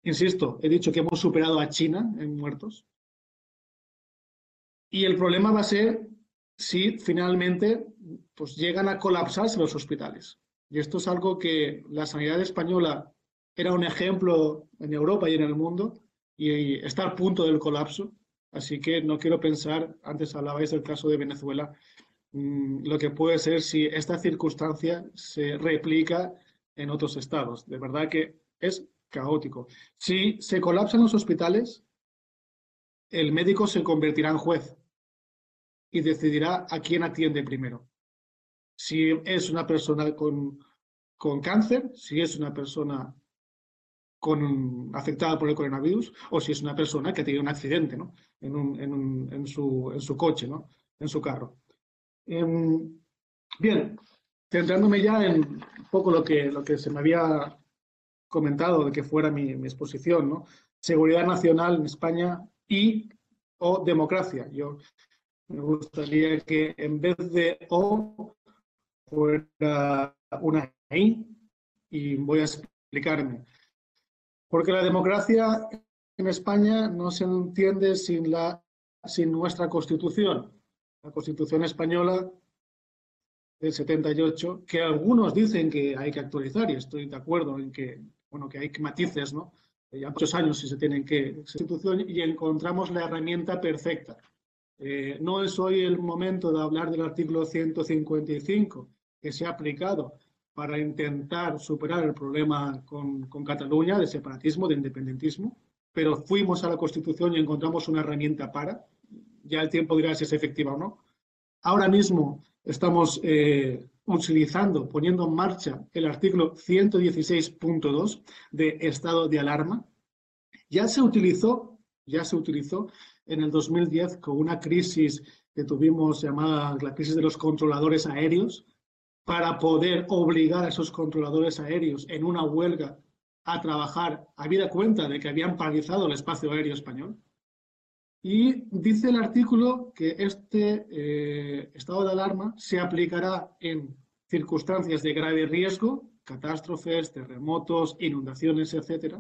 Insisto, he dicho que hemos superado a China en muertos. Y el problema va a ser si finalmente pues, llegan a colapsarse los hospitales. Y esto es algo que la sanidad española era un ejemplo en Europa y en el mundo y está al punto del colapso. Así que no quiero pensar, antes hablabais del caso de Venezuela, lo que puede ser si esta circunstancia se replica en otros estados. De verdad que es caótico. Si se colapsan los hospitales, el médico se convertirá en juez y decidirá a quién atiende primero. Si es una persona con, con cáncer, si es una persona con, afectada por el coronavirus o si es una persona que tenido un accidente ¿no? en, un, en, un, en, su, en, su, coche, ¿no? en su carro. Em, bien, centrándome ya en un poco lo que, lo que se me había comentado de que fuera mi, exposición, ¿no? seguridad nacional en España y o democracia. Yo me gustaría que en vez de o fuera una I y voy a explicarme. Porque la democracia en España no se entiende sin, la, sin nuestra Constitución. La Constitución española del 78, que algunos dicen que hay que actualizar, y estoy de acuerdo en que, bueno, que hay matices, ¿no? Ya muchos años si se tienen que... Constitución y encontramos la herramienta perfecta. Eh, no es hoy el momento de hablar del artículo 155 que se ha aplicado para intentar superar el problema con, Cataluña de separatismo, de independentismo, pero fuimos a la Constitución y encontramos una herramienta para. Ya el tiempo dirá si es efectiva o no. Ahora mismo estamos eh, utilizando, poniendo en marcha el artículo 116.2 de estado de alarma. Ya se utilizó, ya se utilizó en el 2010 con una crisis que tuvimos llamada la crisis de los controladores aéreos, para poder obligar a esos controladores aéreos en una huelga a trabajar, habida cuenta de que habían paralizado el espacio aéreo español. Y dice el artículo que este eh, estado de alarma se aplicará en circunstancias de grave riesgo, catástrofes, terremotos, inundaciones, etc.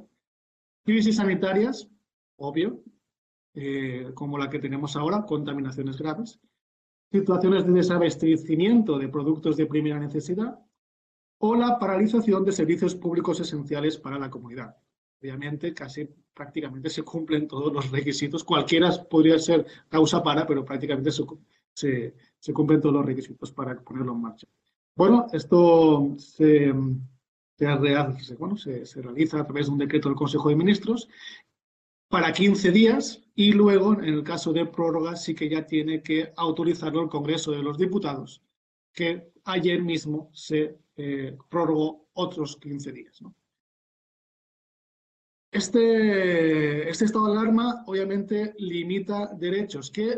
Crisis sanitarias, obvio, eh, como la que tenemos ahora, contaminaciones graves, situaciones de desabastecimiento de productos de primera necesidad o la paralización de servicios públicos esenciales para la comunidad. Obviamente, casi prácticamente se cumplen todos los requisitos. Cualquiera podría ser causa para, pero prácticamente se, se, cumplen todos los requisitos para ponerlo en marcha. Bueno, esto se, bueno, se, se, realiza a través de un decreto del Consejo de Ministros para 15 días y luego, en el caso de prórroga, sí que ya tiene que autorizarlo el Congreso de los Diputados, que ayer mismo se eh, prorrogó otros 15 días. Este, este, estado de alarma obviamente limita derechos que,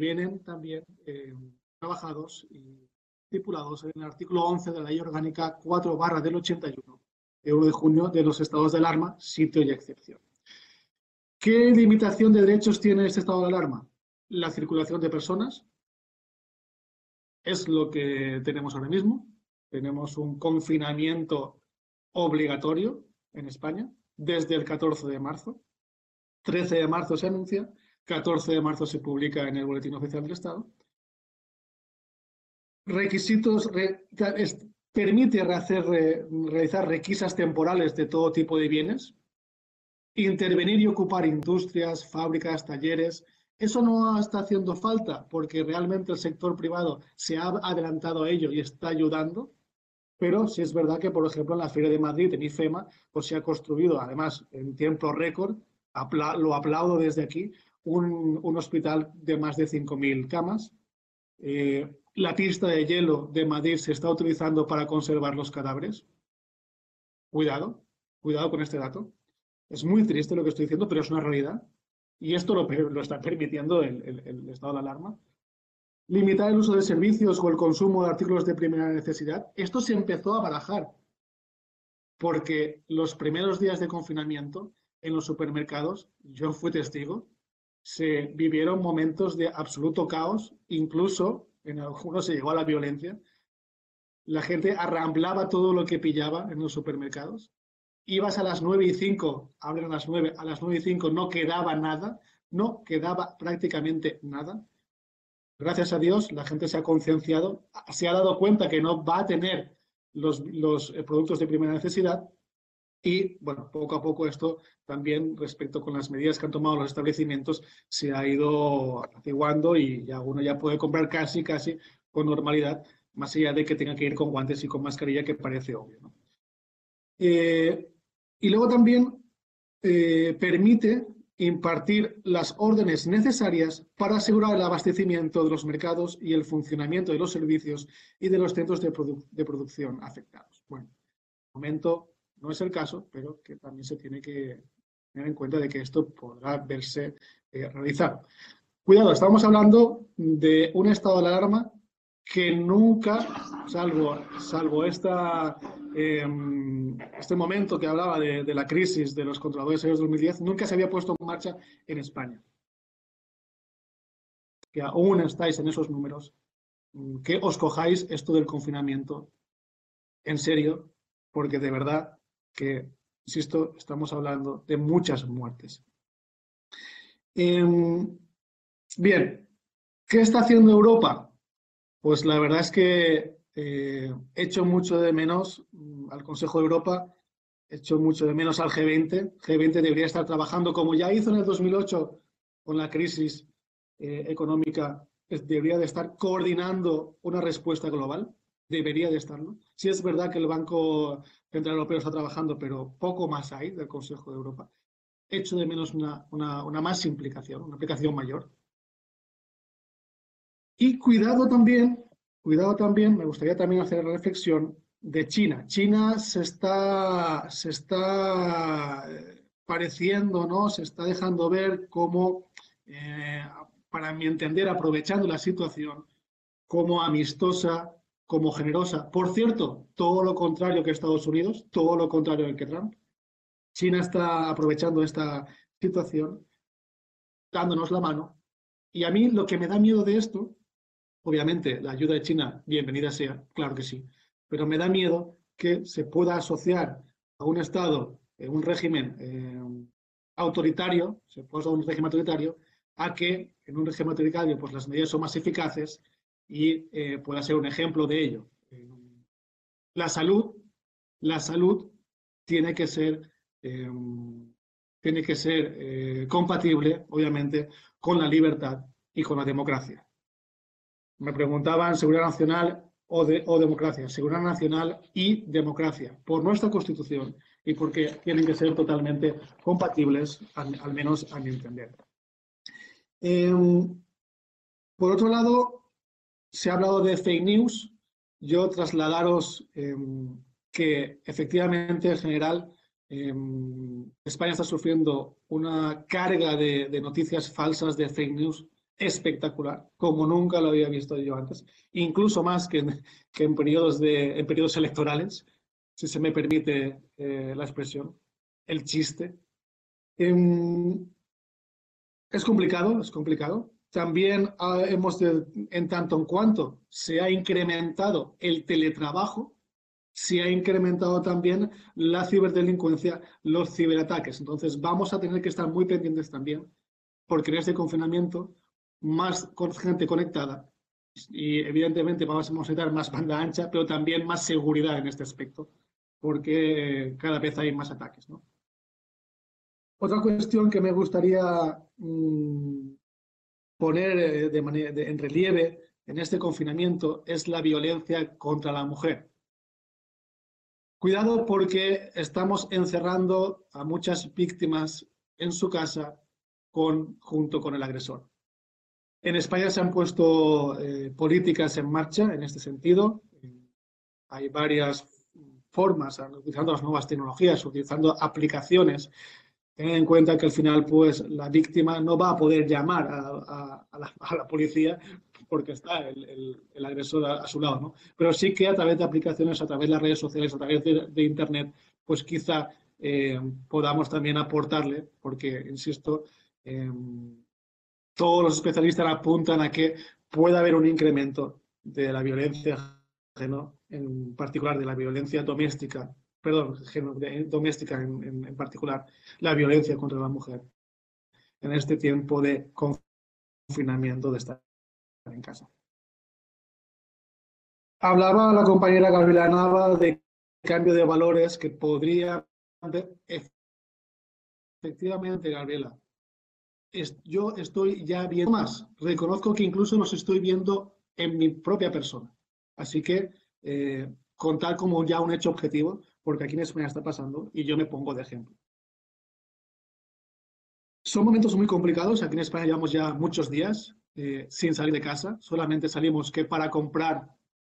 vienen también eh, trabajados y estipulados en el artículo 11 de la Ley Orgánica 4 barra del 81, de 1 de junio, de los estados de alarma, sitio y excepción. ¿Qué limitación de derechos tiene este estado de alarma? La circulación de personas. Es lo que tenemos ahora mismo. Tenemos un confinamiento obligatorio en España desde el 14 de marzo. 13 de marzo se anuncia, 14 de marzo se publica en el Boletín Oficial del Estado. Requisitos, permite realizar requisas temporales de todo tipo de bienes, intervenir y ocupar industrias, fábricas, talleres. Eso no está haciendo falta porque realmente el sector privado se ha adelantado a ello y está ayudando. Pero sí es verdad que, por ejemplo, en la Feria de Madrid, en IFEMA, pues se ha construido, además, en tiempo récord, lo aplaudo desde aquí, un, un, hospital de más de 5.000 camas. Eh, la pista de hielo de Madrid se está utilizando para conservar los cadáveres. Cuidado, cuidado con este dato. Es muy triste lo que estoy diciendo, pero es una realidad. Y esto lo, está permitiendo el, estado de alarma. Limitar el uso de servicios o el consumo de artículos de primera necesidad. Esto se empezó a barajar porque los primeros días de confinamiento en los supermercados, yo fui testigo, se vivieron momentos de absoluto caos, incluso en algunos se llegó a la violencia. La gente arramblaba todo lo que pillaba en los supermercados ibas a las 9 y 5, abren a las 9, a las 9 y 5 no quedaba nada, no quedaba prácticamente nada. Gracias a Dios, la gente se ha concienciado, se ha dado cuenta que no va a tener los, eh, productos de primera necesidad y, bueno, poco a poco esto también respecto con las medidas que han tomado los establecimientos se ha ido atiguando y ya uno ya puede comprar casi, casi con normalidad, más allá de que tenga que ir con guantes y con mascarilla, que parece obvio. Eh, y luego también eh, permite impartir las órdenes necesarias para asegurar el abastecimiento de los mercados y el funcionamiento de los servicios y de los centros de, producción afectados. Bueno, de momento no es el caso, pero que también se tiene que tener en cuenta de que esto podrá verse eh, realizado. Cuidado, estamos hablando de un estado de alarma que nunca, salvo, salvo esta, em, este momento que hablaba de, la crisis de los controladores aéreos 2010, nunca se había puesto en marcha en España. Que aún estáis en esos números, mm, que os cojáis esto del confinamiento en serio, porque de verdad que, insisto, estamos hablando de muchas muertes. Em, bien, ¿qué está haciendo Europa? Pues la verdad es que eh, echo mucho de menos mm, al Consejo de Europa, echo mucho de menos al G20. G20 debería estar trabajando como ya hizo en el 2008 con la crisis eh, económica, debería de estar coordinando una respuesta global, debería de estarlo. Sí es verdad que el Banco Central Europeo está trabajando, pero poco más hay del Consejo de Europa. Echo de menos una, una, una más implicación, una aplicación mayor. Y cuidado también, cuidado también, me gustaría también hacer la reflexión de China. China se está, se está eh, pareciendo, ¿no? Se está dejando ver como, eh, para mi entender, aprovechando la situación, como amistosa, como generosa. Por cierto, todo lo contrario que Estados Unidos, todo lo contrario que Trump. China está aprovechando esta situación, dándonos la mano. Y a mí lo que me da miedo de esto Obviamente, la ayuda de China, bienvenida sea, claro que sí, pero me da miedo que se pueda asociar a un Estado, eh, un régimen eh, autoritario, se puede asociar a un régimen autoritario, a que en un régimen autoritario pues, las medidas son más eficaces y eh, pueda ser un ejemplo de ello. la salud, la salud tiene que ser, tiene que ser compatible, obviamente, con la libertad y con la democracia. Me preguntaban, seguridad nacional, o, de, o democracia, seguridad nacional y democracia, por nuestra Constitución y porque tienen que ser totalmente compatibles, al, menos a mi entender. Em, por otro lado, se ha hablado de fake news. Yo trasladaros em, que efectivamente en general em, España está sufriendo una carga de, noticias falsas, de fake news espectacular, como nunca lo había visto yo antes, incluso más que en, que en periodos, de, en periodos electorales, si se me permite eh, la expresión, el chiste. Em, es complicado, es complicado. También ah, hemos, en tanto en cuanto se ha incrementado el teletrabajo, se ha incrementado también la ciberdelincuencia, los ciberataques. Entonces vamos a tener que estar muy pendientes también, porque en este confinamiento, más gente conectada, y evidentemente vamos a necesitar más banda ancha, pero también más seguridad en este aspecto, porque cada vez hay más ataques. Otra cuestión que me gustaría mm, poner eh, en relieve en este confinamiento es la violencia contra la mujer. Cuidado porque estamos encerrando a muchas víctimas en su casa con, junto con el agresor. En España se han puesto eh, políticas en marcha en este sentido. Hay varias formas, utilizando las nuevas tecnologías, utilizando aplicaciones Tener en cuenta que al final pues la víctima no va a poder llamar a, la, policía porque está el, agresor a, su lado, ¿no? Pero sí que a través de aplicaciones, a través de las redes sociales, a través de, Internet, pues quizá eh, podamos también aportarle, porque, insisto, em, todos los especialistas apuntan a que pueda haber un incremento de la violencia, en particular de la violencia doméstica perdón, doméstica en, particular, la violencia contra la mujer en este tiempo de confinamiento de estar en casa. Hablaba la compañera Gabriela Nava de cambio de valores que podría efectivamente, Gabriela. Yo estoy ya viendo más. Reconozco que incluso los estoy viendo en mi propia persona. Así que eh, contar como ya un hecho objetivo porque aquí en España está pasando y yo me pongo de ejemplo. Son momentos muy complicados. Aquí en España llevamos ya muchos días eh, sin salir de casa. Solamente salimos que para comprar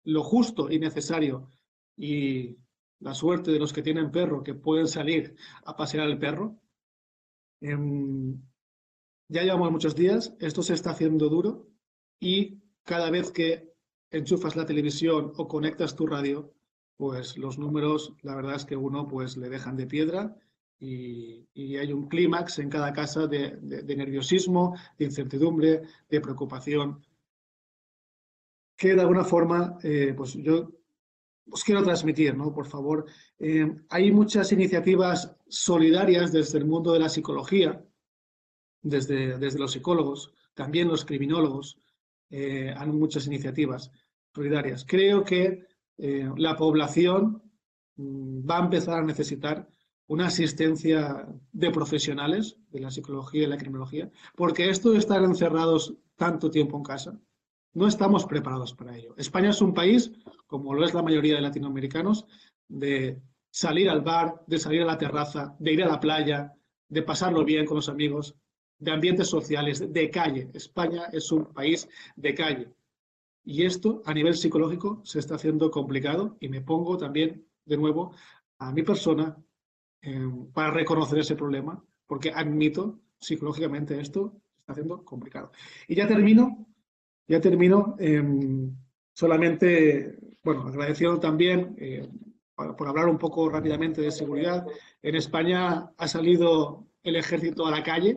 lo justo y necesario y la suerte de los que tienen perro que pueden salir a pasear al perro. Em, ya llevamos muchos días. Esto se está haciendo duro y cada vez que enchufas la televisión o conectas tu radio, pues los números, la verdad es que uno pues le dejan de piedra y, hay un clímax en cada casa de, nerviosismo, de incertidumbre, de preocupación, que de alguna forma eh, pues yo os quiero transmitir, ¿no? Por favor, eh, hay muchas iniciativas solidarias desde el mundo de la psicología, desde, desde los psicólogos, también los criminólogos, eh, hay muchas iniciativas solidarias. Creo que eh, la población mm, va a empezar a necesitar una asistencia de profesionales de la psicología y la criminología, porque esto de estar encerrados tanto tiempo en casa, no estamos preparados para ello. España es un país, como lo es la mayoría de latinoamericanos, de salir al bar, de salir a la terraza, de ir a la playa, de pasarlo bien con los amigos, de ambientes sociales, de calle. España es un país de calle. Y esto a nivel psicológico se está haciendo complicado y me pongo también de nuevo a mi persona em, para reconocer ese problema, porque admito psicológicamente esto se está haciendo complicado. Y ya termino, ya termino em, solamente, bueno, agradeciendo también, eh, por hablar un poco rápidamente de seguridad, en España ha salido el ejército a la calle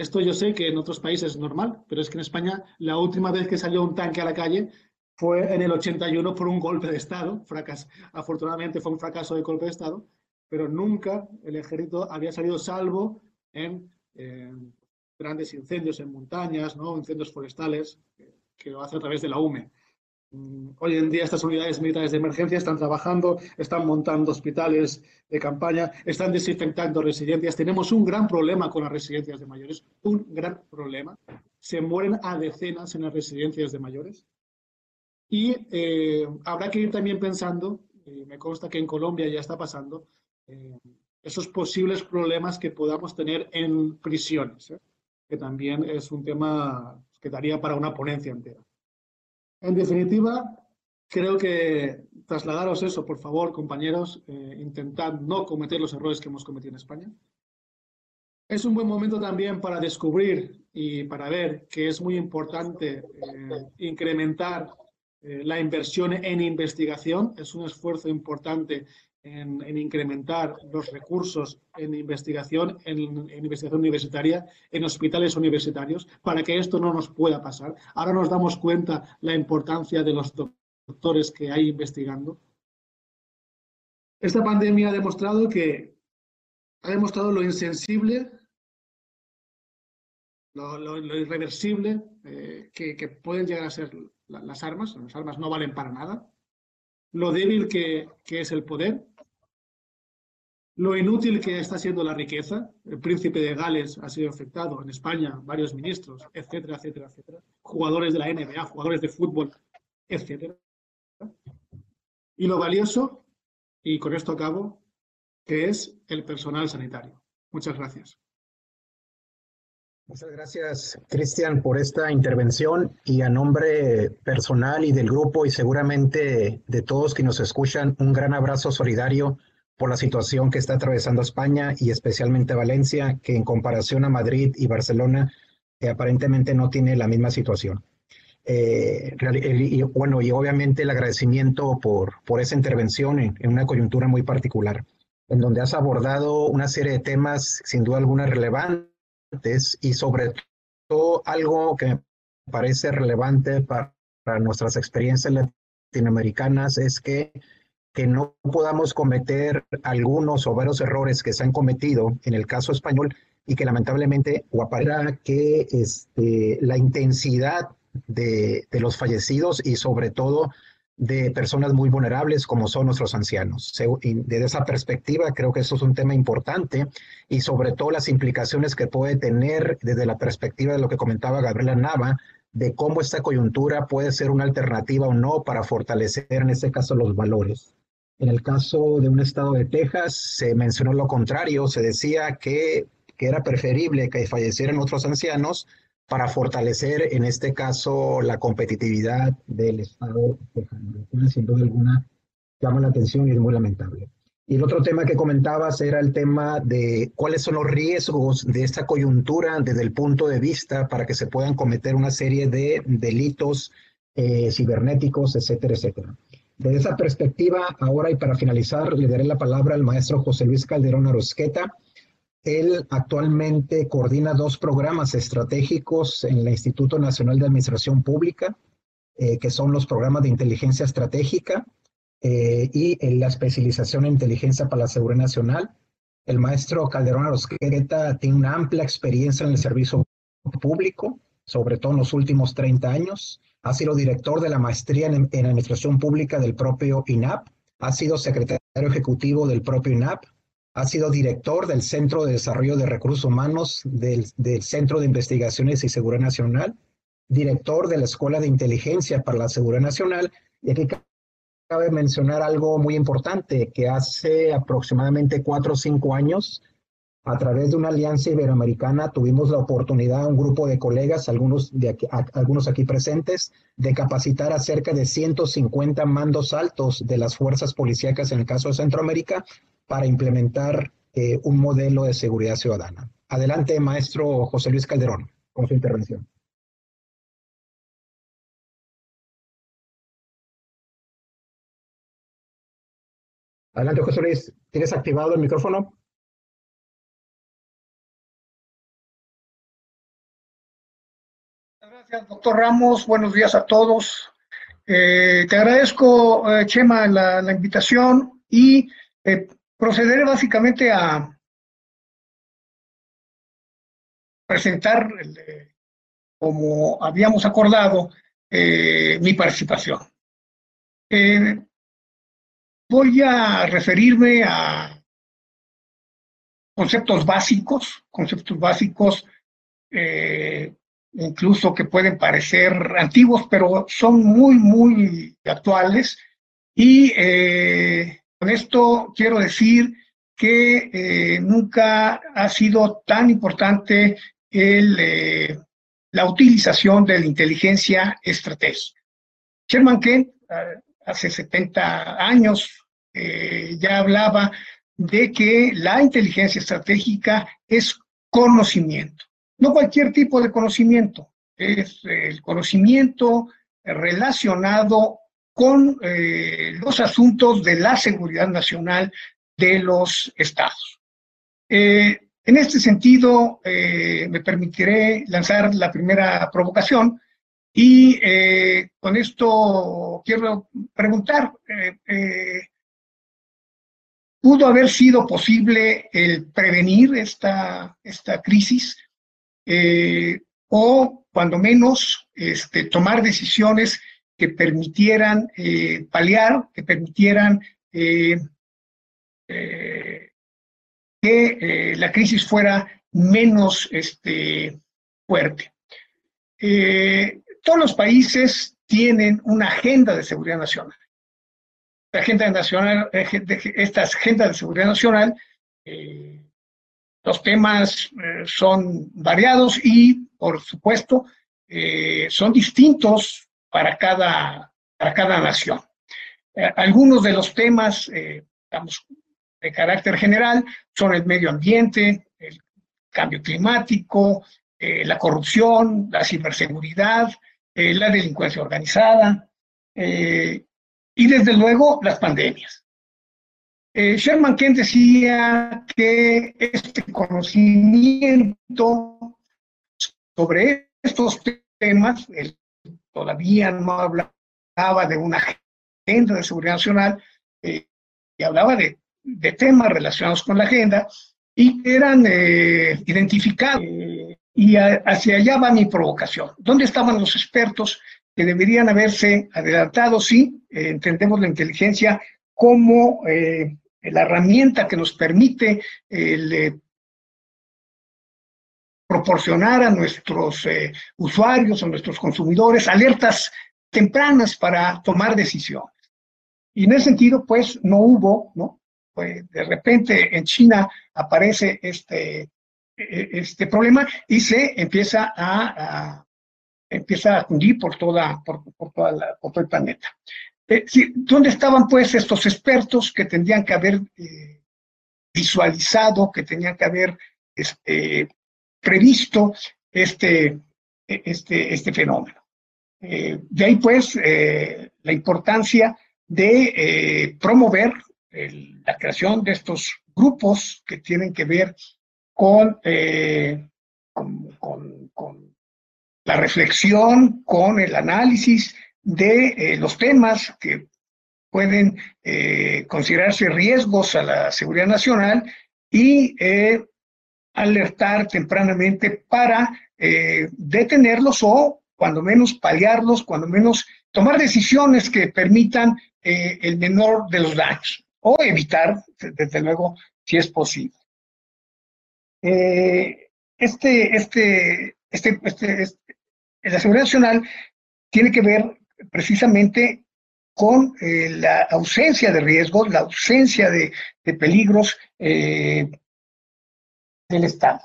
esto yo sé que en otros países es normal, pero es que en España la última vez que salió un tanque a la calle fue en el 81 por un golpe de Estado. Fracas. Afortunadamente fue un fracaso de golpe de Estado, pero nunca el ejército había salido salvo en grandes incendios en montañas, ¿no? incendios forestales, que lo hace a través de la UME. Mm, hoy en día estas unidades militares de emergencia están trabajando, están montando hospitales de campaña, están desinfectando residencias. Tenemos un gran problema con las residencias de mayores, un gran problema. Se mueren a decenas en las residencias de mayores. Y eh, habrá que ir también pensando, me consta que en Colombia ya está pasando, eh, esos posibles problemas que podamos tener en prisiones, ¿eh? que también es un tema que daría para una ponencia entera. En definitiva, creo que trasladaros eso, por favor, compañeros, eh, intentad no cometer los errores que hemos cometido en España. Es un buen momento también para descubrir y para ver que es muy importante eh, incrementar eh, la inversión en investigación. Es un esfuerzo importante en, en incrementar los recursos en investigación, en, investigación universitaria, en hospitales universitarios, para que esto no nos pueda pasar. Ahora nos damos cuenta la importancia de los doctores que hay investigando. Esta pandemia ha demostrado que ha demostrado lo insensible, lo, irreversible eh, que, pueden llegar a ser la, las armas. Las armas no valen para nada. Lo débil que, es el poder lo inútil que está siendo la riqueza. El príncipe de Gales ha sido afectado, en España varios ministros, etcétera, etcétera, etcétera. Jugadores de la NBA, jugadores de fútbol, etcétera. Y lo valioso, y con esto acabo, que es el personal sanitario. Muchas gracias. Muchas gracias, Cristian, por esta intervención y a nombre personal y del grupo y seguramente de todos que nos escuchan, un gran abrazo solidario por la situación que está atravesando España y especialmente Valencia, que en comparación a Madrid y Barcelona, eh, aparentemente no tiene la misma situación. Eh, y, bueno, y obviamente el agradecimiento por, por esa intervención en, en, una coyuntura muy particular, en donde has abordado una serie de temas sin duda alguna relevantes y sobre todo algo que me parece relevante para, nuestras experiencias latinoamericanas es que que no podamos cometer algunos o varios errores que se han cometido en el caso español y que lamentablemente aparezca que este, la intensidad de, los fallecidos y sobre todo de personas muy vulnerables como son nuestros ancianos. Desde esa perspectiva creo que eso es un tema importante y sobre todo las implicaciones que puede tener desde la perspectiva de lo que comentaba Gabriela Nava, de cómo esta coyuntura puede ser una alternativa o no para fortalecer en este caso los valores. En el caso de un estado de Texas se mencionó lo contrario, se decía que, que era preferible que fallecieran otros ancianos para fortalecer, en este caso, la competitividad del estado tejano, sin duda alguna llama la atención y es muy lamentable. Y el otro tema que comentabas era el tema de cuáles son los riesgos de esta coyuntura desde el punto de vista para que se puedan cometer una serie de delitos eh, cibernéticos, etcétera, etcétera. Desde esa perspectiva, ahora y para finalizar, le daré la palabra al maestro José Luis Calderón Arosqueta. Él actualmente coordina dos programas estratégicos en el Instituto Nacional de Administración Pública, eh, que son los programas de inteligencia estratégica eh, y la especialización en inteligencia para la seguridad nacional. El maestro Calderón Arosqueta tiene una amplia experiencia en el servicio público, sobre todo en los últimos 30 años. Ha sido director de la maestría en, Administración Pública del propio INAP, ha sido secretario ejecutivo del propio INAP, ha sido director del Centro de Desarrollo de Recursos Humanos del, del Centro de Investigaciones y Seguridad Nacional, director de la Escuela de Inteligencia para la Seguridad Nacional, y aquí cabe mencionar algo muy importante, que hace aproximadamente cuatro o cinco años a través de una alianza iberoamericana tuvimos la oportunidad, un grupo de colegas, algunos, de aquí, algunos aquí presentes, de capacitar a cerca de 150 mandos altos de las fuerzas policíacas en el caso de Centroamérica para implementar eh, un modelo de seguridad ciudadana. Adelante, maestro José Luis Calderón, con su intervención. Adelante, José Luis. ¿Tienes activado el micrófono? Gracias, doctor Ramos. Buenos días a todos. Eh, te agradezco, eh, Chema, la, la, invitación y eh, procederé básicamente a presentar, como habíamos acordado, mi participación. voy a referirme a conceptos básicos, conceptos básicos incluso que pueden parecer antiguos, pero son muy, muy actuales. Y eh, con esto quiero decir que eh, nunca ha sido tan importante el, la utilización de la inteligencia estratégica. Sherman Kent, hace 70 años, ya hablaba de que la inteligencia estratégica es conocimiento. No cualquier tipo de conocimiento, es el conocimiento relacionado con eh, los asuntos de la seguridad nacional de los estados. Eh, en este sentido, eh, me permitiré lanzar la primera provocación y con esto quiero preguntar, pudo haber sido posible el prevenir esta, esta crisis eh, o cuando menos este, tomar decisiones que permitieran eh, paliar, que permitieran eh, que la crisis fuera menos este, fuerte. todos los países tienen una agenda de seguridad nacional la nacional, esta agenda de seguridad nacional, los temas eh, son variados y, por supuesto, eh, son distintos para cada, para cada nación. algunos de los temas, digamos, de carácter general son el medio ambiente, el cambio climático, la corrupción, la ciberseguridad, la delincuencia organizada, y desde luego las pandemias. Eh, Sherman Kent decía que este conocimiento sobre estos temas, él todavía no hablaba de una agenda de seguridad nacional, eh, y hablaba de, temas relacionados con la agenda y eran eh, identificados. y hacia allá va mi provocación. ¿Dónde estaban los expertos que deberían haberse adelantado, sí, entendemos la inteligencia como la herramienta que nos permite eh, proporcionar a nuestros usuarios, a nuestros consumidores, alertas tempranas para tomar decisiones. Y en ese sentido, pues, no hubo, ¿no? Pues, de repente en China aparece este, este problema y se empieza a empieza a cundir por, toda, por, la, todo el planeta. Eh, ¿Dónde estaban pues estos expertos que tendrían que haber eh, visualizado, que tenían que haber este, previsto este, este, este fenómeno? Eh, de ahí pues la importancia de promover la creación de estos grupos que tienen que ver con, con la reflexión, con el análisis de eh, los temas que pueden eh, considerarse riesgos a la seguridad nacional y eh, alertar tempranamente para detenerlos o cuando menos paliarlos, cuando menos tomar decisiones que permitan el menor de los daños o evitar, desde luego, si es posible. este, este, este, este, este la seguridad nacional tiene que ver precisamente con eh, la ausencia de riesgos, la ausencia de, peligros eh, del Estado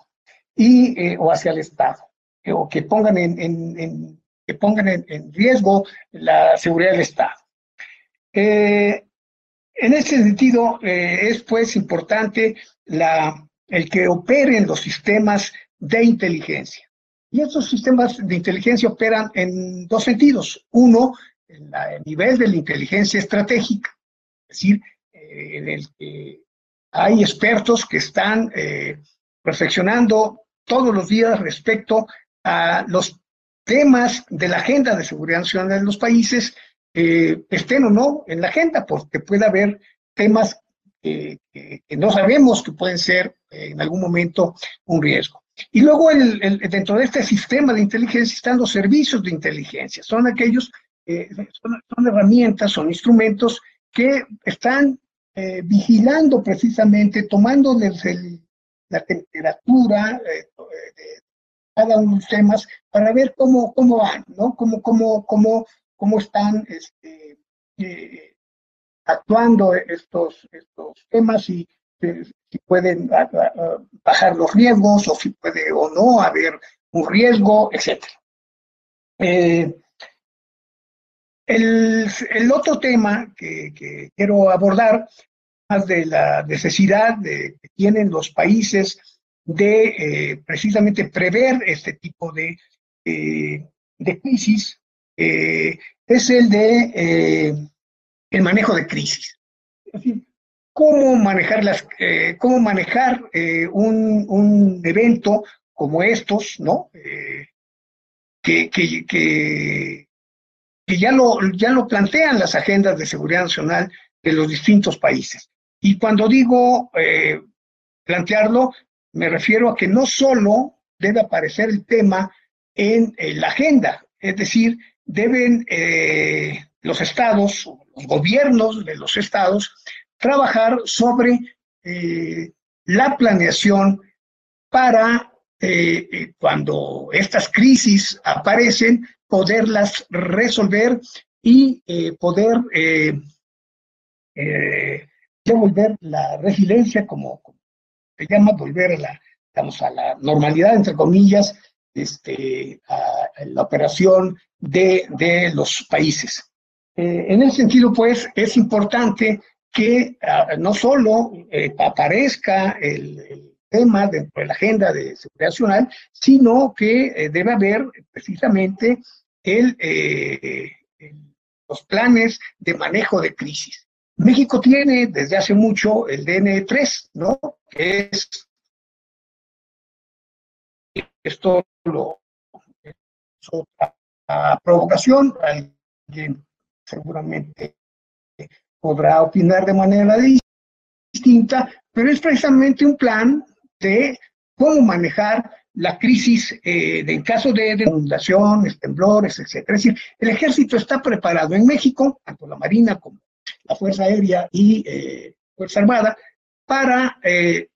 y, eh, o hacia el Estado, o que pongan en, que pongan en, riesgo la seguridad del Estado. en ese sentido, es pues importante la, el que operen los sistemas de inteligencia. Y estos sistemas de inteligencia operan en dos sentidos. Uno, el nivel de la inteligencia estratégica, es decir, eh, en el que hay expertos que están eh, reflexionando todos los días respecto a los temas de la agenda de seguridad nacional de los países, eh, estén o no en la agenda, porque puede haber temas que no sabemos que pueden ser en algún momento un riesgo. Y luego dentro de este sistema de inteligencia están los servicios de inteligencia. Son aquellos, eh, son, herramientas, son instrumentos que están eh, vigilando precisamente, tomando desde la temperatura eh, de cada uno de los temas para ver cómo, cómo van, ¿no? Cómo, cómo, cómo, cómo están este, eh, actuando estos, estos temas y eh, si pueden bajar los riesgos o si puede o no haber un riesgo, etc. Eh, el, el, otro tema que, quiero abordar, más de la necesidad que tienen los países de eh, precisamente prever este tipo de, eh, de crisis, eh, es el de el manejo de crisis. Es decir, cómo manejar, las, cómo manejar un, un, evento como estos, ¿no? que, que, que, que ya lo, ya lo plantean las agendas de seguridad nacional de los distintos países. Y cuando digo eh, plantearlo, me refiero a que no solo debe aparecer el tema en, la agenda, es decir, deben eh, los estados, los gobiernos de los estados, trabajar sobre eh, la planeación para cuando estas crisis aparecen, poderlas resolver y poder devolver la resiliencia, como, se llama, volver a la, a la normalidad, entre comillas, este, a, la operación de, de los países. Eh, en ese sentido, pues, es importante que ah, no solo eh, aparezca el, tema dentro de la agenda de seguridad nacional, sino que eh, debe haber precisamente el, los planes de manejo de crisis. México tiene desde hace mucho el DN3, ¿no? Que es esto lo es provocación, alguien seguramente podrá opinar de manera distinta, pero es precisamente un plan de cómo manejar la crisis eh, en caso de, inundaciones, temblores, etc. Es decir, el ejército está preparado en México, tanto la Marina como la Fuerza Aérea y eh, Fuerza Armada para eh,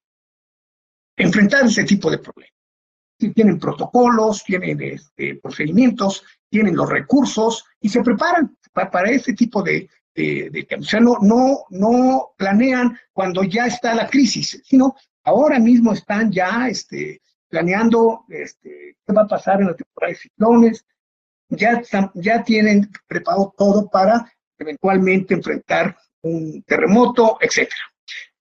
enfrentar ese tipo de problemas. Tienen protocolos, tienen este, procedimientos, tienen los recursos y se preparan para, ese tipo de, de, O sea, no, no, no planean cuando ya está la crisis, sino ahora mismo están ya este, planeando este, qué va a pasar en la temporada de ciclones, ya, ya tienen preparado todo para eventualmente enfrentar un terremoto, etc.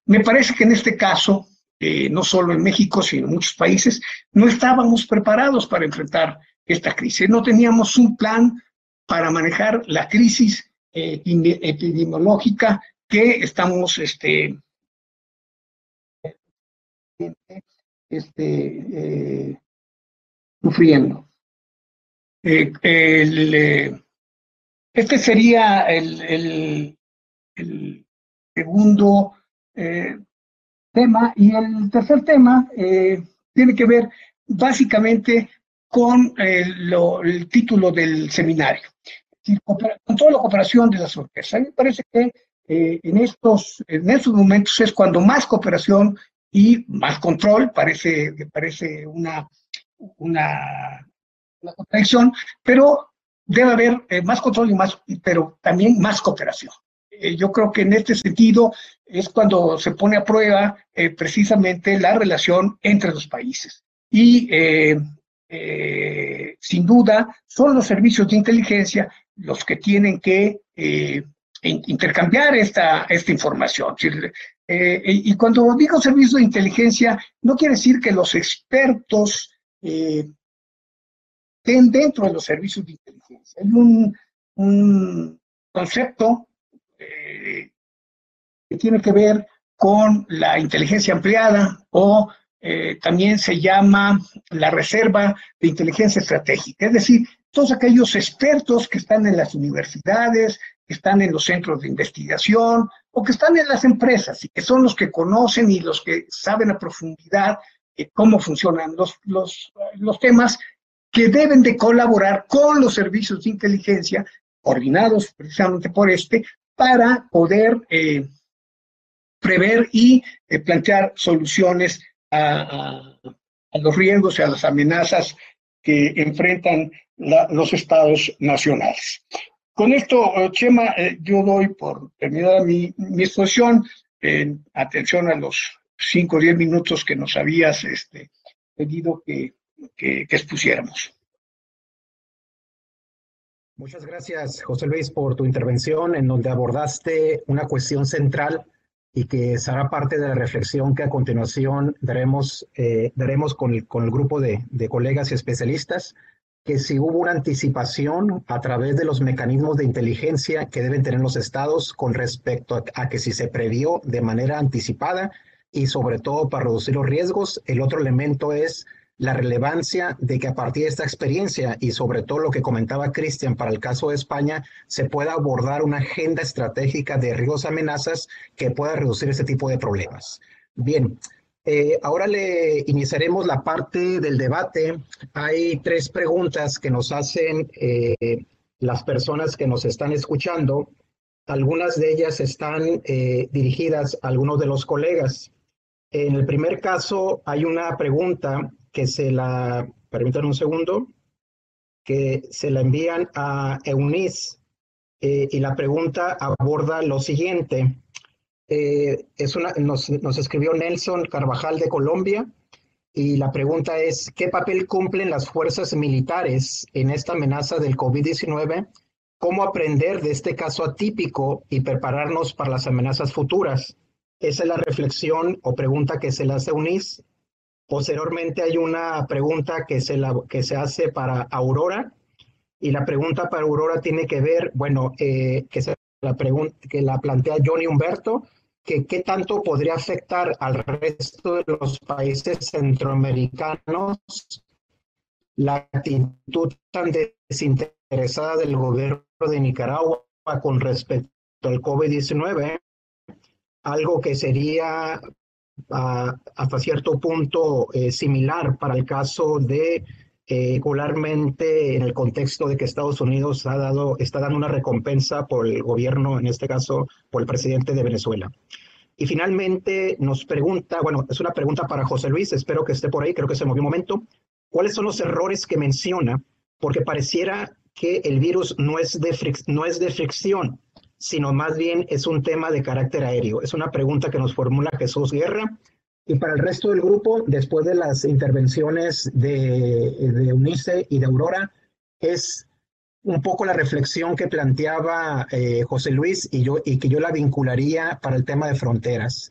Me parece que en este caso, eh, no solo en México, sino en muchos países, no estábamos preparados para enfrentar esta crisis. No teníamos un plan para manejar la crisis epidemiológica que estamos este, este, eh, sufriendo. el, este sería el, segundo eh, tema. Y el tercer tema eh, tiene que ver básicamente con eh, el título del seminario, con toda la cooperación de las orquestas. A mí me parece que en, estos, en estos momentos es cuando más cooperación y más control, parece, parece una, una, una contradicción, pero debe haber eh, más control y más, pero también más cooperación. Eh, yo creo que en este sentido es cuando se pone a prueba eh, precisamente la relación entre los países. Y sin duda son los servicios de inteligencia los que tienen que intercambiar esta, esta información. y cuando digo servicios de inteligencia, no quiere decir que los expertos dentro de los servicios de inteligencia. Hay un, concepto eh, que tiene que ver con la inteligencia ampliada o eh, también se llama la reserva de inteligencia estratégica, es decir, todos aquellos expertos que están en las universidades, que están en los centros de investigación o que están en las empresas y que son los que conocen y los que saben a profundidad eh, cómo funcionan los, los, los temas que deben de colaborar con los servicios de inteligencia, coordinados precisamente por este, para poder eh, prever y plantear soluciones a, los riesgos y a las amenazas que enfrentan los estados nacionales. Con esto, eh, Chema, eh, yo doy por terminada mi, mi exposición en atención a los cinco o diez minutos que nos habías este, pedido que, que, que expusiéramos. Muchas gracias, José Luis, por tu intervención en donde abordaste una cuestión central y que será parte de la reflexión que a continuación daremos, eh, daremos con, el, con el grupo de, de colegas y especialistas, que si hubo una anticipación a través de los mecanismos de inteligencia que deben tener los estados con respecto a, a que si se previó de manera anticipada y sobre todo para reducir los riesgos. El otro elemento es la relevancia de que a partir de esta experiencia y sobre todo lo que comentaba Cristian para el caso de España, se pueda abordar una agenda estratégica de riesgos amenazas que pueda reducir este tipo de problemas. Bien, eh, ahora le iniciaremos la parte del debate. Hay tres preguntas que nos hacen eh, las personas que nos están escuchando. Algunas de ellas están eh, dirigidas a algunos de los colegas. En el primer caso hay una pregunta que se la, permítanme un segundo, que se la envían a Eunice eh, y la pregunta aborda lo siguiente. Eh, es una, nos, nos escribió Nelson Carvajal de Colombia y la pregunta es, ¿qué papel cumplen las fuerzas militares en esta amenaza del COVID-19? ¿Cómo aprender de este caso atípico y prepararnos para las amenazas futuras? Esa es la reflexión o pregunta que se le hace a Eunice Posteriormente hay una pregunta que se, la, que se hace para Aurora y la pregunta para Aurora tiene que ver, bueno, eh, que, la que la plantea Johnny Humberto, que qué tanto podría afectar al resto de los países centroamericanos la actitud tan desinteresada del gobierno de Nicaragua con respecto al COVID-19, algo que sería hasta cierto punto eh, similar para el caso de eh, en el contexto de que Estados Unidos ha dado, está dando una recompensa por el gobierno, en este caso por el presidente de Venezuela. Y finalmente nos pregunta, bueno, es una pregunta para José Luis, espero que esté por ahí, creo que se movió un momento. ¿Cuáles son los errores que menciona? Porque pareciera que el virus no es de, no es de fricción, sino más bien es un tema de carácter aéreo. Es una pregunta que nos formula Jesús Guerra. Y para el resto del grupo, después de las intervenciones de, de Unice y de Aurora, es un poco la reflexión que planteaba eh, José Luis y, yo, y que yo la vincularía para el tema de fronteras.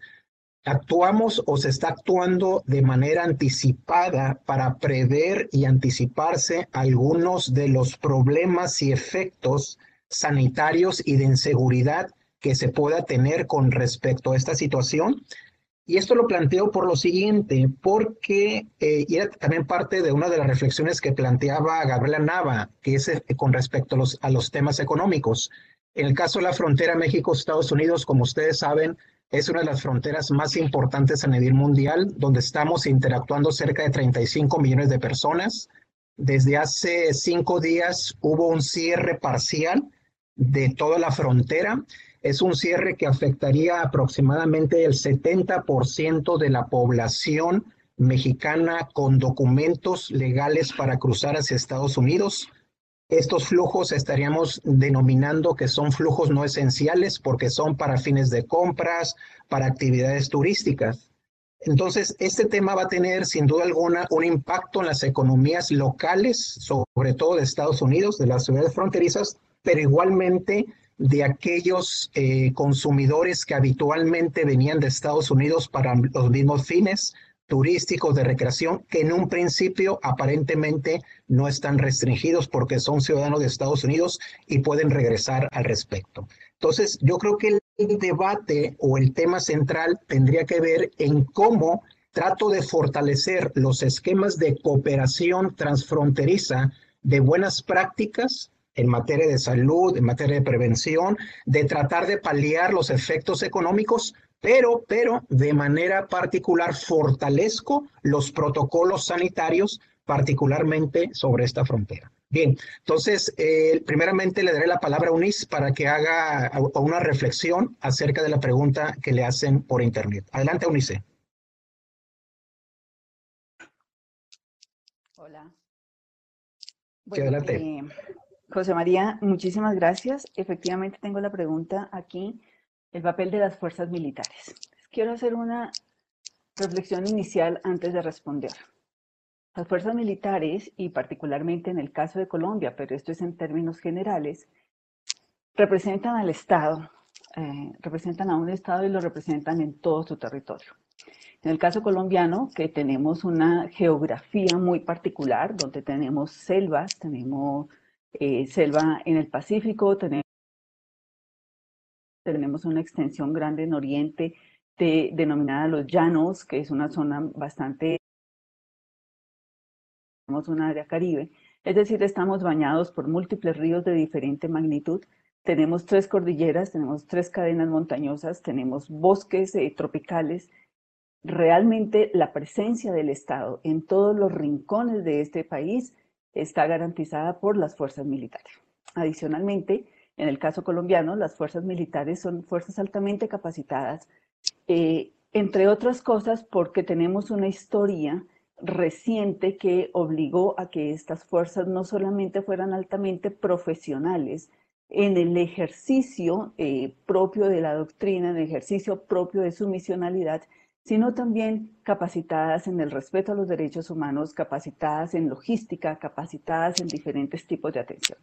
Actuamos o se está actuando de manera anticipada para prever y anticiparse algunos de los problemas y efectos sanitarios y de inseguridad que se pueda tener con respecto a esta situación. Y esto lo planteo por lo siguiente, porque eh, era también parte de una de las reflexiones que planteaba Gabriela Nava, que es eh, con respecto a los, a los temas económicos. En el caso de la frontera México-Estados Unidos, como ustedes saben, es una de las fronteras más importantes a nivel mundial, donde estamos interactuando cerca de 35 millones de personas. Desde hace cinco días hubo un cierre parcial de toda la frontera. Es un cierre que afectaría aproximadamente el 70% de la población mexicana con documentos legales para cruzar hacia Estados Unidos. Estos flujos estaríamos denominando que son flujos no esenciales porque son para fines de compras, para actividades turísticas. Entonces, este tema va a tener sin duda alguna un impacto en las economías locales, sobre todo de Estados Unidos, de las ciudades fronterizas, pero igualmente de aquellos eh, consumidores que habitualmente venían de Estados Unidos para los mismos fines turísticos de recreación, que en un principio aparentemente no están restringidos porque son ciudadanos de Estados Unidos y pueden regresar al respecto. Entonces, yo creo que el debate o el tema central tendría que ver en cómo trato de fortalecer los esquemas de cooperación transfronteriza de buenas prácticas en materia de salud, en materia de prevención, de tratar de paliar los efectos económicos, pero, pero de manera particular fortalezco los protocolos sanitarios, particularmente sobre esta frontera. Bien, entonces, eh, primeramente le daré la palabra a Unis para que haga una reflexión acerca de la pregunta que le hacen por internet. Adelante, Unice. Hola. Bueno, eh, José María, muchísimas gracias. Efectivamente tengo la pregunta aquí, el papel de las fuerzas militares. Quiero hacer una reflexión inicial antes de responder. Las fuerzas militares, y particularmente en el caso de Colombia, pero esto es en términos generales, representan al Estado, eh, representan a un Estado y lo representan en todo su territorio. En el caso colombiano, que tenemos una geografía muy particular, donde tenemos selvas, tenemos eh, selva en el Pacífico, tenemos, una extensión grande en Oriente denominada Los Llanos, que es una zona bastante, tenemos un área caribe, es decir, estamos bañados por múltiples ríos de diferente magnitud, tenemos tres cordilleras, tenemos tres cadenas montañosas, tenemos bosques eh, tropicales, realmente la presencia del Estado en todos los rincones de este país está garantizada por las fuerzas militares. Adicionalmente, en el caso colombiano, las fuerzas militares son fuerzas altamente capacitadas, eh, entre otras cosas porque tenemos una historia reciente que obligó a que estas fuerzas no solamente fueran altamente profesionales en el ejercicio eh, propio de la doctrina, en el ejercicio propio de su misionalidad, sino también capacitadas en el respeto a los derechos humanos, capacitadas en logística, capacitadas en diferentes tipos de atención.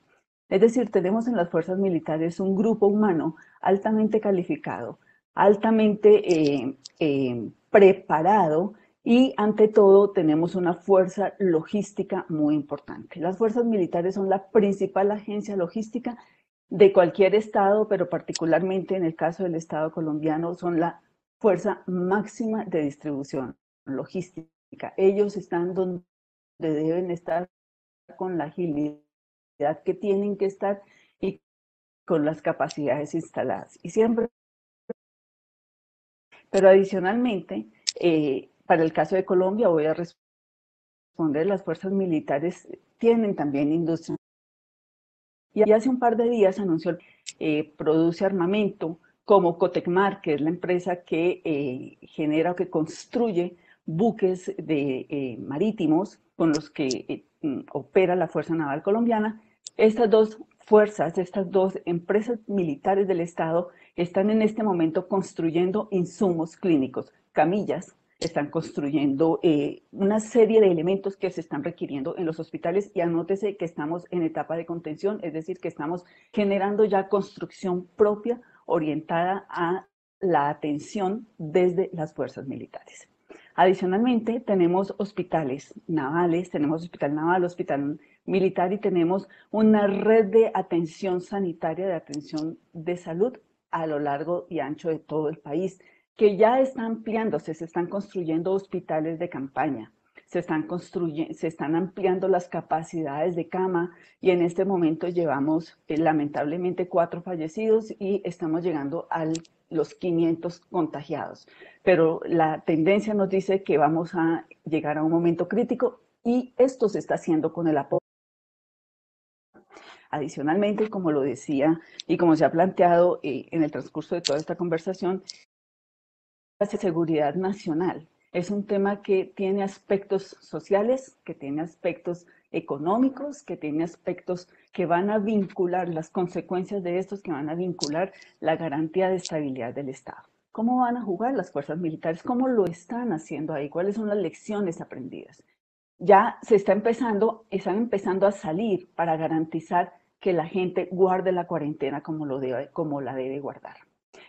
Es decir, tenemos en las fuerzas militares un grupo humano altamente calificado, altamente eh, eh, preparado y ante todo tenemos una fuerza logística muy importante. Las fuerzas militares son la principal agencia logística de cualquier estado, pero particularmente en el caso del estado colombiano son la fuerza máxima de distribución logística. Ellos están donde deben estar con la agilidad que tienen que estar y con las capacidades instaladas. Y siempre, pero adicionalmente, eh, para el caso de Colombia voy a responder, las fuerzas militares tienen también industria. Y hace un par de días anunció, eh, produce armamento, como Cotecmar, que es la empresa que eh, genera o que construye buques de, eh, marítimos con los que eh, mm, opera la Fuerza Naval Colombiana. Estas dos fuerzas, estas dos empresas militares del Estado están en este momento construyendo insumos clínicos, camillas, están construyendo una serie de elementos que se están requiriendo en los hospitales y anótese que estamos en etapa de contención, es decir, que estamos generando ya construcción propia orientada a la atención desde las fuerzas militares. Adicionalmente, tenemos hospitales navales, tenemos hospital naval, hospital militar y tenemos una red de atención sanitaria, de atención de salud a lo largo y ancho de todo el país, que ya está ampliándose, se están construyendo hospitales de campaña, se están, construyendo, se están ampliando las capacidades de cama y en este momento llevamos eh, lamentablemente cuatro fallecidos y estamos llegando a los 500 contagiados. Pero la tendencia nos dice que vamos a llegar a un momento crítico y esto se está haciendo con el apoyo. Adicionalmente, como lo decía y como se ha planteado eh, en el transcurso de toda esta conversación, la seguridad nacional es un tema que tiene aspectos sociales, que tiene aspectos económicos, que tiene aspectos que van a vincular, las consecuencias de estos que van a vincular la garantía de estabilidad del Estado. ¿Cómo van a jugar las fuerzas militares? ¿Cómo lo están haciendo ahí? ¿Cuáles son las lecciones aprendidas? Ya se está empezando, están empezando a salir para garantizar que la gente guarde la cuarentena como, lo debe, como la debe guardar.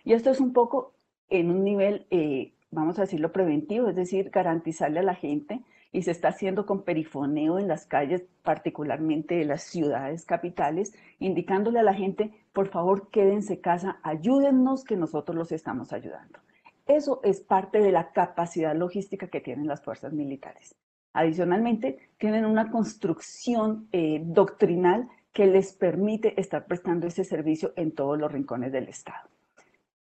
Y esto es un poco en un nivel eh, vamos a decirlo, preventivo, es decir, garantizarle a la gente, y se está haciendo con perifoneo en las calles, particularmente de las ciudades capitales, indicándole a la gente, por favor, quédense casa, ayúdennos que nosotros los estamos ayudando. Eso es parte de la capacidad logística que tienen las fuerzas militares. Adicionalmente, tienen una construcción eh, doctrinal que les permite estar prestando ese servicio en todos los rincones del Estado.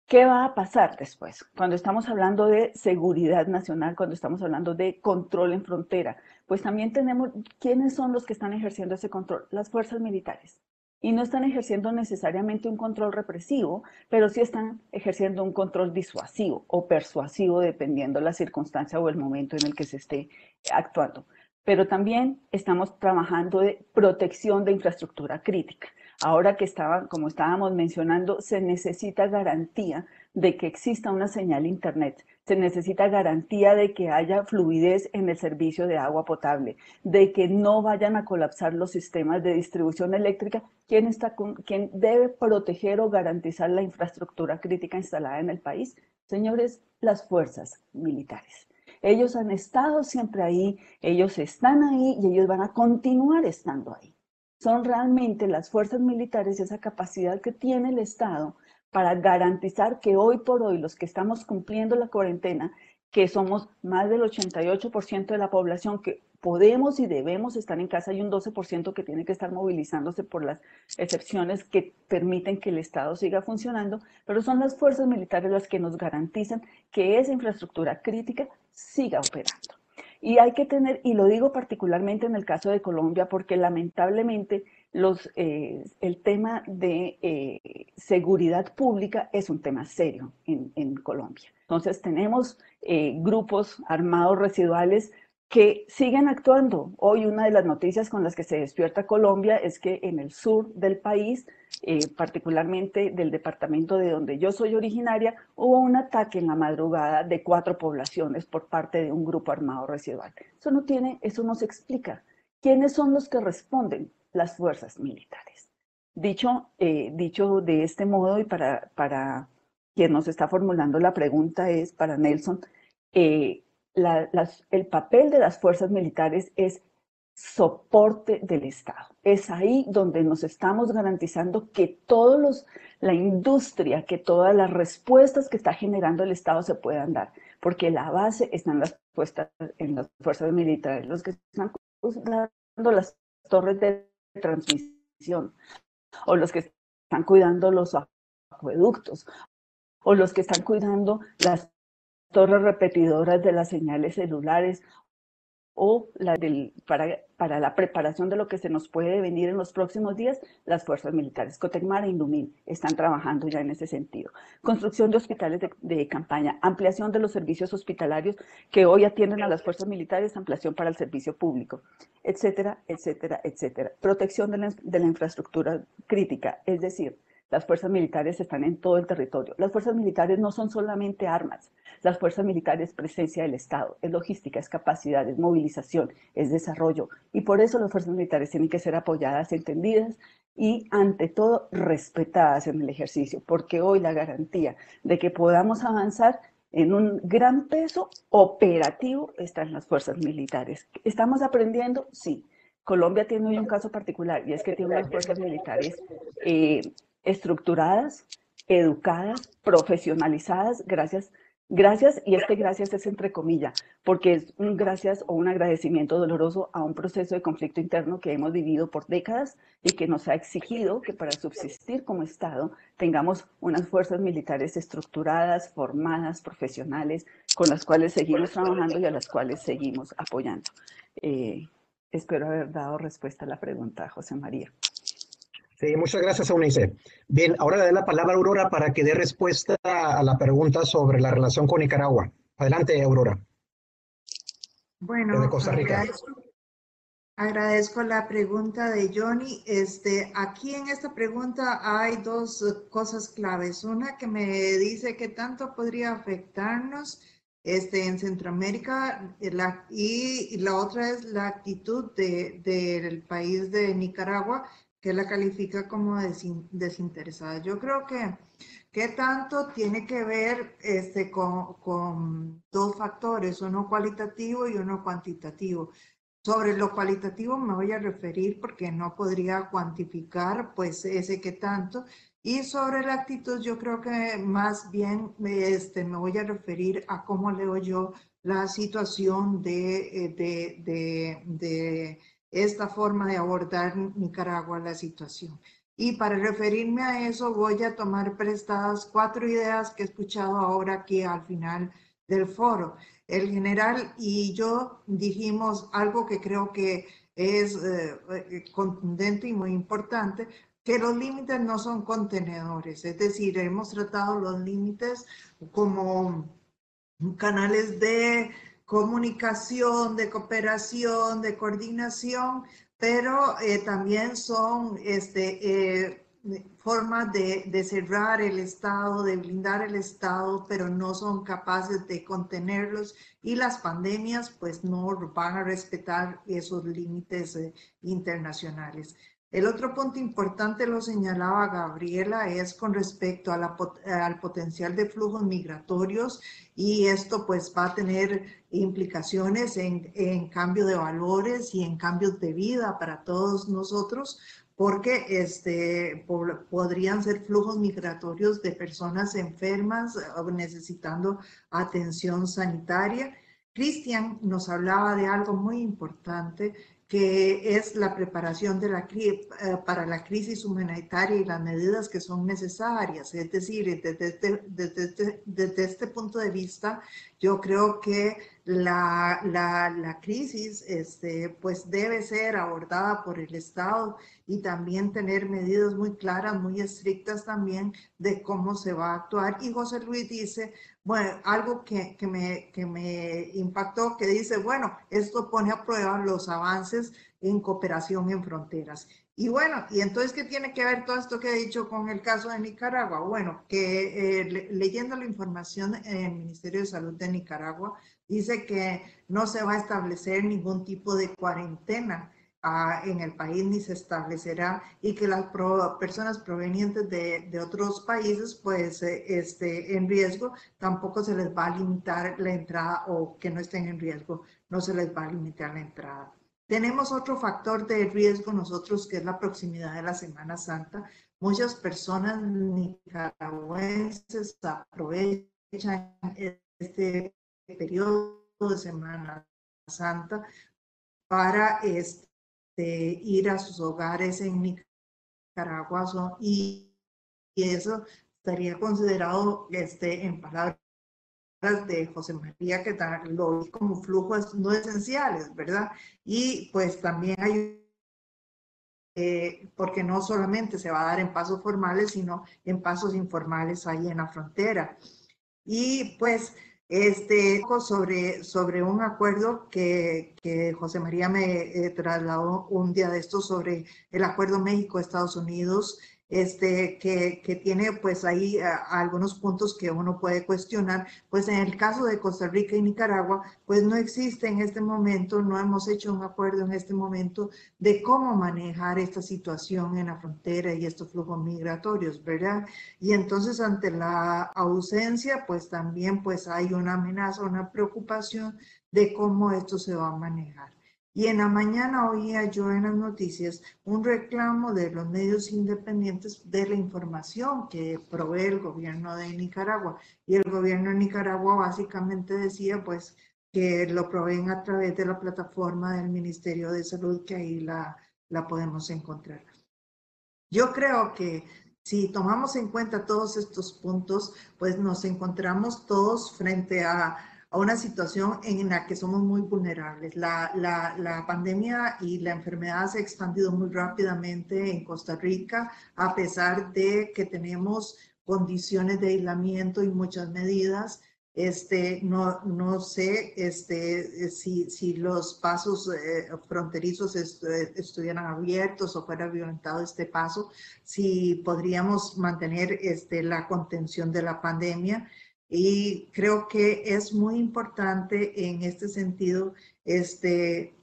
¿Qué va a pasar después? Cuando estamos hablando de seguridad nacional, cuando estamos hablando de control en frontera, pues también tenemos quiénes son los que están ejerciendo ese control, las fuerzas militares. Y no están ejerciendo necesariamente un control represivo, pero sí están ejerciendo un control disuasivo o persuasivo, dependiendo la circunstancia o el momento en el que se esté actuando. pero también estamos trabajando de protección de infraestructura crítica. Ahora que estaba, como estábamos mencionando, se necesita garantía de que exista una señal internet, se necesita garantía de que haya fluidez en el servicio de agua potable, de que no vayan a colapsar los sistemas de distribución eléctrica. ¿Quién, está debe proteger o garantizar la infraestructura crítica instalada en el país? Señores, las fuerzas militares. Ellos han estado siempre ahí, ellos están ahí y ellos van a continuar estando ahí son realmente las fuerzas militares esa capacidad que tiene el Estado para garantizar que hoy por hoy los que estamos cumpliendo la cuarentena, que somos más del 88% de la población que podemos y debemos estar en casa y un 12% que tiene que estar movilizándose por las excepciones que permiten que el Estado siga funcionando, pero son las fuerzas militares las que nos garantizan que esa infraestructura crítica siga operando. Y hay que tener, y lo digo particularmente en el caso de Colombia, porque lamentablemente los, eh, el tema de eh, seguridad pública es un tema serio en, en Colombia. Entonces tenemos eh, grupos armados residuales que siguen actuando. Hoy una de las noticias con las que se despierta Colombia es que en el sur del país, eh, particularmente del departamento de donde yo soy originaria, hubo un ataque en la madrugada de cuatro poblaciones por parte de un grupo armado residual. Eso no tiene, eso no se explica. ¿Quiénes son los que responden? Las fuerzas militares. Dicho, eh, dicho de este modo y para, para quien nos está formulando la pregunta es para Nelson, eh, el papel de las fuerzas militares es soporte del Estado. Es ahí donde nos estamos garantizando que todos los, la industria, que todas las respuestas que está generando el Estado se puedan dar, porque la base está en las, puestas, en las fuerzas militares, los que están cuidando las torres de transmisión, o los que están cuidando los acueductos, o los que están cuidando las torres repetidoras de las señales celulares o la del, para, para, la preparación de lo que se nos puede venir en los próximos días, las fuerzas militares. Cotecmar e Indumil están trabajando ya en ese sentido. Construcción de hospitales de, de, campaña, ampliación de los servicios hospitalarios que hoy atienden a las fuerzas militares, ampliación para el servicio público, etcétera, etcétera, etcétera. Protección de la, de la infraestructura crítica, es decir, las fuerzas militares están en todo el territorio. Las fuerzas militares no son solamente armas. Las fuerzas militares es presencia del Estado, es logística, es capacidad, es movilización, es desarrollo. Y por eso las fuerzas militares tienen que ser apoyadas, entendidas y ante todo respetadas en el ejercicio, porque hoy la garantía de que podamos avanzar en un gran peso operativo está en las fuerzas militares. ¿Estamos aprendiendo? Sí. Colombia tiene hoy un caso particular y es que tiene unas fuerzas militares eh, estructuradas, educadas, profesionalizadas, gracias, gracias, y este gracias es entre comillas, porque es un gracias o un agradecimiento doloroso a un proceso de conflicto interno que hemos vivido por décadas y que nos ha exigido que para subsistir como Estado tengamos unas fuerzas militares estructuradas, formadas, profesionales, con las cuales seguimos trabajando y a las cuales seguimos apoyando. Eh, espero haber dado respuesta a la pregunta, José María. Sí, muchas gracias, Eunice. Bien, ahora le doy la palabra a Aurora para que dé respuesta a la pregunta sobre la relación con Nicaragua. Adelante, Aurora. Bueno, de Costa Rica. Agradezco, agradezco, la pregunta de Johnny. Este, aquí en esta pregunta hay dos cosas claves. Una que me dice que tanto podría afectarnos este, en Centroamérica la, y la otra es la actitud de, del país de Nicaragua que la califica como desinteresada. Yo creo que, que tanto tiene que ver este, con, con dos factores, uno cualitativo y uno cuantitativo. Sobre lo cualitativo me voy a referir porque no podría cuantificar pues ese que tanto. Y sobre la actitud yo creo que más bien este, me voy a referir a cómo leo yo la situación de, eh, de, de, de esta forma de abordar Nicaragua la situación. Y para referirme a eso voy a tomar prestadas cuatro ideas que he escuchado ahora aquí al final del foro. El general y yo dijimos algo que creo que es eh, contundente y muy importante, que los límites no son contenedores, es decir, hemos tratado los límites como canales de comunicación, de cooperación, de coordinación, pero eh, también son este, formas de, de, cerrar el Estado, de blindar el Estado, pero no son capaces de contenerlos y las pandemias pues no van a respetar esos límites eh, internacionales. El otro punto importante, lo señalaba Gabriela, es con respecto a la, al potencial de flujos migratorios y esto pues va a tener implicaciones en, en cambio de valores y en cambios de vida para todos nosotros, porque este, podrían ser flujos migratorios de personas enfermas o necesitando atención sanitaria. Cristian nos hablaba de algo muy importante que es la preparación de la, eh, para la crisis humanitaria y las medidas que son necesarias. Es decir, desde, desde, desde este punto de vista, yo creo que la, la, crisis este, pues debe ser abordada por el Estado y también tener medidas muy claras, muy estrictas también de cómo se va a actuar. Y José Luis dice, bueno, algo que, que, me, que me impactó, que dice, bueno, esto pone a prueba los avances en cooperación en fronteras. Y bueno, y entonces, ¿qué tiene que ver todo esto que he dicho con el caso de Nicaragua? Bueno, que eh, leyendo la información en el Ministerio de Salud de Nicaragua, dice que no se va a establecer ningún tipo de cuarentena ah, en el país ni se establecerá y que las personas provenientes de, de, otros países pues eh, este, en riesgo tampoco se les va a limitar la entrada o que no estén en riesgo no se les va a limitar la entrada. Tenemos otro factor de riesgo nosotros que es la proximidad de la Semana Santa. Muchas personas nicaragüenses aprovechan este periodo de Semana Santa para este, ir a sus hogares en Nicaragua y, y eso estaría considerado este, en palabras de José María, que lo vi como flujos no esenciales, ¿verdad? Y pues también hay, eh, porque no solamente se va a dar en pasos formales, sino en pasos informales ahí en la frontera. Y pues este, sobre, sobre un acuerdo que, que José María me eh, trasladó un día de esto sobre el acuerdo México-Estados Unidos este, que, tiene pues ahí algunos puntos que uno puede cuestionar, pues en el caso de Costa Rica y Nicaragua, pues no existe en este momento, no hemos hecho un acuerdo en este momento de cómo manejar esta situación en la frontera y estos flujos migratorios, ¿verdad? Y entonces ante la ausencia, pues también pues hay una amenaza, una preocupación de cómo esto se va a manejar. Y en la mañana oía yo en las noticias un reclamo de los medios independientes de la información que provee el gobierno de Nicaragua. Y el gobierno de Nicaragua básicamente decía pues que lo proveen a través de la plataforma del Ministerio de Salud, que ahí la, la podemos encontrar. Yo creo que si tomamos en cuenta todos estos puntos, pues nos encontramos todos frente a a una situación en la que somos muy vulnerables. La, la, la, pandemia y la enfermedad se ha expandido muy rápidamente en Costa Rica, a pesar de que tenemos condiciones de aislamiento y muchas medidas. Este, no, no sé este, si, si los pasos eh, fronterizos estuvieran abiertos o fuera violentado este paso, si podríamos mantener este, la contención de la pandemia. Y creo que es muy importante en este sentido este,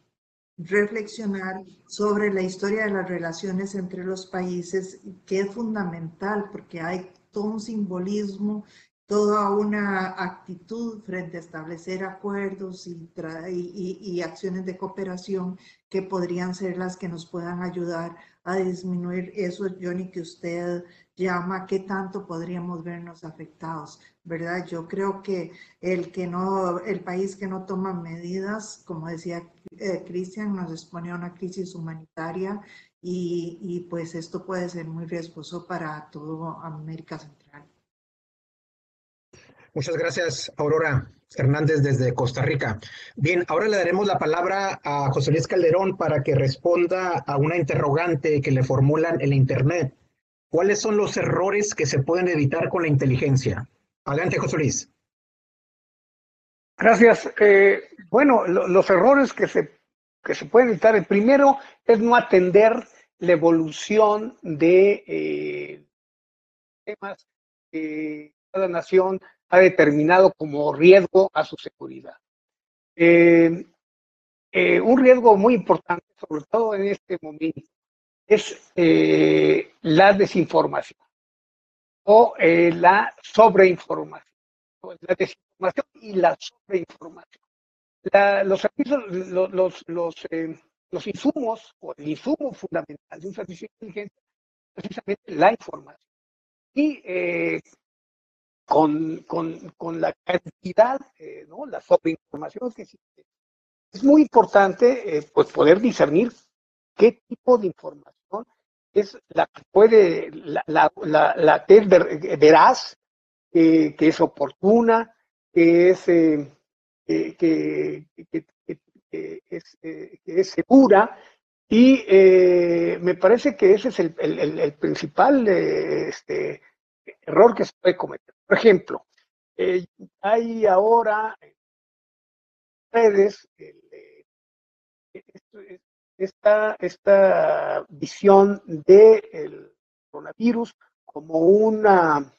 reflexionar sobre la historia de las relaciones entre los países, que es fundamental porque hay todo un simbolismo, toda una actitud frente a establecer acuerdos y, y, y, acciones de cooperación que podrían ser las que nos puedan ayudar a disminuir eso, Johnny, que usted llama, qué tanto podríamos vernos afectados, ¿verdad? Yo creo que el que no, el país que no toma medidas, como decía eh, Cristian, nos expone a una crisis humanitaria y, y pues esto puede ser muy riesgoso para toda América Central. Muchas gracias, Aurora Hernández desde Costa Rica. Bien, ahora le daremos la palabra a José Luis Calderón para que responda a una interrogante que le formulan en Internet. ¿Cuáles son los errores que se pueden evitar con la inteligencia? Adelante, José Luis. Gracias. Eh, bueno, los errores que se, que se pueden evitar, el primero es no atender la evolución de eh, temas que cada nación ha determinado como riesgo a su seguridad. Eh, eh, un riesgo muy importante, sobre todo en este momento, es la desinformación o la sobreinformación. La desinformación y la sobreinformación los servicios, los, los, eh, los, insumos, o el insumo fundamental de un servicio de inteligencia, precisamente la información. Y eh, con, con, con, la cantidad, eh, ¿no? la sobreinformación que existe, es muy importante pues poder discernir qué tipo de información es la que puede, la, la, la, que es veraz, que es oportuna, que es que, es, eh, es, segura y eh, me parece que ese es el, el, principal eh, este, error que se puede cometer. Por ejemplo, hay ahora redes esta, esta visión del coronavirus como una,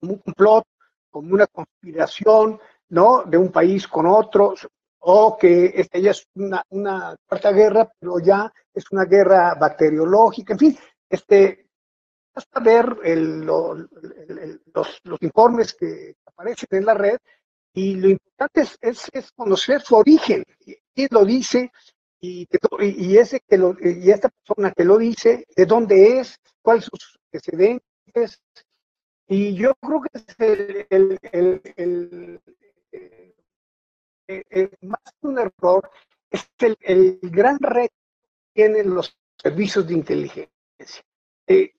un complot, como una conspiración, ¿no? De un país con otro, o que esta ya es una, una cuarta guerra, pero ya es una guerra bacteriológica, en fin, este, basta ver los, los, informes que aparecen en la red y lo importante es, es, conocer su origen, quién lo dice y, y, ese que lo, y esta persona que lo dice, de dónde es, cuáles sus antecedentes. Y yo creo que es el, el, el, eh, eh, más que un error, es el, gran reto que tienen los servicios de inteligencia. Eh,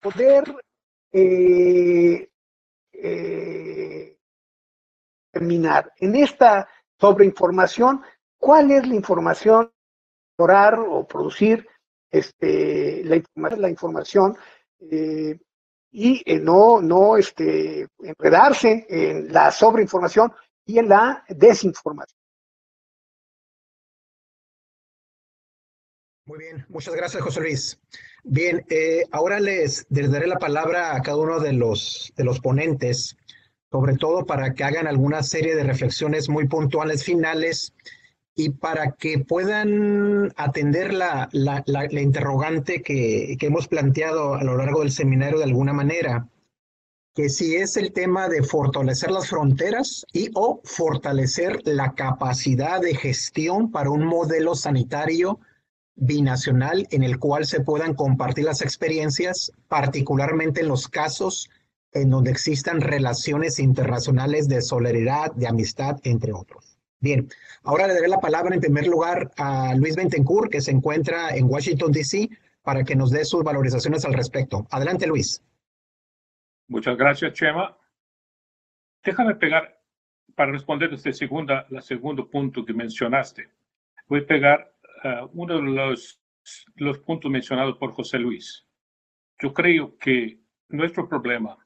poder terminar en esta sobreinformación, cuál es la información, orar o producir este, la la información y eh, no, no este, enredarse en la sobreinformación y en la desinformación. Muy bien, muchas gracias, José Luis. Bien, eh, ahora les, les, daré la palabra a cada uno de los, de los ponentes, sobre todo para que hagan alguna serie de reflexiones muy puntuales finales y para que puedan atender la, la, la, interrogante que, que, hemos planteado a lo largo del seminario de alguna manera, que si es el tema de fortalecer las fronteras y o fortalecer la capacidad de gestión para un modelo sanitario binacional en el cual se puedan compartir las experiencias, particularmente en los casos en donde existan relaciones internacionales de solidaridad, de amistad, entre otros. Bien, ahora le daré la palabra en primer lugar a Luis Bentencourt, que se encuentra en Washington, D.C., para que nos dé sus valorizaciones al respecto. Adelante, Luis. Muchas gracias, Chema. Déjame pegar, para responder este segunda, la segundo punto que mencionaste, voy a pegar uh, uno de los, puntos mencionados por José Luis. Yo creo que nuestro problema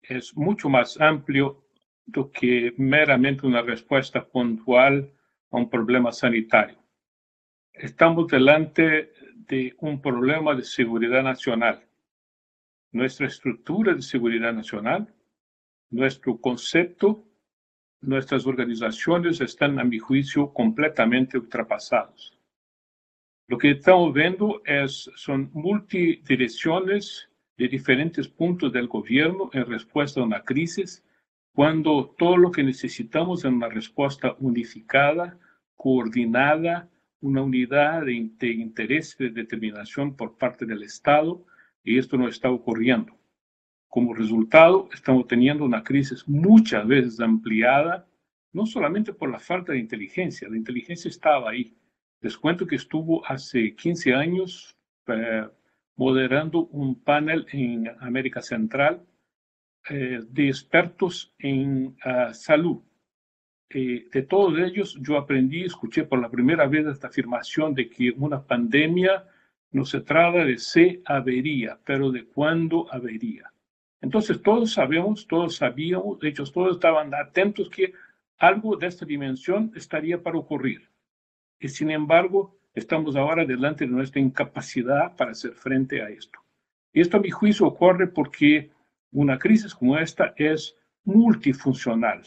es mucho más amplio que meramente una respuesta puntual a un problema sanitario. Estamos delante de un problema de seguridad nacional. Nuestra estructura de seguridad nacional, nuestro concepto, nuestras organizaciones están, a mi juicio, completamente ultrapasados. Lo que estamos viendo es, son multidirecciones de diferentes puntos del gobierno en respuesta a una crisis cuando todo lo que necesitamos es una respuesta unificada, coordinada, una unidad de, interés y de determinación por parte del Estado, y esto no está ocurriendo. Como resultado, estamos teniendo una crisis muchas veces ampliada, no solamente por la falta de inteligencia, la inteligencia estaba ahí. Les cuento que estuvo hace 15 años eh, moderando un panel en América Central eh, de expertos en uh, salud. Eh, de todos ellos, yo aprendí, escuché por la primera vez esta afirmación de que una pandemia no se trata de si avería, pero de cuándo avería. Entonces, todos sabemos, todos sabíamos, de hecho, todos estaban atentos que algo de esta dimensión estaría para ocurrir. Y sin embargo, estamos ahora delante de nuestra incapacidad para hacer frente a esto. Y esto a mi juicio ocurre porque una crisis como esta es multifuncional,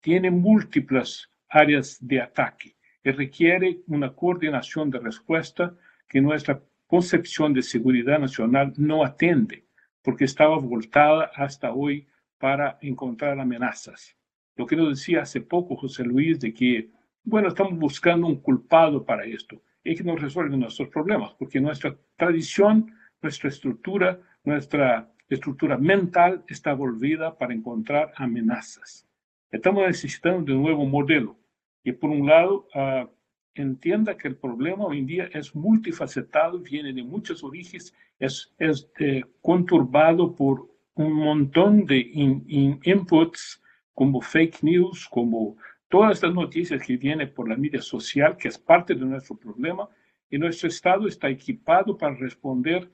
tiene múltiples áreas de ataque y requiere una coordinación de respuesta que nuestra concepción de seguridad nacional no atiende, porque estaba voltada hasta hoy para encontrar amenazas. Lo que nos decía hace poco José Luis de que, bueno, estamos buscando un culpado para esto y que nos resuelve nuestros problemas, porque nuestra tradición, nuestra estructura, nuestra estructura mental está volvida para encontrar amenazas. Estamos necesitando de un nuevo modelo. Y por un lado, uh, entienda que el problema hoy en día es multifacetado, viene de muchos orígenes, es, es eh, conturbado por un montón de in, in inputs como fake news, como todas estas noticias que vienen por la media social, que es parte de nuestro problema, y nuestro Estado está equipado para responder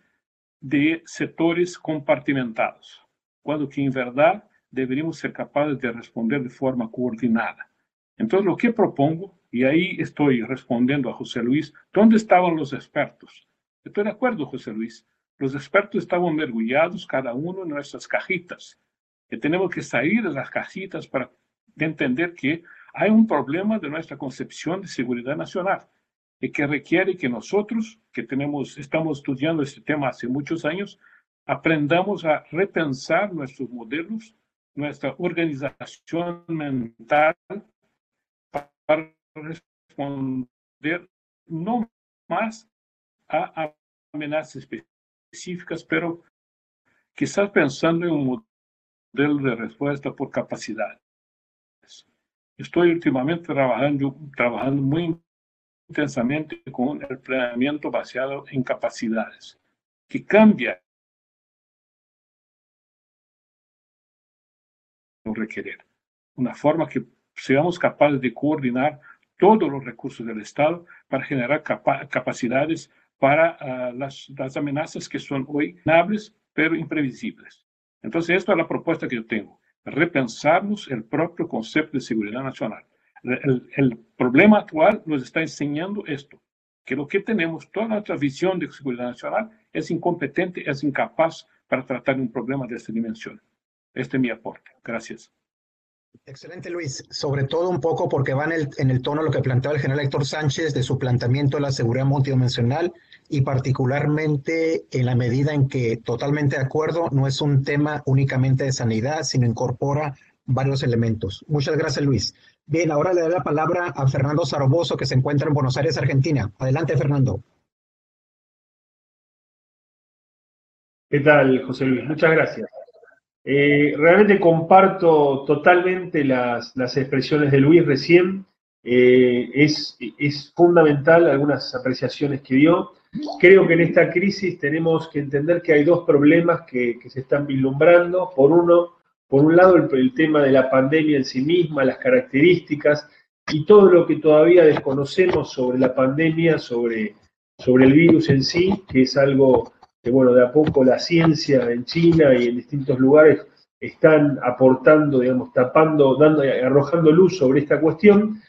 de sectores compartimentados, cuando que en verdad deberíamos ser capaces de responder de forma coordinada. Entonces, lo que propongo, y ahí estoy respondiendo a José Luis, ¿dónde estaban los expertos? Estoy de acuerdo, José Luis. Los expertos estaban mergullados cada uno en nuestras cajitas. Que tenemos que salir de las cajitas para entender que hay un problema de nuestra concepción de seguridad nacional y que requiere que nosotros, que tenemos, estamos estudiando este tema hace muchos años, aprendamos a repensar nuestros modelos, nuestra organización mental para responder no más a amenazas específicas, pero quizás pensando en un modelo de respuesta por capacidades. Estoy últimamente trabajando, trabajando muy intensamente con el planeamiento basado en capacidades, que cambia requerir. Una forma que seamos capaces de coordinar todos los recursos del Estado para generar capa capacidades para uh, las, las, amenazas que son hoy nables, pero imprevisibles. Entonces, esta es la propuesta que yo tengo, repensarnos el propio concepto de seguridad nacional. El, problema actual nos está enseñando esto, que lo que tenemos, toda nuestra visión de seguridad nacional es incompetente, es incapaz para tratar un problema de esta dimensión. Este es mi aporte. Gracias. Excelente, Luis. Sobre todo un poco porque va en el, tono lo que planteaba el general Héctor Sánchez de su planteamiento de la seguridad multidimensional y particularmente en la medida en que, totalmente de acuerdo, no es un tema únicamente de sanidad, sino incorpora varios elementos. Muchas gracias, Luis. Bien, ahora le doy la palabra a Fernando Zaragoza, que se encuentra en Buenos Aires, Argentina. Adelante, Fernando. ¿Qué tal, José Luis? Muchas gracias. Eh, realmente comparto totalmente las, las, expresiones de Luis recién. Eh, es, es, fundamental algunas apreciaciones que dio. Creo que en esta crisis tenemos que entender que hay dos problemas que, que se están vislumbrando. Por uno, por un lado, el, tema de la pandemia en sí misma, las características y todo lo que todavía desconocemos sobre la pandemia, sobre, sobre el virus en sí, que es algo que, bueno, de a poco la ciencia en China y en distintos lugares están aportando, digamos, tapando, dando, arrojando luz sobre esta cuestión.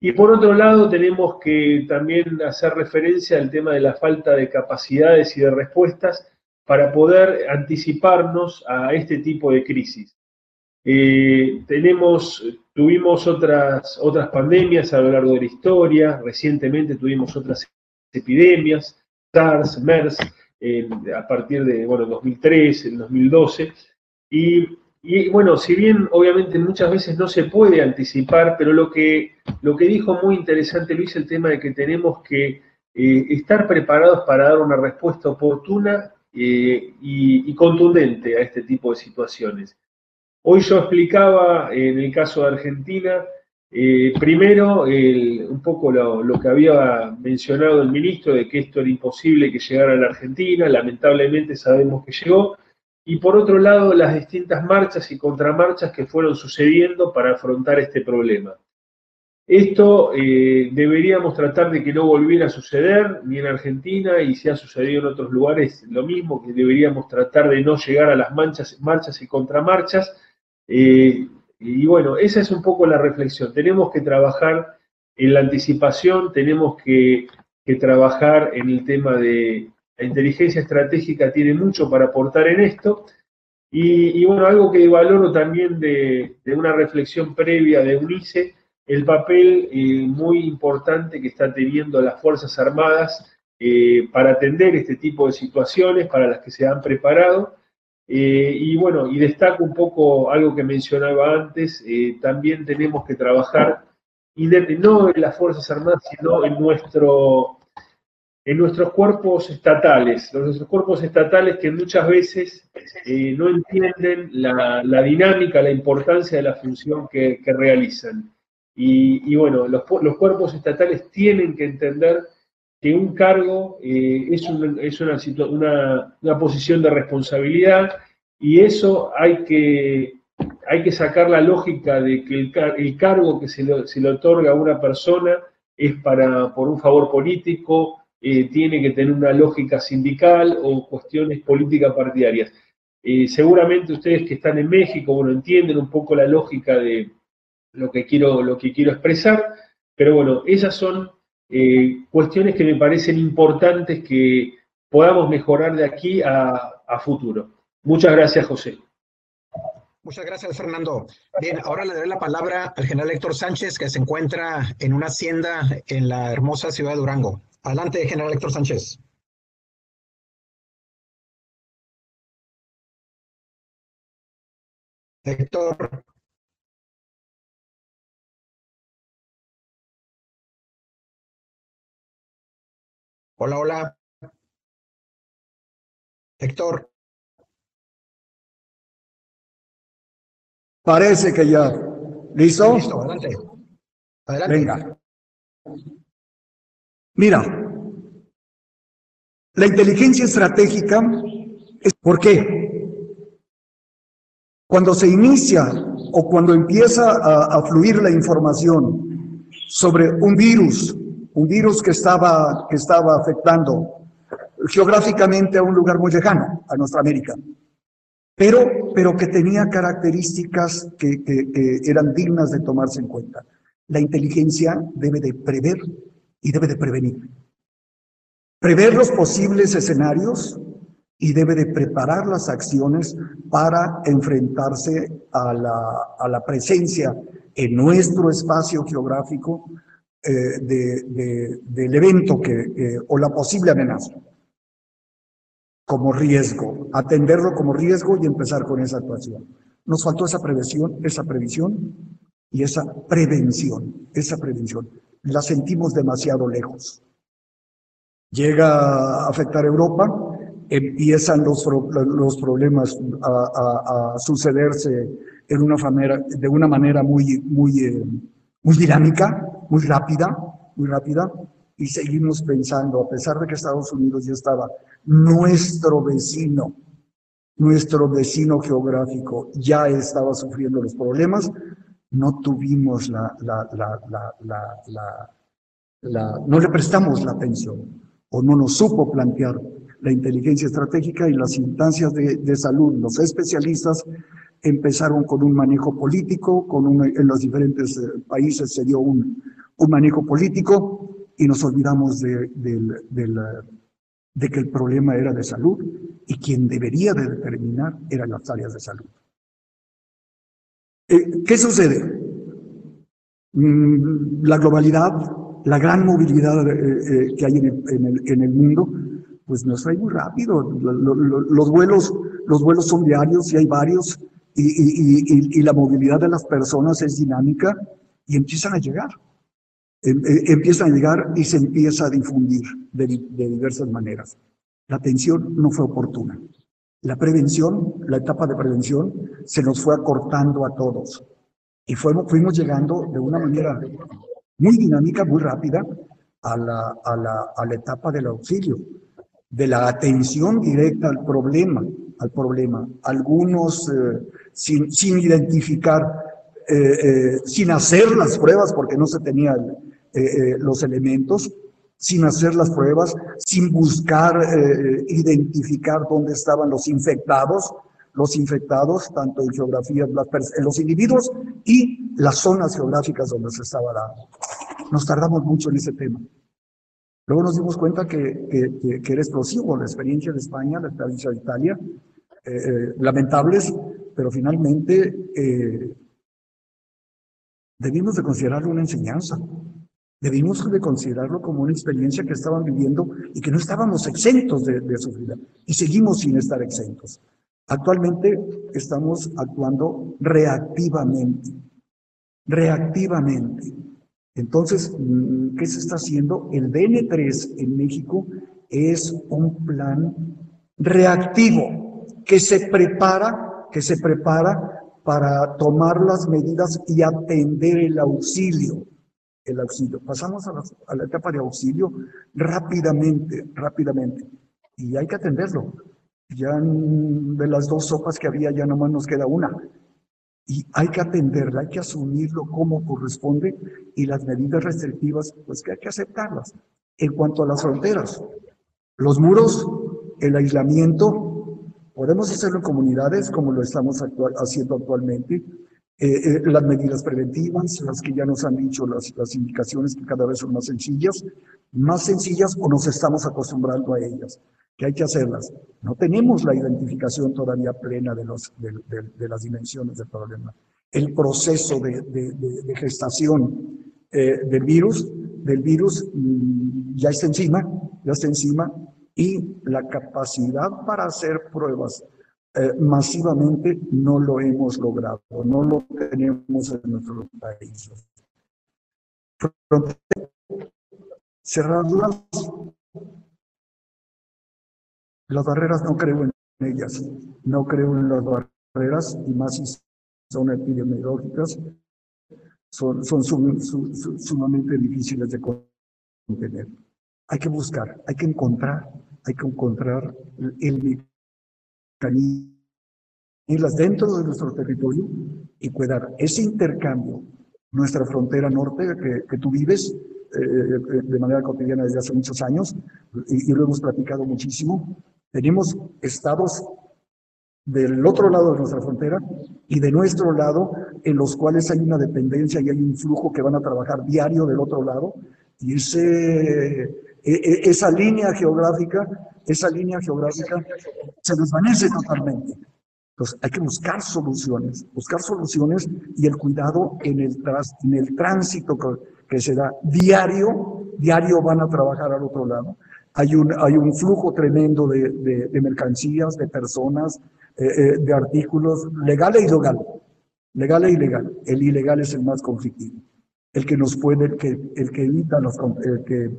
Y por otro lado, tenemos que también hacer referencia al tema de la falta de capacidades y de respuestas para poder anticiparnos a este tipo de crisis. Eh, tenemos, tuvimos otras, otras pandemias a lo largo de la historia, recientemente tuvimos otras epidemias, SARS, MERS, eh, a partir de, bueno, 2003, el 2012, y, y, bueno, si bien obviamente muchas veces no se puede anticipar, pero lo que, lo que dijo muy interesante Luis, el tema de que tenemos que eh, estar preparados para dar una respuesta oportuna y contundente a este tipo de situaciones. Hoy yo explicaba en el caso de Argentina, eh, primero, un poco lo, que había mencionado el ministro de que esto era imposible que llegara a la Argentina, lamentablemente sabemos que llegó, y por otro lado, las distintas marchas y contramarchas que fueron sucediendo para afrontar este problema. Esto eh, deberíamos tratar de que no volviera a suceder ni en Argentina y si ha sucedido en otros lugares lo mismo, que deberíamos tratar de no llegar a las marchas y contramarchas, eh, Y bueno, esa es un poco la reflexión. Tenemos que trabajar en la anticipación, tenemos que, trabajar en el tema de la inteligencia estratégica, tiene mucho para aportar en esto. Y, bueno, algo que valoro también de, una reflexión previa de UNICE, el papel eh, muy importante que está teniendo las Fuerzas Armadas eh, para atender este tipo de situaciones, para las que se han preparado. Eh, y bueno, y destaco un poco algo que mencionaba antes, también tenemos que trabajar no en las Fuerzas Armadas, sino en, nuestro, en nuestros cuerpos estatales, nuestros cuerpos estatales que muchas veces eh, no entienden la, dinámica, la importancia de la función que, realizan. Y, bueno, los, cuerpos estatales tienen que entender que un cargo eh, es, es una, una posición de responsabilidad y eso hay que hay que sacar la lógica de que el, cargo que se le, otorga a una persona es para, por un favor político, eh, tiene que tener una lógica sindical o cuestiones políticas partidarias. Eh, seguramente ustedes que están en México, bueno, entienden un poco la lógica de lo que quiero, lo que quiero expresar, pero bueno, esas son eh, cuestiones que me parecen importantes que podamos mejorar de aquí a futuro. Muchas gracias, José. Muchas gracias, Fernando. Bien, ahora le daré la palabra al general Héctor Sánchez, que se encuentra en una hacienda en la hermosa ciudad de Durango. Adelante, general Héctor Sánchez. Héctor. Hola, hola. Héctor. Parece que ya. ¿Listo? Listo, adelante. Adelante. Venga. Mira, la inteligencia estratégica es ¿por qué? Cuando se inicia o cuando empieza a, a, fluir la información sobre un virus, un virus que estaba, que estaba afectando geográficamente a un lugar muy lejano, a nuestra América, pero, pero que tenía características que, que, eran dignas de tomarse en cuenta. La inteligencia debe de prever y debe de prevenir. Prever los posibles escenarios y debe de preparar las acciones para enfrentarse a la, a la presencia en nuestro espacio geográfico eh, de, de, del evento que, o la posible amenaza como riesgo, atenderlo como riesgo y empezar con esa actuación. Nos faltó esa prevención, esa previsión y esa prevención, esa prevención. La sentimos demasiado lejos. Llega a afectar Europa, empiezan los, los problemas a, sucederse en una manera, de una manera muy, muy, eh, muy dinámica, muy rápida, muy rápida, y seguimos pensando, a pesar de que Estados Unidos ya estaba, nuestro vecino, nuestro vecino geográfico ya estaba sufriendo los problemas, no tuvimos la, no le prestamos la atención o no nos supo plantear la inteligencia estratégica y las instancias de, de salud, los especialistas empezaron con un manejo político, con un, en los diferentes eh, países se dio un, un manejo político, y nos olvidamos de, que el problema era de salud y quien debería de determinar eran las áreas de salud. Eh, ¿Qué sucede? Mm, la globalidad, la gran movilidad eh, eh, que hay en el, mundo, pues nos trae muy rápido. Los vuelos, los vuelos son diarios y hay varios, y la movilidad de las personas es dinámica y empiezan a llegar. Em, eh, empieza a llegar y se empieza a difundir de, diversas maneras. La atención no fue oportuna. La prevención, la etapa de prevención, se nos fue acortando a todos. Y fuimos, fuimos llegando de una manera muy dinámica, muy rápida, a la, a la, a la etapa del auxilio, de la atención directa al problema, al problema. Algunos eh, sin, sin identificar, eh, sin hacer las pruebas porque no se tenía eh, eh, los elementos sin hacer las pruebas, sin buscar eh, identificar dónde estaban los infectados, los infectados, tanto en geografías, los individuos y las zonas geográficas donde se estaba dando. Nos tardamos mucho en ese tema. Luego nos dimos cuenta que, que, que era explosivo la experiencia de España, la experiencia de Italia, eh, eh, lamentables, pero finalmente eh, debimos de considerarlo una enseñanza. Debimos de considerarlo como una experiencia que estaban viviendo y que no estábamos exentos de, de sufrir. Y seguimos sin estar exentos. Actualmente estamos actuando reactivamente. Reactivamente. Entonces, mm, ¿qué se está haciendo? El DN3 en México es un plan reactivo que se prepara, que se prepara para tomar las medidas y atender el auxilio. El auxilio. Pasamos a la, etapa de auxilio rápidamente, rápidamente. Y hay que atenderlo. Ya de las dos sopas que había, ya nomás nos queda una y hay que atenderla, hay que asumirlo como corresponde y las medidas restrictivas, pues que hay que aceptarlas. En cuanto a las fronteras, los muros, el aislamiento, podemos hacerlo en comunidades como lo estamos haciendo actualmente, eh, eh, las medidas preventivas, las que ya nos han dicho las, las indicaciones que cada vez son más sencillas, más sencillas o nos estamos acostumbrando a ellas que hay que hacerlas. No tenemos la identificación todavía plena de, los, de, las dimensiones del problema. El proceso de, gestación eh, del virus, del virus mm, ya está encima, ya está encima, y la capacidad para hacer pruebas eh, masivamente no lo hemos logrado, no lo tenemos en nuestros países. Cerraduras las barreras no creo en ellas, no creo en las barreras y más si son epidemiológicas, son, son sumamente difíciles de contener. Hay que buscar, hay que encontrar, hay que encontrar el mecanismo dentro de nuestro territorio y cuidar ese intercambio, nuestra frontera norte que, que tú vives eh, de manera cotidiana desde hace muchos años y, y, lo hemos platicado muchísimo, tenemos estados del otro lado de nuestra frontera y de nuestro lado en los cuales hay una dependencia y hay un flujo que van a trabajar diario del otro lado. Y ese, e, e, esa línea geográfica, esa línea geográfica se desvanece totalmente. Entonces hay que buscar soluciones, buscar soluciones y el cuidado en el, en el tránsito que, que se da diario, diario van a trabajar al otro lado hay un, hay un flujo tremendo de, de, mercancías, de personas, eh, eh, de artículos, legal e ilegal. Legal e ilegal. El ilegal es el más conflictivo. El que nos puede, el que, el que evita, los, el que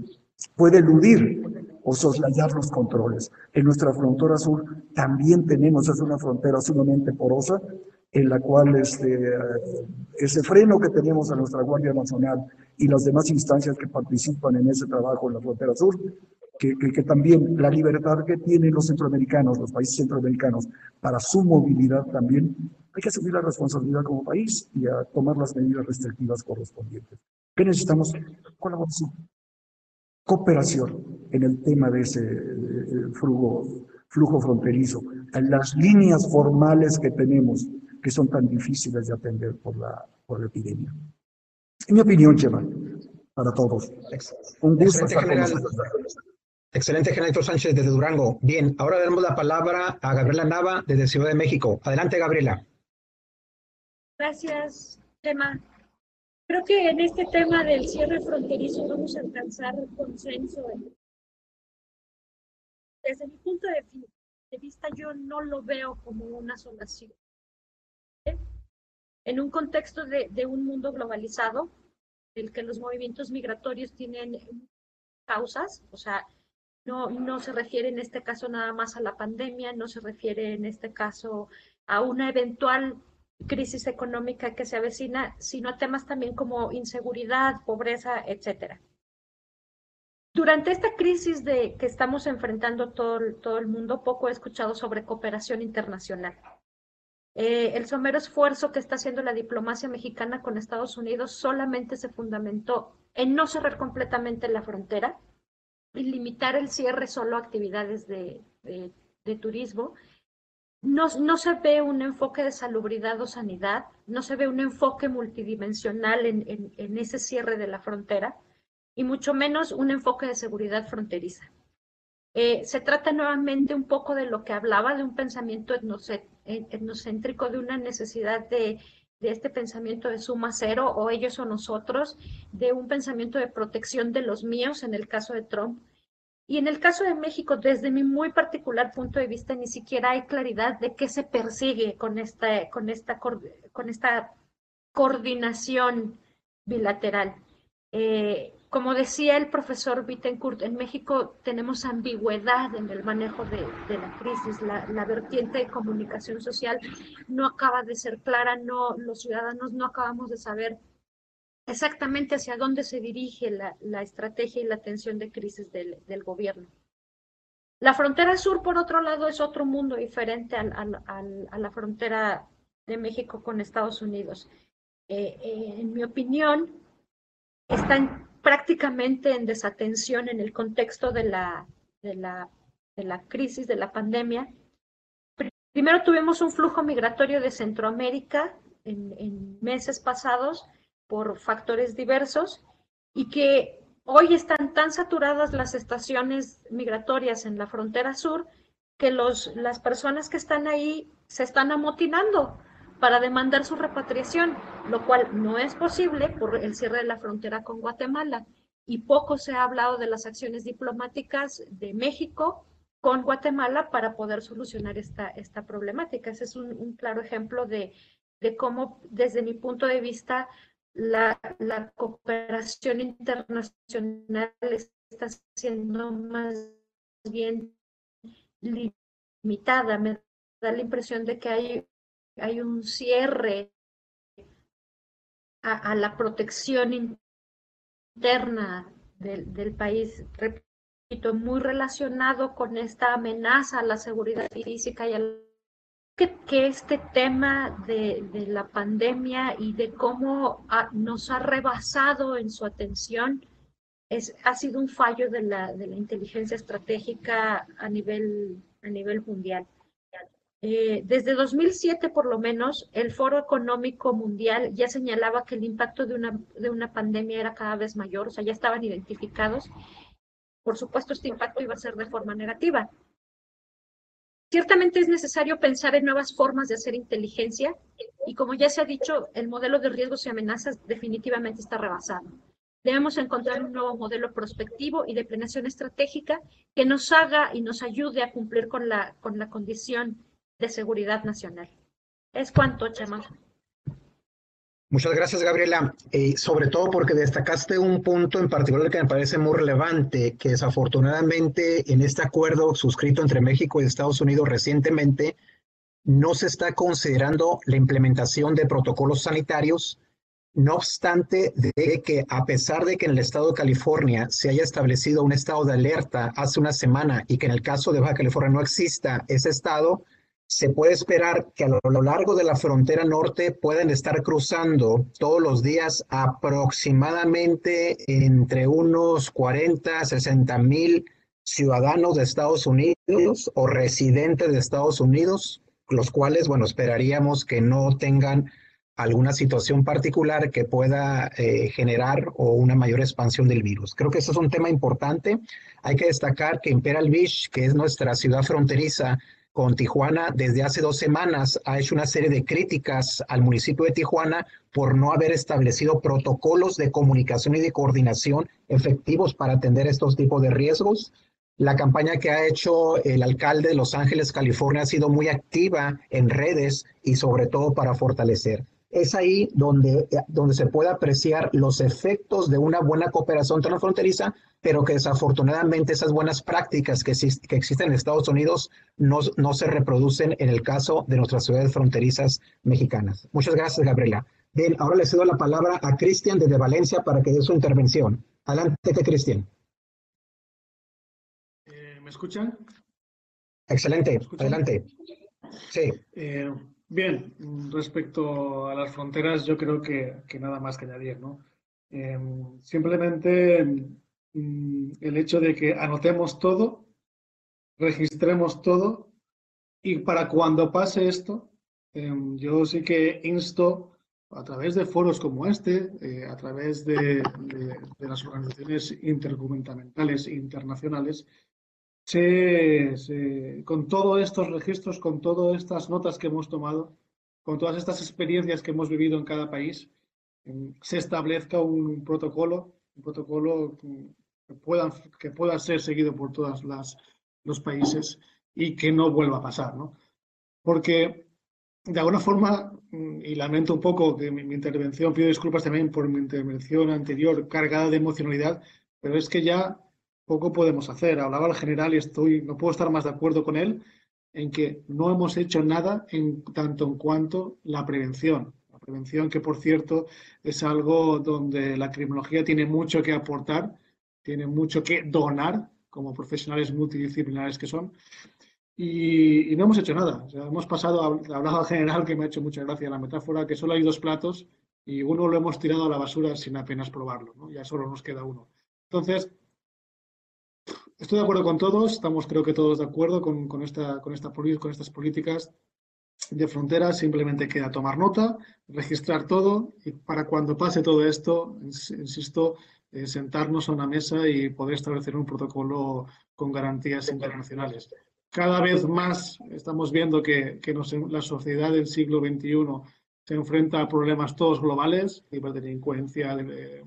puede eludir o soslayar los controles. En nuestra frontera sur también tenemos, es una frontera sumamente porosa, en la cual este, ese freno que tenemos a nuestra Guardia Nacional y las demás instancias que participan en ese trabajo en la frontera sur, que, también la libertad que tienen los centroamericanos, los países centroamericanos, para su movilidad también, hay que asumir la responsabilidad como país y a tomar las medidas restrictivas correspondientes. ¿Qué necesitamos? Colaboración, cooperación en el tema de ese flujo, flujo fronterizo, en las líneas formales que tenemos, que son tan difíciles de atender por la, por la epidemia. En mi opinión, Chema, para todos. Un gusto estar con nosotros. Excelente, General Sánchez desde Durango. Bien, ahora damos la palabra a Gabriela Nava desde Ciudad de México. Adelante, Gabriela. Gracias, Tema. Creo que en este tema del cierre fronterizo vamos a alcanzar consenso. Desde mi punto de vista, yo no lo veo como una solución. En un contexto de, de un mundo globalizado, el que los movimientos migratorios tienen causas, o sea, no, no se refiere en este caso nada más a la pandemia, no se refiere en este caso a una eventual crisis económica que se avecina, sino a temas también como inseguridad, pobreza, etcétera. Durante esta crisis de, que estamos enfrentando todo, el mundo, poco he escuchado sobre cooperación internacional. Eh, el somero esfuerzo que está haciendo la diplomacia mexicana con Estados Unidos solamente se fundamentó en no cerrar completamente la frontera, y limitar el cierre solo a actividades de, de, turismo no, no, se ve un enfoque de salubridad o sanidad, no se ve un enfoque multidimensional en, en, ese cierre de la frontera y mucho menos un enfoque de seguridad fronteriza. Eh, se trata nuevamente un poco de lo que hablaba de un pensamiento etnocéntrico, de una necesidad de, de este pensamiento de suma cero o ellos o nosotros, de un pensamiento de protección de los míos en el caso de Trump, y en el caso de México, desde mi muy particular punto de vista, ni siquiera hay claridad de qué se persigue con esta, con esta, con esta coordinación bilateral. Eh, como decía el profesor Bittencourt, en México tenemos ambigüedad en el manejo de, de la crisis. La, la, vertiente de comunicación social no acaba de ser clara, no, los ciudadanos no acabamos de saber exactamente hacia dónde se dirige la, estrategia y la atención de crisis del, gobierno. La frontera sur, por otro lado, es otro mundo diferente al, a la frontera de México con Estados Unidos. Eh, eh, en mi opinión, están prácticamente en desatención en el contexto de la, de la, de la crisis, de la pandemia. Primero tuvimos un flujo migratorio de Centroamérica en, en meses pasados, por factores diversos y que hoy están tan saturadas las estaciones migratorias en la frontera sur que los, las personas que están ahí se están amotinando para demandar su repatriación, lo cual no es posible por el cierre de la frontera con Guatemala. Y poco se ha hablado de las acciones diplomáticas de México con Guatemala para poder solucionar esta, esta problemática. Ese es un, claro ejemplo de, de cómo, desde mi punto de vista, la, la cooperación internacional está siendo más bien limitada. Me da la impresión de que hay, hay un cierre a, la protección interna del, del, país, repito, muy relacionado con esta amenaza a la seguridad física y a la que, que este tema de, de, la pandemia y de cómo nos ha rebasado en su atención es, ha sido un fallo de la, de la inteligencia estratégica a nivel, a nivel mundial. Eh, desde 2007, por lo menos, el Foro Económico Mundial ya señalaba que el impacto de una, de una pandemia era cada vez mayor, o sea, ya estaban identificados. Por supuesto, este impacto iba a ser de forma negativa. Ciertamente es necesario pensar en nuevas formas de hacer inteligencia y como ya se ha dicho, el modelo de riesgos y amenazas definitivamente está rebasado. Debemos encontrar un nuevo modelo prospectivo y de planeación estratégica que nos haga y nos ayude a cumplir con la, con la condición de seguridad nacional. Es cuanto, Chema. Muchas gracias, Gabriela. Eh, sobre todo porque destacaste un punto en particular que me parece muy relevante, que desafortunadamente en este acuerdo suscrito entre México y Estados Unidos recientemente, no se está considerando la implementación de protocolos sanitarios, no obstante de que a pesar de que en el estado de California se haya establecido un estado de alerta hace una semana y que en el caso de Baja California no exista ese estado, se puede esperar que a lo largo de la frontera norte puedan estar cruzando todos los días aproximadamente entre unos 40, 60 mil ciudadanos de Estados Unidos o residentes de Estados Unidos, los cuales, bueno, esperaríamos que no tengan alguna situación particular que pueda eh, generar o una mayor expansión del virus. Creo que eso es un tema importante. Hay que destacar que Imperial Beach, que es nuestra ciudad fronteriza, con Tijuana desde hace dos semanas ha hecho una serie de críticas al municipio de Tijuana por no haber establecido protocolos de comunicación y de coordinación efectivos para atender estos tipos de riesgos. La campaña que ha hecho el alcalde de Los Ángeles, California, ha sido muy activa en redes y sobre todo para fortalecer es ahí donde, donde se puede apreciar los efectos de una buena cooperación transfronteriza, pero que desafortunadamente esas buenas prácticas que, que existen en Estados Unidos no, no se reproducen en el caso de nuestras ciudades fronterizas mexicanas. Muchas gracias, Gabriela. Bien, ahora le cedo la palabra a Cristian desde Valencia para que dé su intervención. Adelante, Cristian. Eh, ¿Me escuchan? Excelente, ¿Me escuchan? adelante. Sí. Eh, Bien, respecto a las fronteras, yo creo que, nada más que añadir, ¿no? Eh, simplemente mm, el hecho de que anotemos todo, registremos todo Y para cuando pase esto, em, yo sí que insto a través de foros como este, eh, a través de, las organizaciones intergubernamentales internacionales, con todos estos registros, con todas estas notas que hemos tomado, con todas estas experiencias que hemos vivido en cada país, em, se establezca un protocolo, un protocolo que pueda, que pueda ser seguido por todos los países y que no vuelva a pasar. ¿no? Porque de alguna forma, mm, y lamento un poco que mi, intervención, pido disculpas también por mi intervención anterior cargada de emocionalidad, pero es que ya poco podemos hacer. Hablaba el general y estoy, no puedo estar más de acuerdo con él en que no hemos hecho nada en tanto en cuanto la prevención. La prevención que, por cierto, es algo donde la criminología tiene mucho que aportar, tiene mucho que donar como profesionales multidisciplinares que son. Y, no hemos hecho nada. hemos pasado, hablado al general que me ha hecho mucha gracia la metáfora, que solo hay dos platos y uno lo hemos tirado a la basura sin apenas probarlo. ¿no? Ya solo nos queda uno. Entonces, estoy de acuerdo con todos, estamos creo que todos de acuerdo con, con, esta, con, esta, con estas políticas de fronteras, simplemente queda tomar nota, registrar todo y para cuando pase todo esto, insisto, eh, sentarnos a una mesa y poder establecer un protocolo con garantías internacionales. Cada vez más estamos viendo que, la sociedad del siglo XXI se enfrenta a problemas todos globales, ciberdelincuencia, de,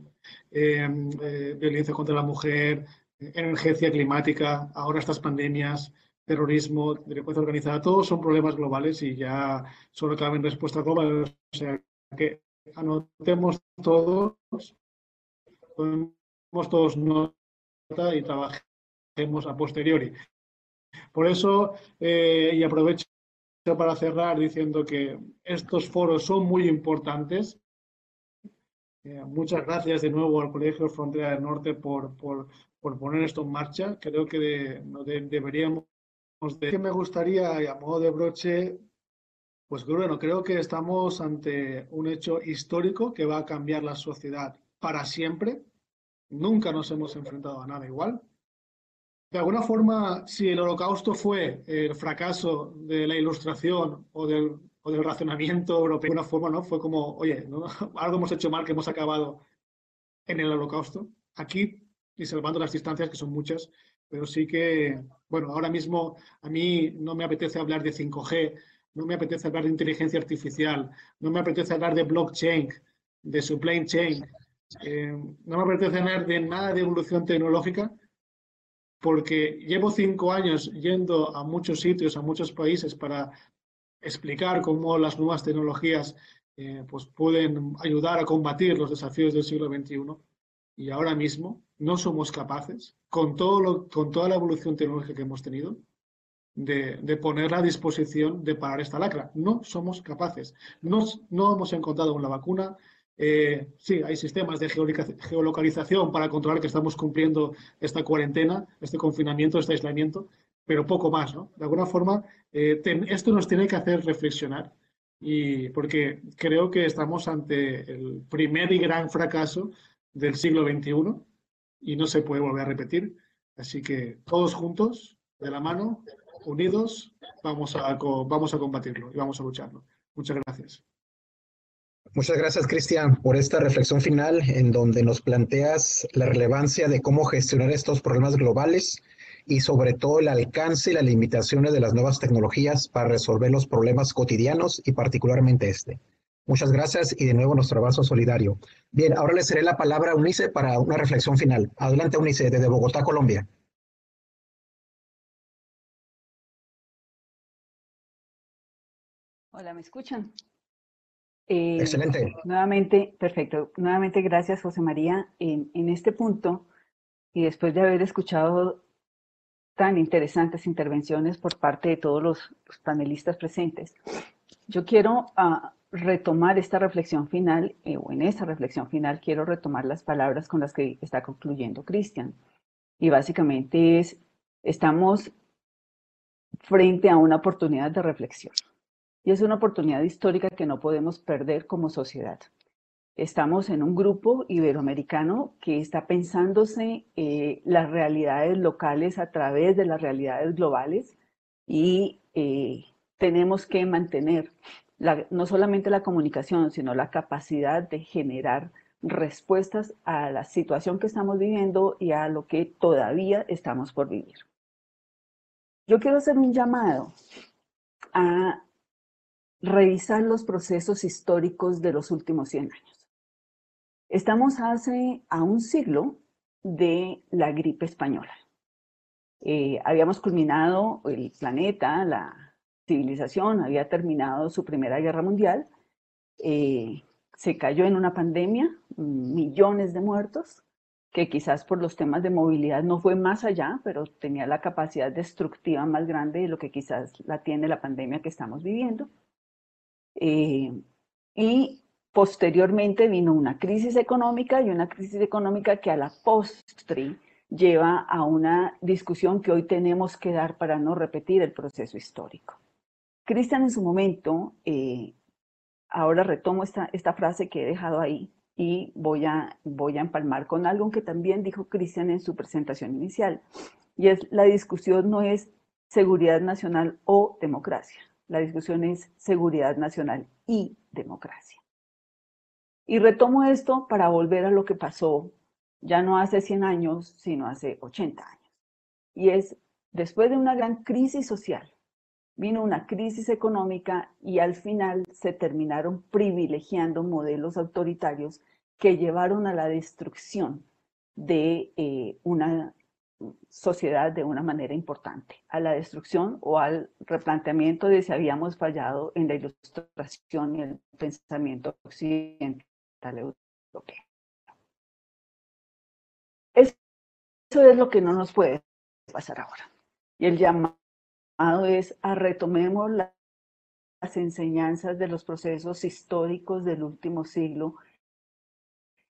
eh, eh, violencia contra la mujer, emergencia climática, ahora estas pandemias, terrorismo, delincuencia organizada, todos son problemas globales y ya solo caben respuestas globales. O sea, que anotemos todos, tomemos todos nota y trabajemos a posteriori. Por eso, eh, y aprovecho para cerrar diciendo que estos foros son muy importantes. Eh, muchas gracias de nuevo al Colegio Frontera del Norte por, por, por poner esto en marcha. Creo que deberíamos... De, que me gustaría, a modo de broche, pues bueno, creo que estamos ante un hecho histórico que va a cambiar la sociedad para siempre. Nunca nos hemos enfrentado a nada igual. De alguna forma, si el holocausto fue el fracaso de la ilustración o del, o del racionamiento europeo, de alguna forma, ¿no? Fue como, oye, algo hemos hecho mal que hemos acabado en el holocausto. Aquí, y salvando las distancias, que son muchas, pero sí que, bueno, ahora mismo a mí no me apetece hablar de 5G, no me apetece hablar de inteligencia artificial, no me apetece hablar de blockchain, de supply chain, eh, no me apetece hablar de nada de evolución tecnológica, porque llevo cinco años yendo a muchos sitios, a muchos países para explicar cómo las nuevas tecnologías eh, pues pueden ayudar a combatir los desafíos del siglo XXI. Y ahora mismo no somos capaces, con, todo con toda la evolución tecnológica que hemos tenido, de, de ponerla a disposición de parar esta lacra. No somos capaces. No, no hemos encontrado una vacuna, eh, sí, hay sistemas de geolocalización para controlar que estamos cumpliendo esta cuarentena, este confinamiento, este aislamiento, pero poco más, ¿no? De alguna forma, eh, esto nos tiene que hacer reflexionar y porque creo que estamos ante el primer y gran fracaso del siglo XXI y no se puede volver a repetir. Así que todos juntos, de la mano, unidos, vamos a, vamos a combatirlo y vamos a lucharlo. Muchas gracias. Muchas gracias, Cristian, por esta reflexión final en donde nos planteas la relevancia de cómo gestionar estos problemas globales y sobre todo el alcance y las limitaciones de las nuevas tecnologías para resolver los problemas cotidianos y particularmente este. Muchas gracias y de nuevo nuestro abrazo solidario. Bien, ahora le seré la palabra a Unice para una reflexión final. Adelante, Unice, desde Bogotá, Colombia. Hola, ¿me escuchan? Eh, Excelente. Nuevamente, perfecto. Nuevamente, gracias, José María. En, en, este punto, y después de haber escuchado tan interesantes intervenciones por parte de todos los, panelistas presentes, yo quiero uh, retomar esta reflexión final, eh, o en esta reflexión final quiero retomar las palabras con las que está concluyendo Cristian. Y básicamente es, estamos frente a una oportunidad de reflexión y es una oportunidad histórica que no podemos perder como sociedad. Estamos en un grupo iberoamericano que está pensándose eh, las realidades locales a través de las realidades globales y eh, tenemos que mantener no solamente la comunicación, sino la capacidad de generar respuestas a la situación que estamos viviendo y a lo que todavía estamos por vivir. Yo quiero hacer un llamado a revisar los procesos históricos de los últimos 100 años. Estamos hace a un siglo de la gripe española. Eh, habíamos culminado el planeta, la civilización, había terminado su primera guerra mundial, eh, se cayó en una pandemia, millones de muertos, que quizás por los temas de movilidad no fue más allá, pero tenía la capacidad destructiva más grande de lo que quizás la tiene la pandemia que estamos viviendo. Eh, y posteriormente vino una crisis económica y una crisis económica que a la postre lleva a una discusión que hoy tenemos que dar para no repetir el proceso histórico. Cristian en su momento, eh, ahora retomo esta, frase que he dejado ahí y voy a, voy a empalmar con algo que también dijo Cristian en su presentación inicial, y es la discusión no es seguridad nacional o democracia, la discusión es seguridad nacional y democracia. Y retomo esto para volver a lo que pasó ya no hace 100 años, sino hace 80 años. Y es, después de una gran crisis social, vino una crisis económica y al final se terminaron privilegiando modelos autoritarios que llevaron a la destrucción de eh, una sociedad de una manera importante, a la destrucción o al replanteamiento de si habíamos fallado en la ilustración y el pensamiento occidental europeo. Eso es lo que no nos puede pasar ahora. Y el llamado es a retomemos las enseñanzas de los procesos históricos del último siglo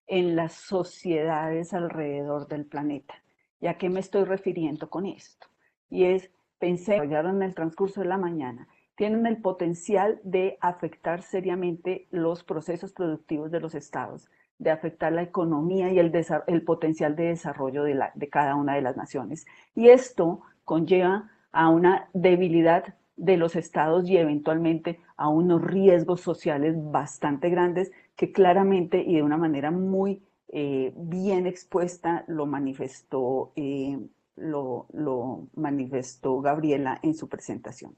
en las sociedades alrededor del planeta. ¿Y a qué me estoy refiriendo con esto? Y es, pensé, en el transcurso de la mañana, tienen el potencial de afectar seriamente los procesos productivos de los estados, de afectar la economía y el, el potencial de desarrollo de, la, de cada una de las naciones. Y esto conlleva a una debilidad de los estados y eventualmente a unos riesgos sociales bastante grandes que claramente y de una manera muy eh, bien expuesta lo manifestó, eh, lo, lo manifestó Gabriela en su presentación.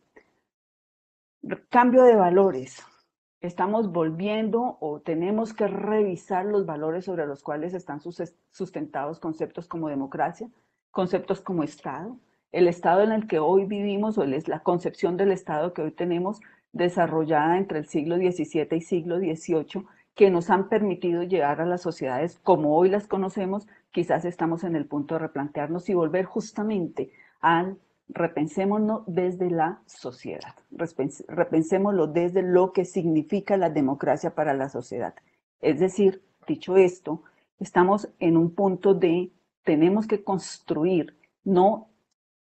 Cambio de valores. Estamos volviendo o tenemos que revisar los valores sobre los cuales están sustentados conceptos como democracia, conceptos como Estado, el Estado en el que hoy vivimos o la concepción del Estado que hoy tenemos desarrollada entre el siglo XVII y siglo XVIII, que nos han permitido llegar a las sociedades como hoy las conocemos, quizás estamos en el punto de replantearnos y volver justamente al repensémonos desde la sociedad, repensémoslo desde lo que significa la democracia para la sociedad. Es decir, dicho esto, estamos en un punto de tenemos que construir no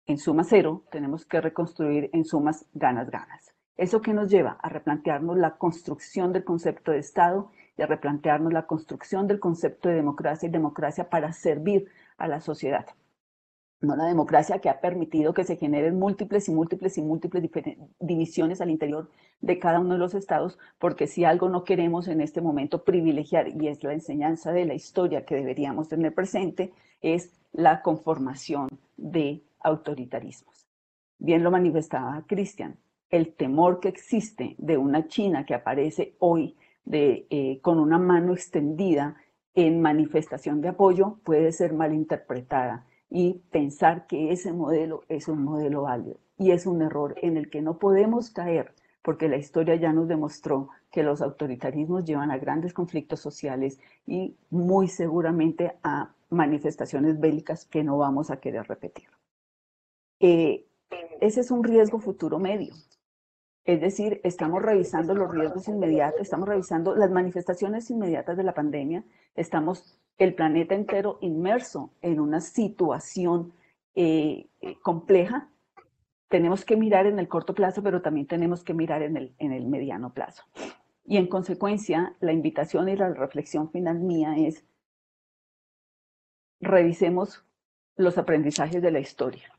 en suma cero, tenemos que reconstruir en sumas ganas, ganas. ¿Eso que nos lleva? A replantearnos la construcción del concepto de Estado y a replantearnos la construcción del concepto de democracia y democracia para servir a la sociedad. No la democracia que ha permitido que se generen múltiples y múltiples y múltiples divisiones al interior de cada uno de los estados, porque si algo no queremos en este momento privilegiar, y es la enseñanza de la historia que deberíamos tener presente, es la conformación de autoritarismos. Bien lo manifestaba Cristian, el temor que existe de una China que aparece hoy eh, con una mano extendida en manifestación de apoyo puede ser malinterpretada y pensar que ese modelo es un modelo válido. Y es un error en el que no podemos caer porque la historia ya nos demostró que los autoritarismos llevan a grandes conflictos sociales y muy seguramente a manifestaciones bélicas que no vamos a querer repetir. Ese es un riesgo futuro medio. Es decir, estamos revisando los riesgos inmediatos, estamos revisando las manifestaciones inmediatas de la pandemia, estamos el planeta entero inmerso en una situación eh, eh, compleja. Tenemos que mirar en el corto plazo, pero también tenemos que mirar en el, en el mediano plazo. Y en consecuencia, la invitación y la reflexión final mía es, revisemos los aprendizajes de la historia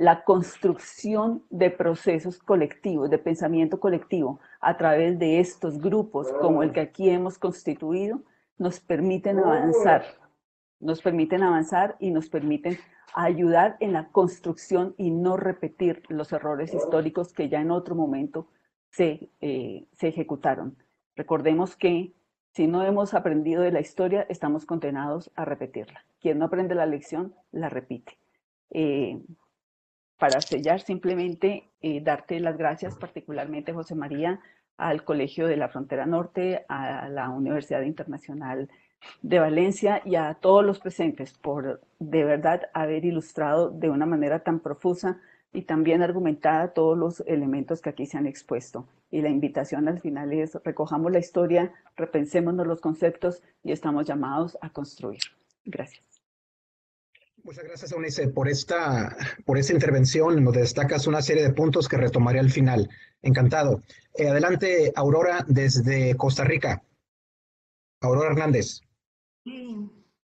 la construcción de procesos colectivos, de pensamiento colectivo, a través de estos grupos como el que aquí hemos constituido, nos permiten avanzar, nos permiten avanzar y nos permiten ayudar en la construcción y no repetir los errores históricos que ya en otro momento se, eh, se ejecutaron. Recordemos que si no hemos aprendido de la historia, estamos condenados a repetirla. Quien no aprende la lección, la repite. Eh, para sellar, simplemente eh, darte las gracias, particularmente, José María, al Colegio de la Frontera Norte, a la Universidad Internacional de Valencia y a todos los presentes por de verdad haber ilustrado de una manera tan profusa y también argumentada todos los elementos que aquí se han expuesto. Y la invitación al final es recojamos la historia, repensémonos los conceptos y estamos llamados a construir. Gracias. Muchas gracias, Eunice, por esta, por esta intervención. Nos destacas una serie de puntos que retomaré al final. Encantado. Eh, adelante, Aurora, desde Costa Rica. Aurora Hernández.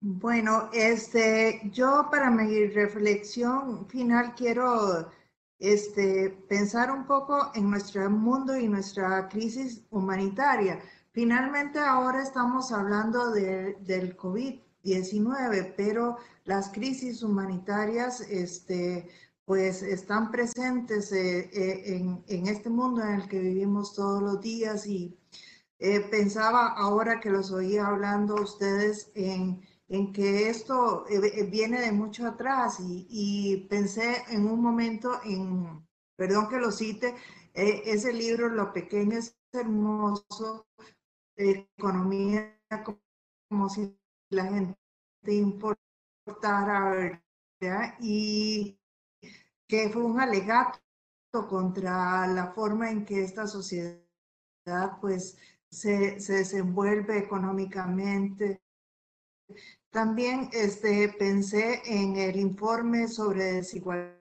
Bueno, este, yo para mi reflexión final quiero este, pensar un poco en nuestro mundo y nuestra crisis humanitaria. Finalmente ahora estamos hablando de, del COVID-19, pero las crisis humanitarias este, pues están presentes eh, eh, en, en, este mundo en el que vivimos todos los días y eh, pensaba ahora que los oía hablando ustedes en en que esto viene de mucho atrás y, pensé en un momento en, perdón que lo cite, ese libro, Lo pequeño es hermoso, economía como, si la gente importara, ¿verdad? Y que fue un alegato contra la forma en que esta sociedad pues se, se desenvuelve económicamente, también este, pensé en el informe sobre desigualdad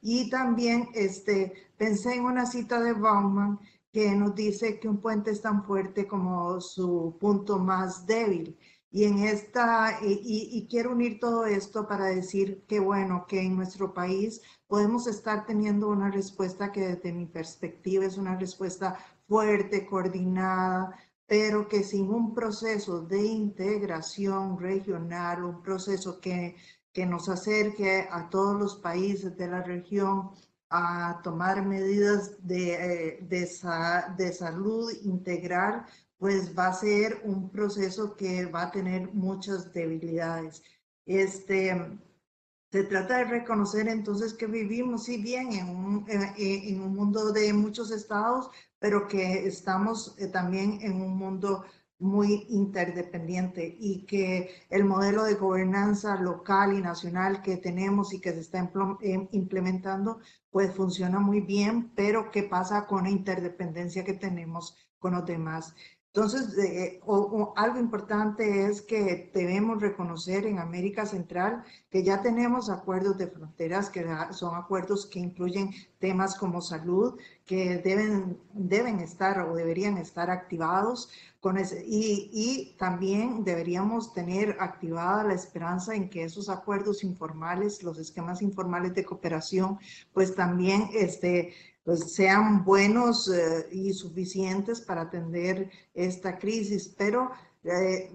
y también este, pensé en una cita de Bauman que nos dice que un puente es tan fuerte como su punto más débil. Y en esta, y, quiero unir todo esto para decir que bueno, que en nuestro país podemos estar teniendo una respuesta que desde mi perspectiva es una respuesta fuerte, coordinada, pero que sin un proceso de integración regional, un proceso que, que nos acerque a todos los países de la región a tomar medidas de, eh, de, de salud integral, pues va a ser un proceso que va a tener muchas debilidades. Este, se trata de reconocer entonces que vivimos, sí bien, en un, en un mundo de muchos estados, pero que estamos eh, también en un mundo muy interdependiente y que el modelo de gobernanza local y nacional que tenemos y que se está em, implementando, pues funciona muy bien, pero ¿qué pasa con la interdependencia que tenemos con los demás? Entonces, eh, algo importante es que debemos reconocer en América Central que ya tenemos acuerdos de fronteras, que son acuerdos que incluyen temas como salud, que deben, deben estar o deberían estar activados. Con ese, y, y también deberíamos tener activada la esperanza en que esos acuerdos informales, los esquemas informales de cooperación, pues también este, pues sean buenos eh, y suficientes para atender esta crisis, pero eh,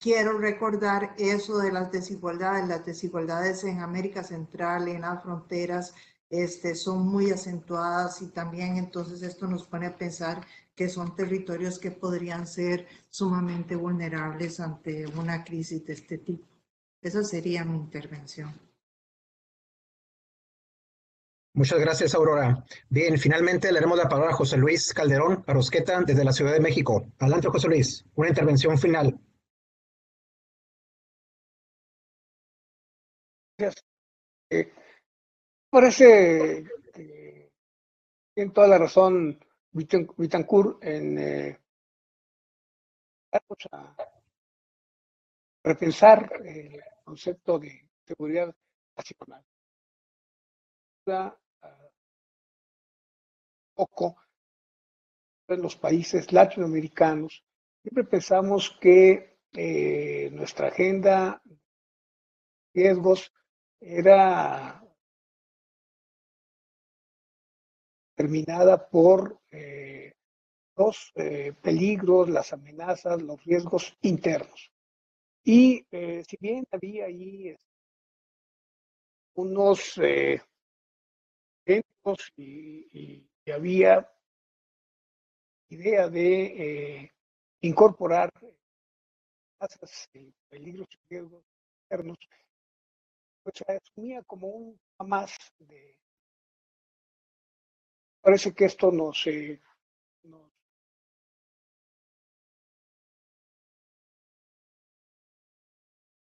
quiero recordar eso de las desigualdades, las desigualdades en América Central, en las fronteras, este, son muy acentuadas y también entonces esto nos pone a pensar que son territorios que podrían ser sumamente vulnerables ante una crisis de este tipo. Esa sería mi intervención. Muchas gracias, Aurora. Bien, finalmente le haremos la palabra a José Luis Calderón Arosqueta desde la Ciudad de México. Adelante, José Luis, una intervención final. Gracias. Eh, parece que tiene toda la razón Vitancourt en eh, repensar el concepto de seguridad nacional poco en los países latinoamericanos, siempre pensamos que eh, nuestra agenda riesgos era terminada por eh, los eh, peligros, las amenazas, los riesgos internos. Y si bien había ahí unos eventos y, había idea de incorporar amenazas, peligros y riesgos internos, pues se asumía como un más de parece que esto nos, eh, nos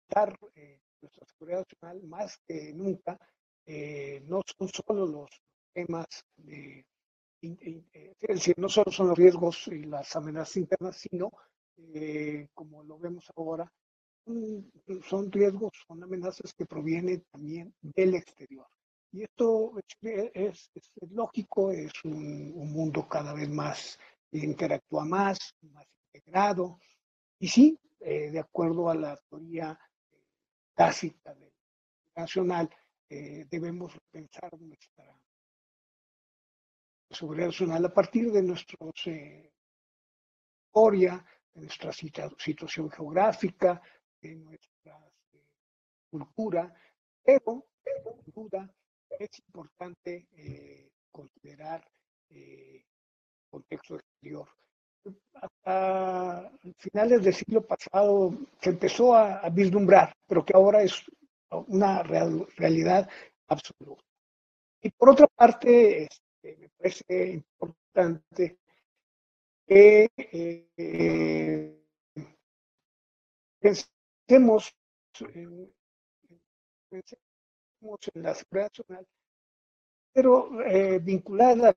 dar eh, nuestra seguridad nacional más que nunca eh, no son solo los temas de es decir, no solo son los riesgos y las amenazas internas, sino, como lo vemos ahora, son riesgos, son amenazas que provienen también del exterior. Y esto es, lógico, es un, mundo cada vez más, interactúa más, más integrado. Y sí, eh, de acuerdo a la teoría tácita del nacional, eh, debemos pensar nuestra seguridad nacional a partir de nuestra eh, historia, de nuestra situación geográfica, de nuestra cultura, pero, sin duda, es importante eh, considerar el eh, contexto exterior. Hasta finales del siglo pasado se empezó a, vislumbrar, pero que ahora es una realidad absoluta. Y por otra parte, me parece importante que eh, pensemos, pensemos en la seguridad nacional, pero eh, vinculada a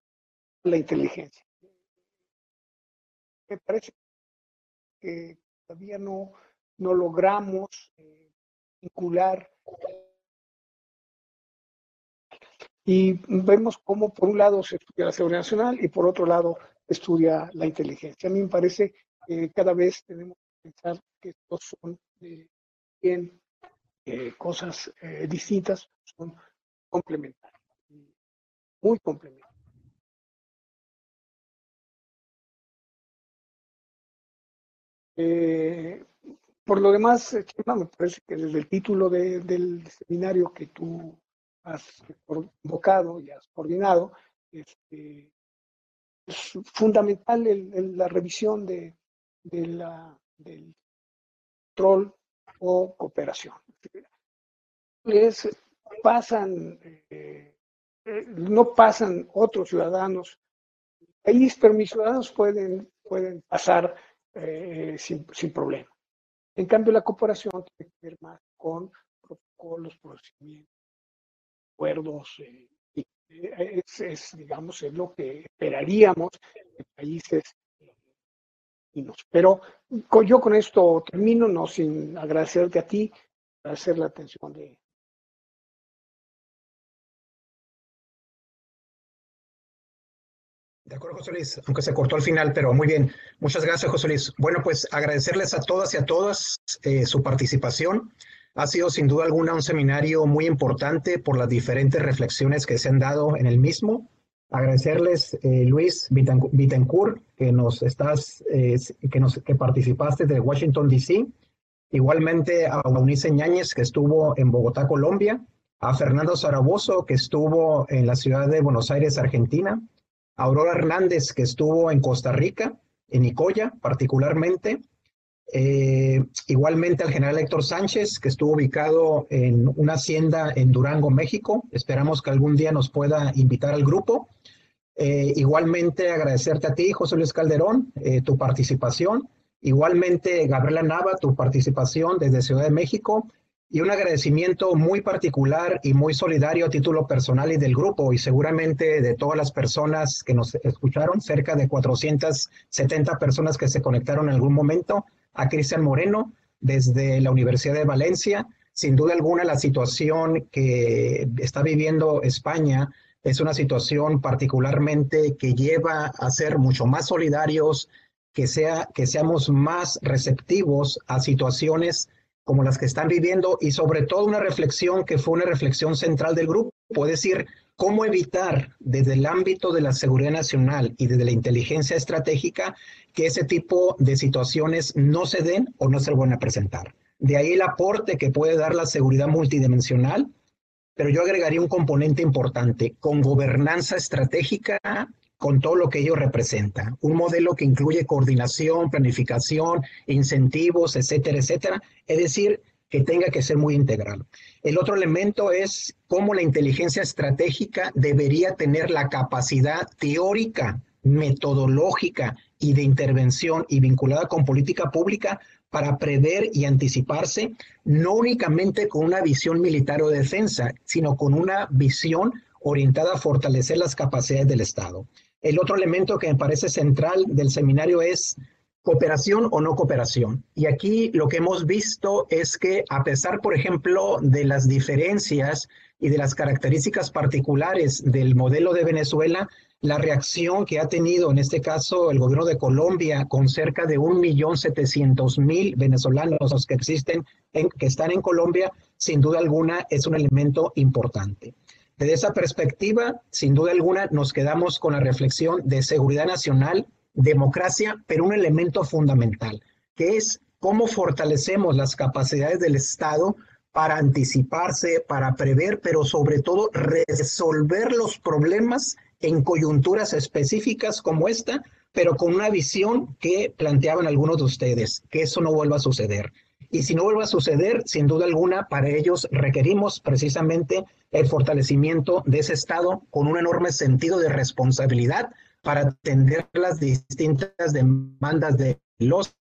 la inteligencia. Me parece que todavía no, no logramos eh, vincular y vemos cómo por un lado se estudia la seguridad nacional y por otro lado estudia la inteligencia. A mí me parece que cada vez tenemos que pensar que estos son eh, bien eh, cosas eh, distintas son complementarias, muy complementarias. Eh, por lo demás, me parece que desde el título del seminario que tú has convocado y has coordinado, este, es fundamental la revisión de, la, del control o cooperación pasan, eh, eh, no pasan otros ciudadanos país, pero mis ciudadanos pueden, pueden pasar eh, sin, sin, problema. En cambio, la cooperación tiene que ver más con protocolos, procedimientos, acuerdos. es, es, digamos, es lo que esperaríamos de países pero yo con esto termino, no sin agradecerte a ti, agradecer la atención de, De acuerdo, José Luis, aunque se cortó al final, pero muy bien. Muchas gracias, José Luis. Bueno, pues agradecerles a todas y a todas eh, su participación. Ha sido sin duda alguna un seminario muy importante por las diferentes reflexiones que se han dado en el mismo. Agradecerles, eh, Luis Bittencourt, que nos estás, eh, que participaste de Washington, D.C. Igualmente a Eunice Ñáñez, que estuvo en Bogotá, Colombia. A Fernando Zaragoza, que estuvo en la ciudad de Buenos Aires, Argentina Aurora Hernández, que estuvo en Costa Rica, en Nicoya particularmente. Eh, igualmente al general Héctor Sánchez, que estuvo ubicado en una hacienda en Durango, México. Esperamos que algún día nos pueda invitar al grupo. Eh, igualmente agradecerte a ti, José Luis Calderón, eh, tu participación. Igualmente, Gabriela Nava, tu participación desde Ciudad de México y un agradecimiento muy particular y muy solidario a título personal y del grupo y seguramente de todas las personas que nos escucharon, cerca de 470 personas que se conectaron en algún momento, a Cristian Moreno desde la Universidad de Valencia. Sin duda alguna, la situación que está viviendo España es una situación particularmente que lleva a ser mucho más solidarios, que, sea, que seamos más receptivos a situaciones como las que están viviendo y sobre todo una reflexión que fue una reflexión central del grupo, es decir, cómo evitar desde el ámbito de la seguridad nacional y desde la inteligencia estratégica que ese tipo de situaciones no se den o no se vuelvan a presentar. De ahí el aporte que puede dar la seguridad multidimensional, pero yo agregaría un componente importante, con gobernanza estratégica, con todo lo que ello representa. Un modelo que incluye coordinación, planificación, incentivos, etcétera, etcétera. Es decir, que tenga que ser muy integral. El otro elemento es cómo la inteligencia estratégica debería tener la capacidad teórica, metodológica y de intervención y vinculada con política pública para prever y anticiparse, no únicamente con una visión militar o defensa, sino con una visión orientada a fortalecer las capacidades del Estado. El otro elemento que me parece central del seminario es cooperación o no cooperación. Y aquí lo que hemos visto es que a pesar, por ejemplo, de las diferencias y de las características particulares del modelo de Venezuela, la reacción que ha tenido en este caso el gobierno de Colombia con cerca de 1.700.000 venezolanos que existen, en, que están en Colombia, sin duda alguna es un elemento importante. Desde esa perspectiva, sin duda alguna, nos quedamos con la reflexión de seguridad nacional, democracia, pero un elemento fundamental, que es cómo fortalecemos las capacidades del Estado para anticiparse, para prever, pero sobre todo resolver los problemas en coyunturas específicas como esta, pero con una visión que planteaban algunos de ustedes, que eso no vuelva a suceder. Y si no vuelve a suceder, sin duda alguna, para ellos requerimos precisamente el fortalecimiento de ese Estado con un enorme sentido de responsabilidad para atender las distintas demandas de los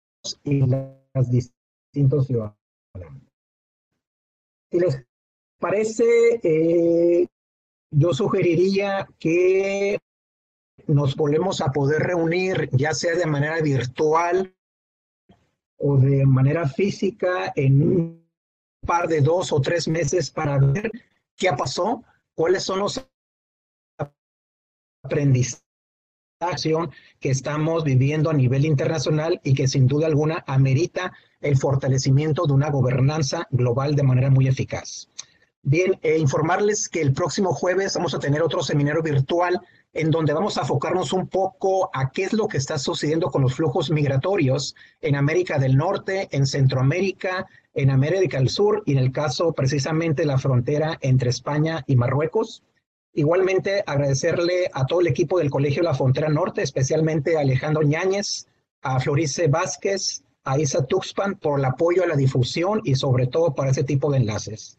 y las distintos ciudadanos. Si les parece, eh, yo sugeriría que nos volvemos a poder reunir, ya sea de manera virtual o de manera física, en un par de dos o tres meses para ver qué pasó, cuáles son los aprendizajes que estamos viviendo a nivel internacional y que sin duda alguna amerita el fortalecimiento de una gobernanza global de manera muy eficaz. Bien, eh, informarles que el próximo jueves vamos a tener otro seminario virtual en donde vamos a enfocarnos un poco a qué es lo que está sucediendo con los flujos migratorios en América del Norte, en Centroamérica, en América del Sur y en el caso precisamente la frontera entre España y Marruecos. Igualmente agradecerle a todo el equipo del Colegio la Frontera Norte, especialmente a Alejandro Ñáñez, a Florice Vázquez, a Isa Tuxpan por el apoyo a la difusión y sobre todo para ese tipo de enlaces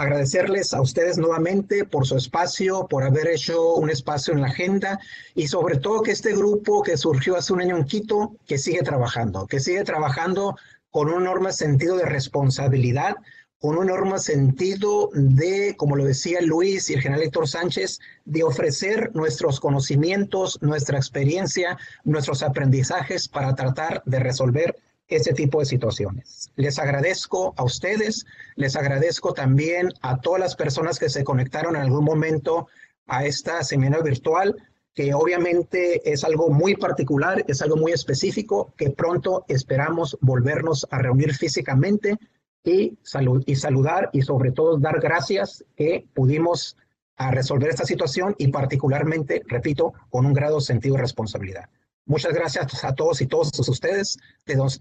agradecerles a ustedes nuevamente por su espacio, por haber hecho un espacio en la agenda y sobre todo que este grupo que surgió hace un año en Quito, que sigue trabajando, que sigue trabajando con un enorme sentido de responsabilidad, con un enorme sentido de, como lo decía Luis y el general Héctor Sánchez, de ofrecer nuestros conocimientos, nuestra experiencia, nuestros aprendizajes para tratar de resolver ese tipo de situaciones. Les agradezco a ustedes, les agradezco también a todas las personas que se conectaron en algún momento a esta seminario virtual, que obviamente es algo muy particular, es algo muy específico, que pronto esperamos volvernos a reunir físicamente y, salud, y saludar y sobre todo dar gracias que pudimos a resolver esta situación y particularmente, repito, con un grado de sentido de responsabilidad. Muchas gracias a todos y todas ustedes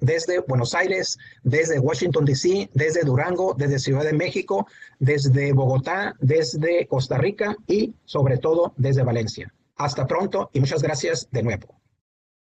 desde Buenos Aires, desde Washington, D.C., desde Durango, desde Ciudad de México, desde Bogotá, desde Costa Rica y sobre todo desde Valencia. Hasta pronto y muchas gracias de nuevo.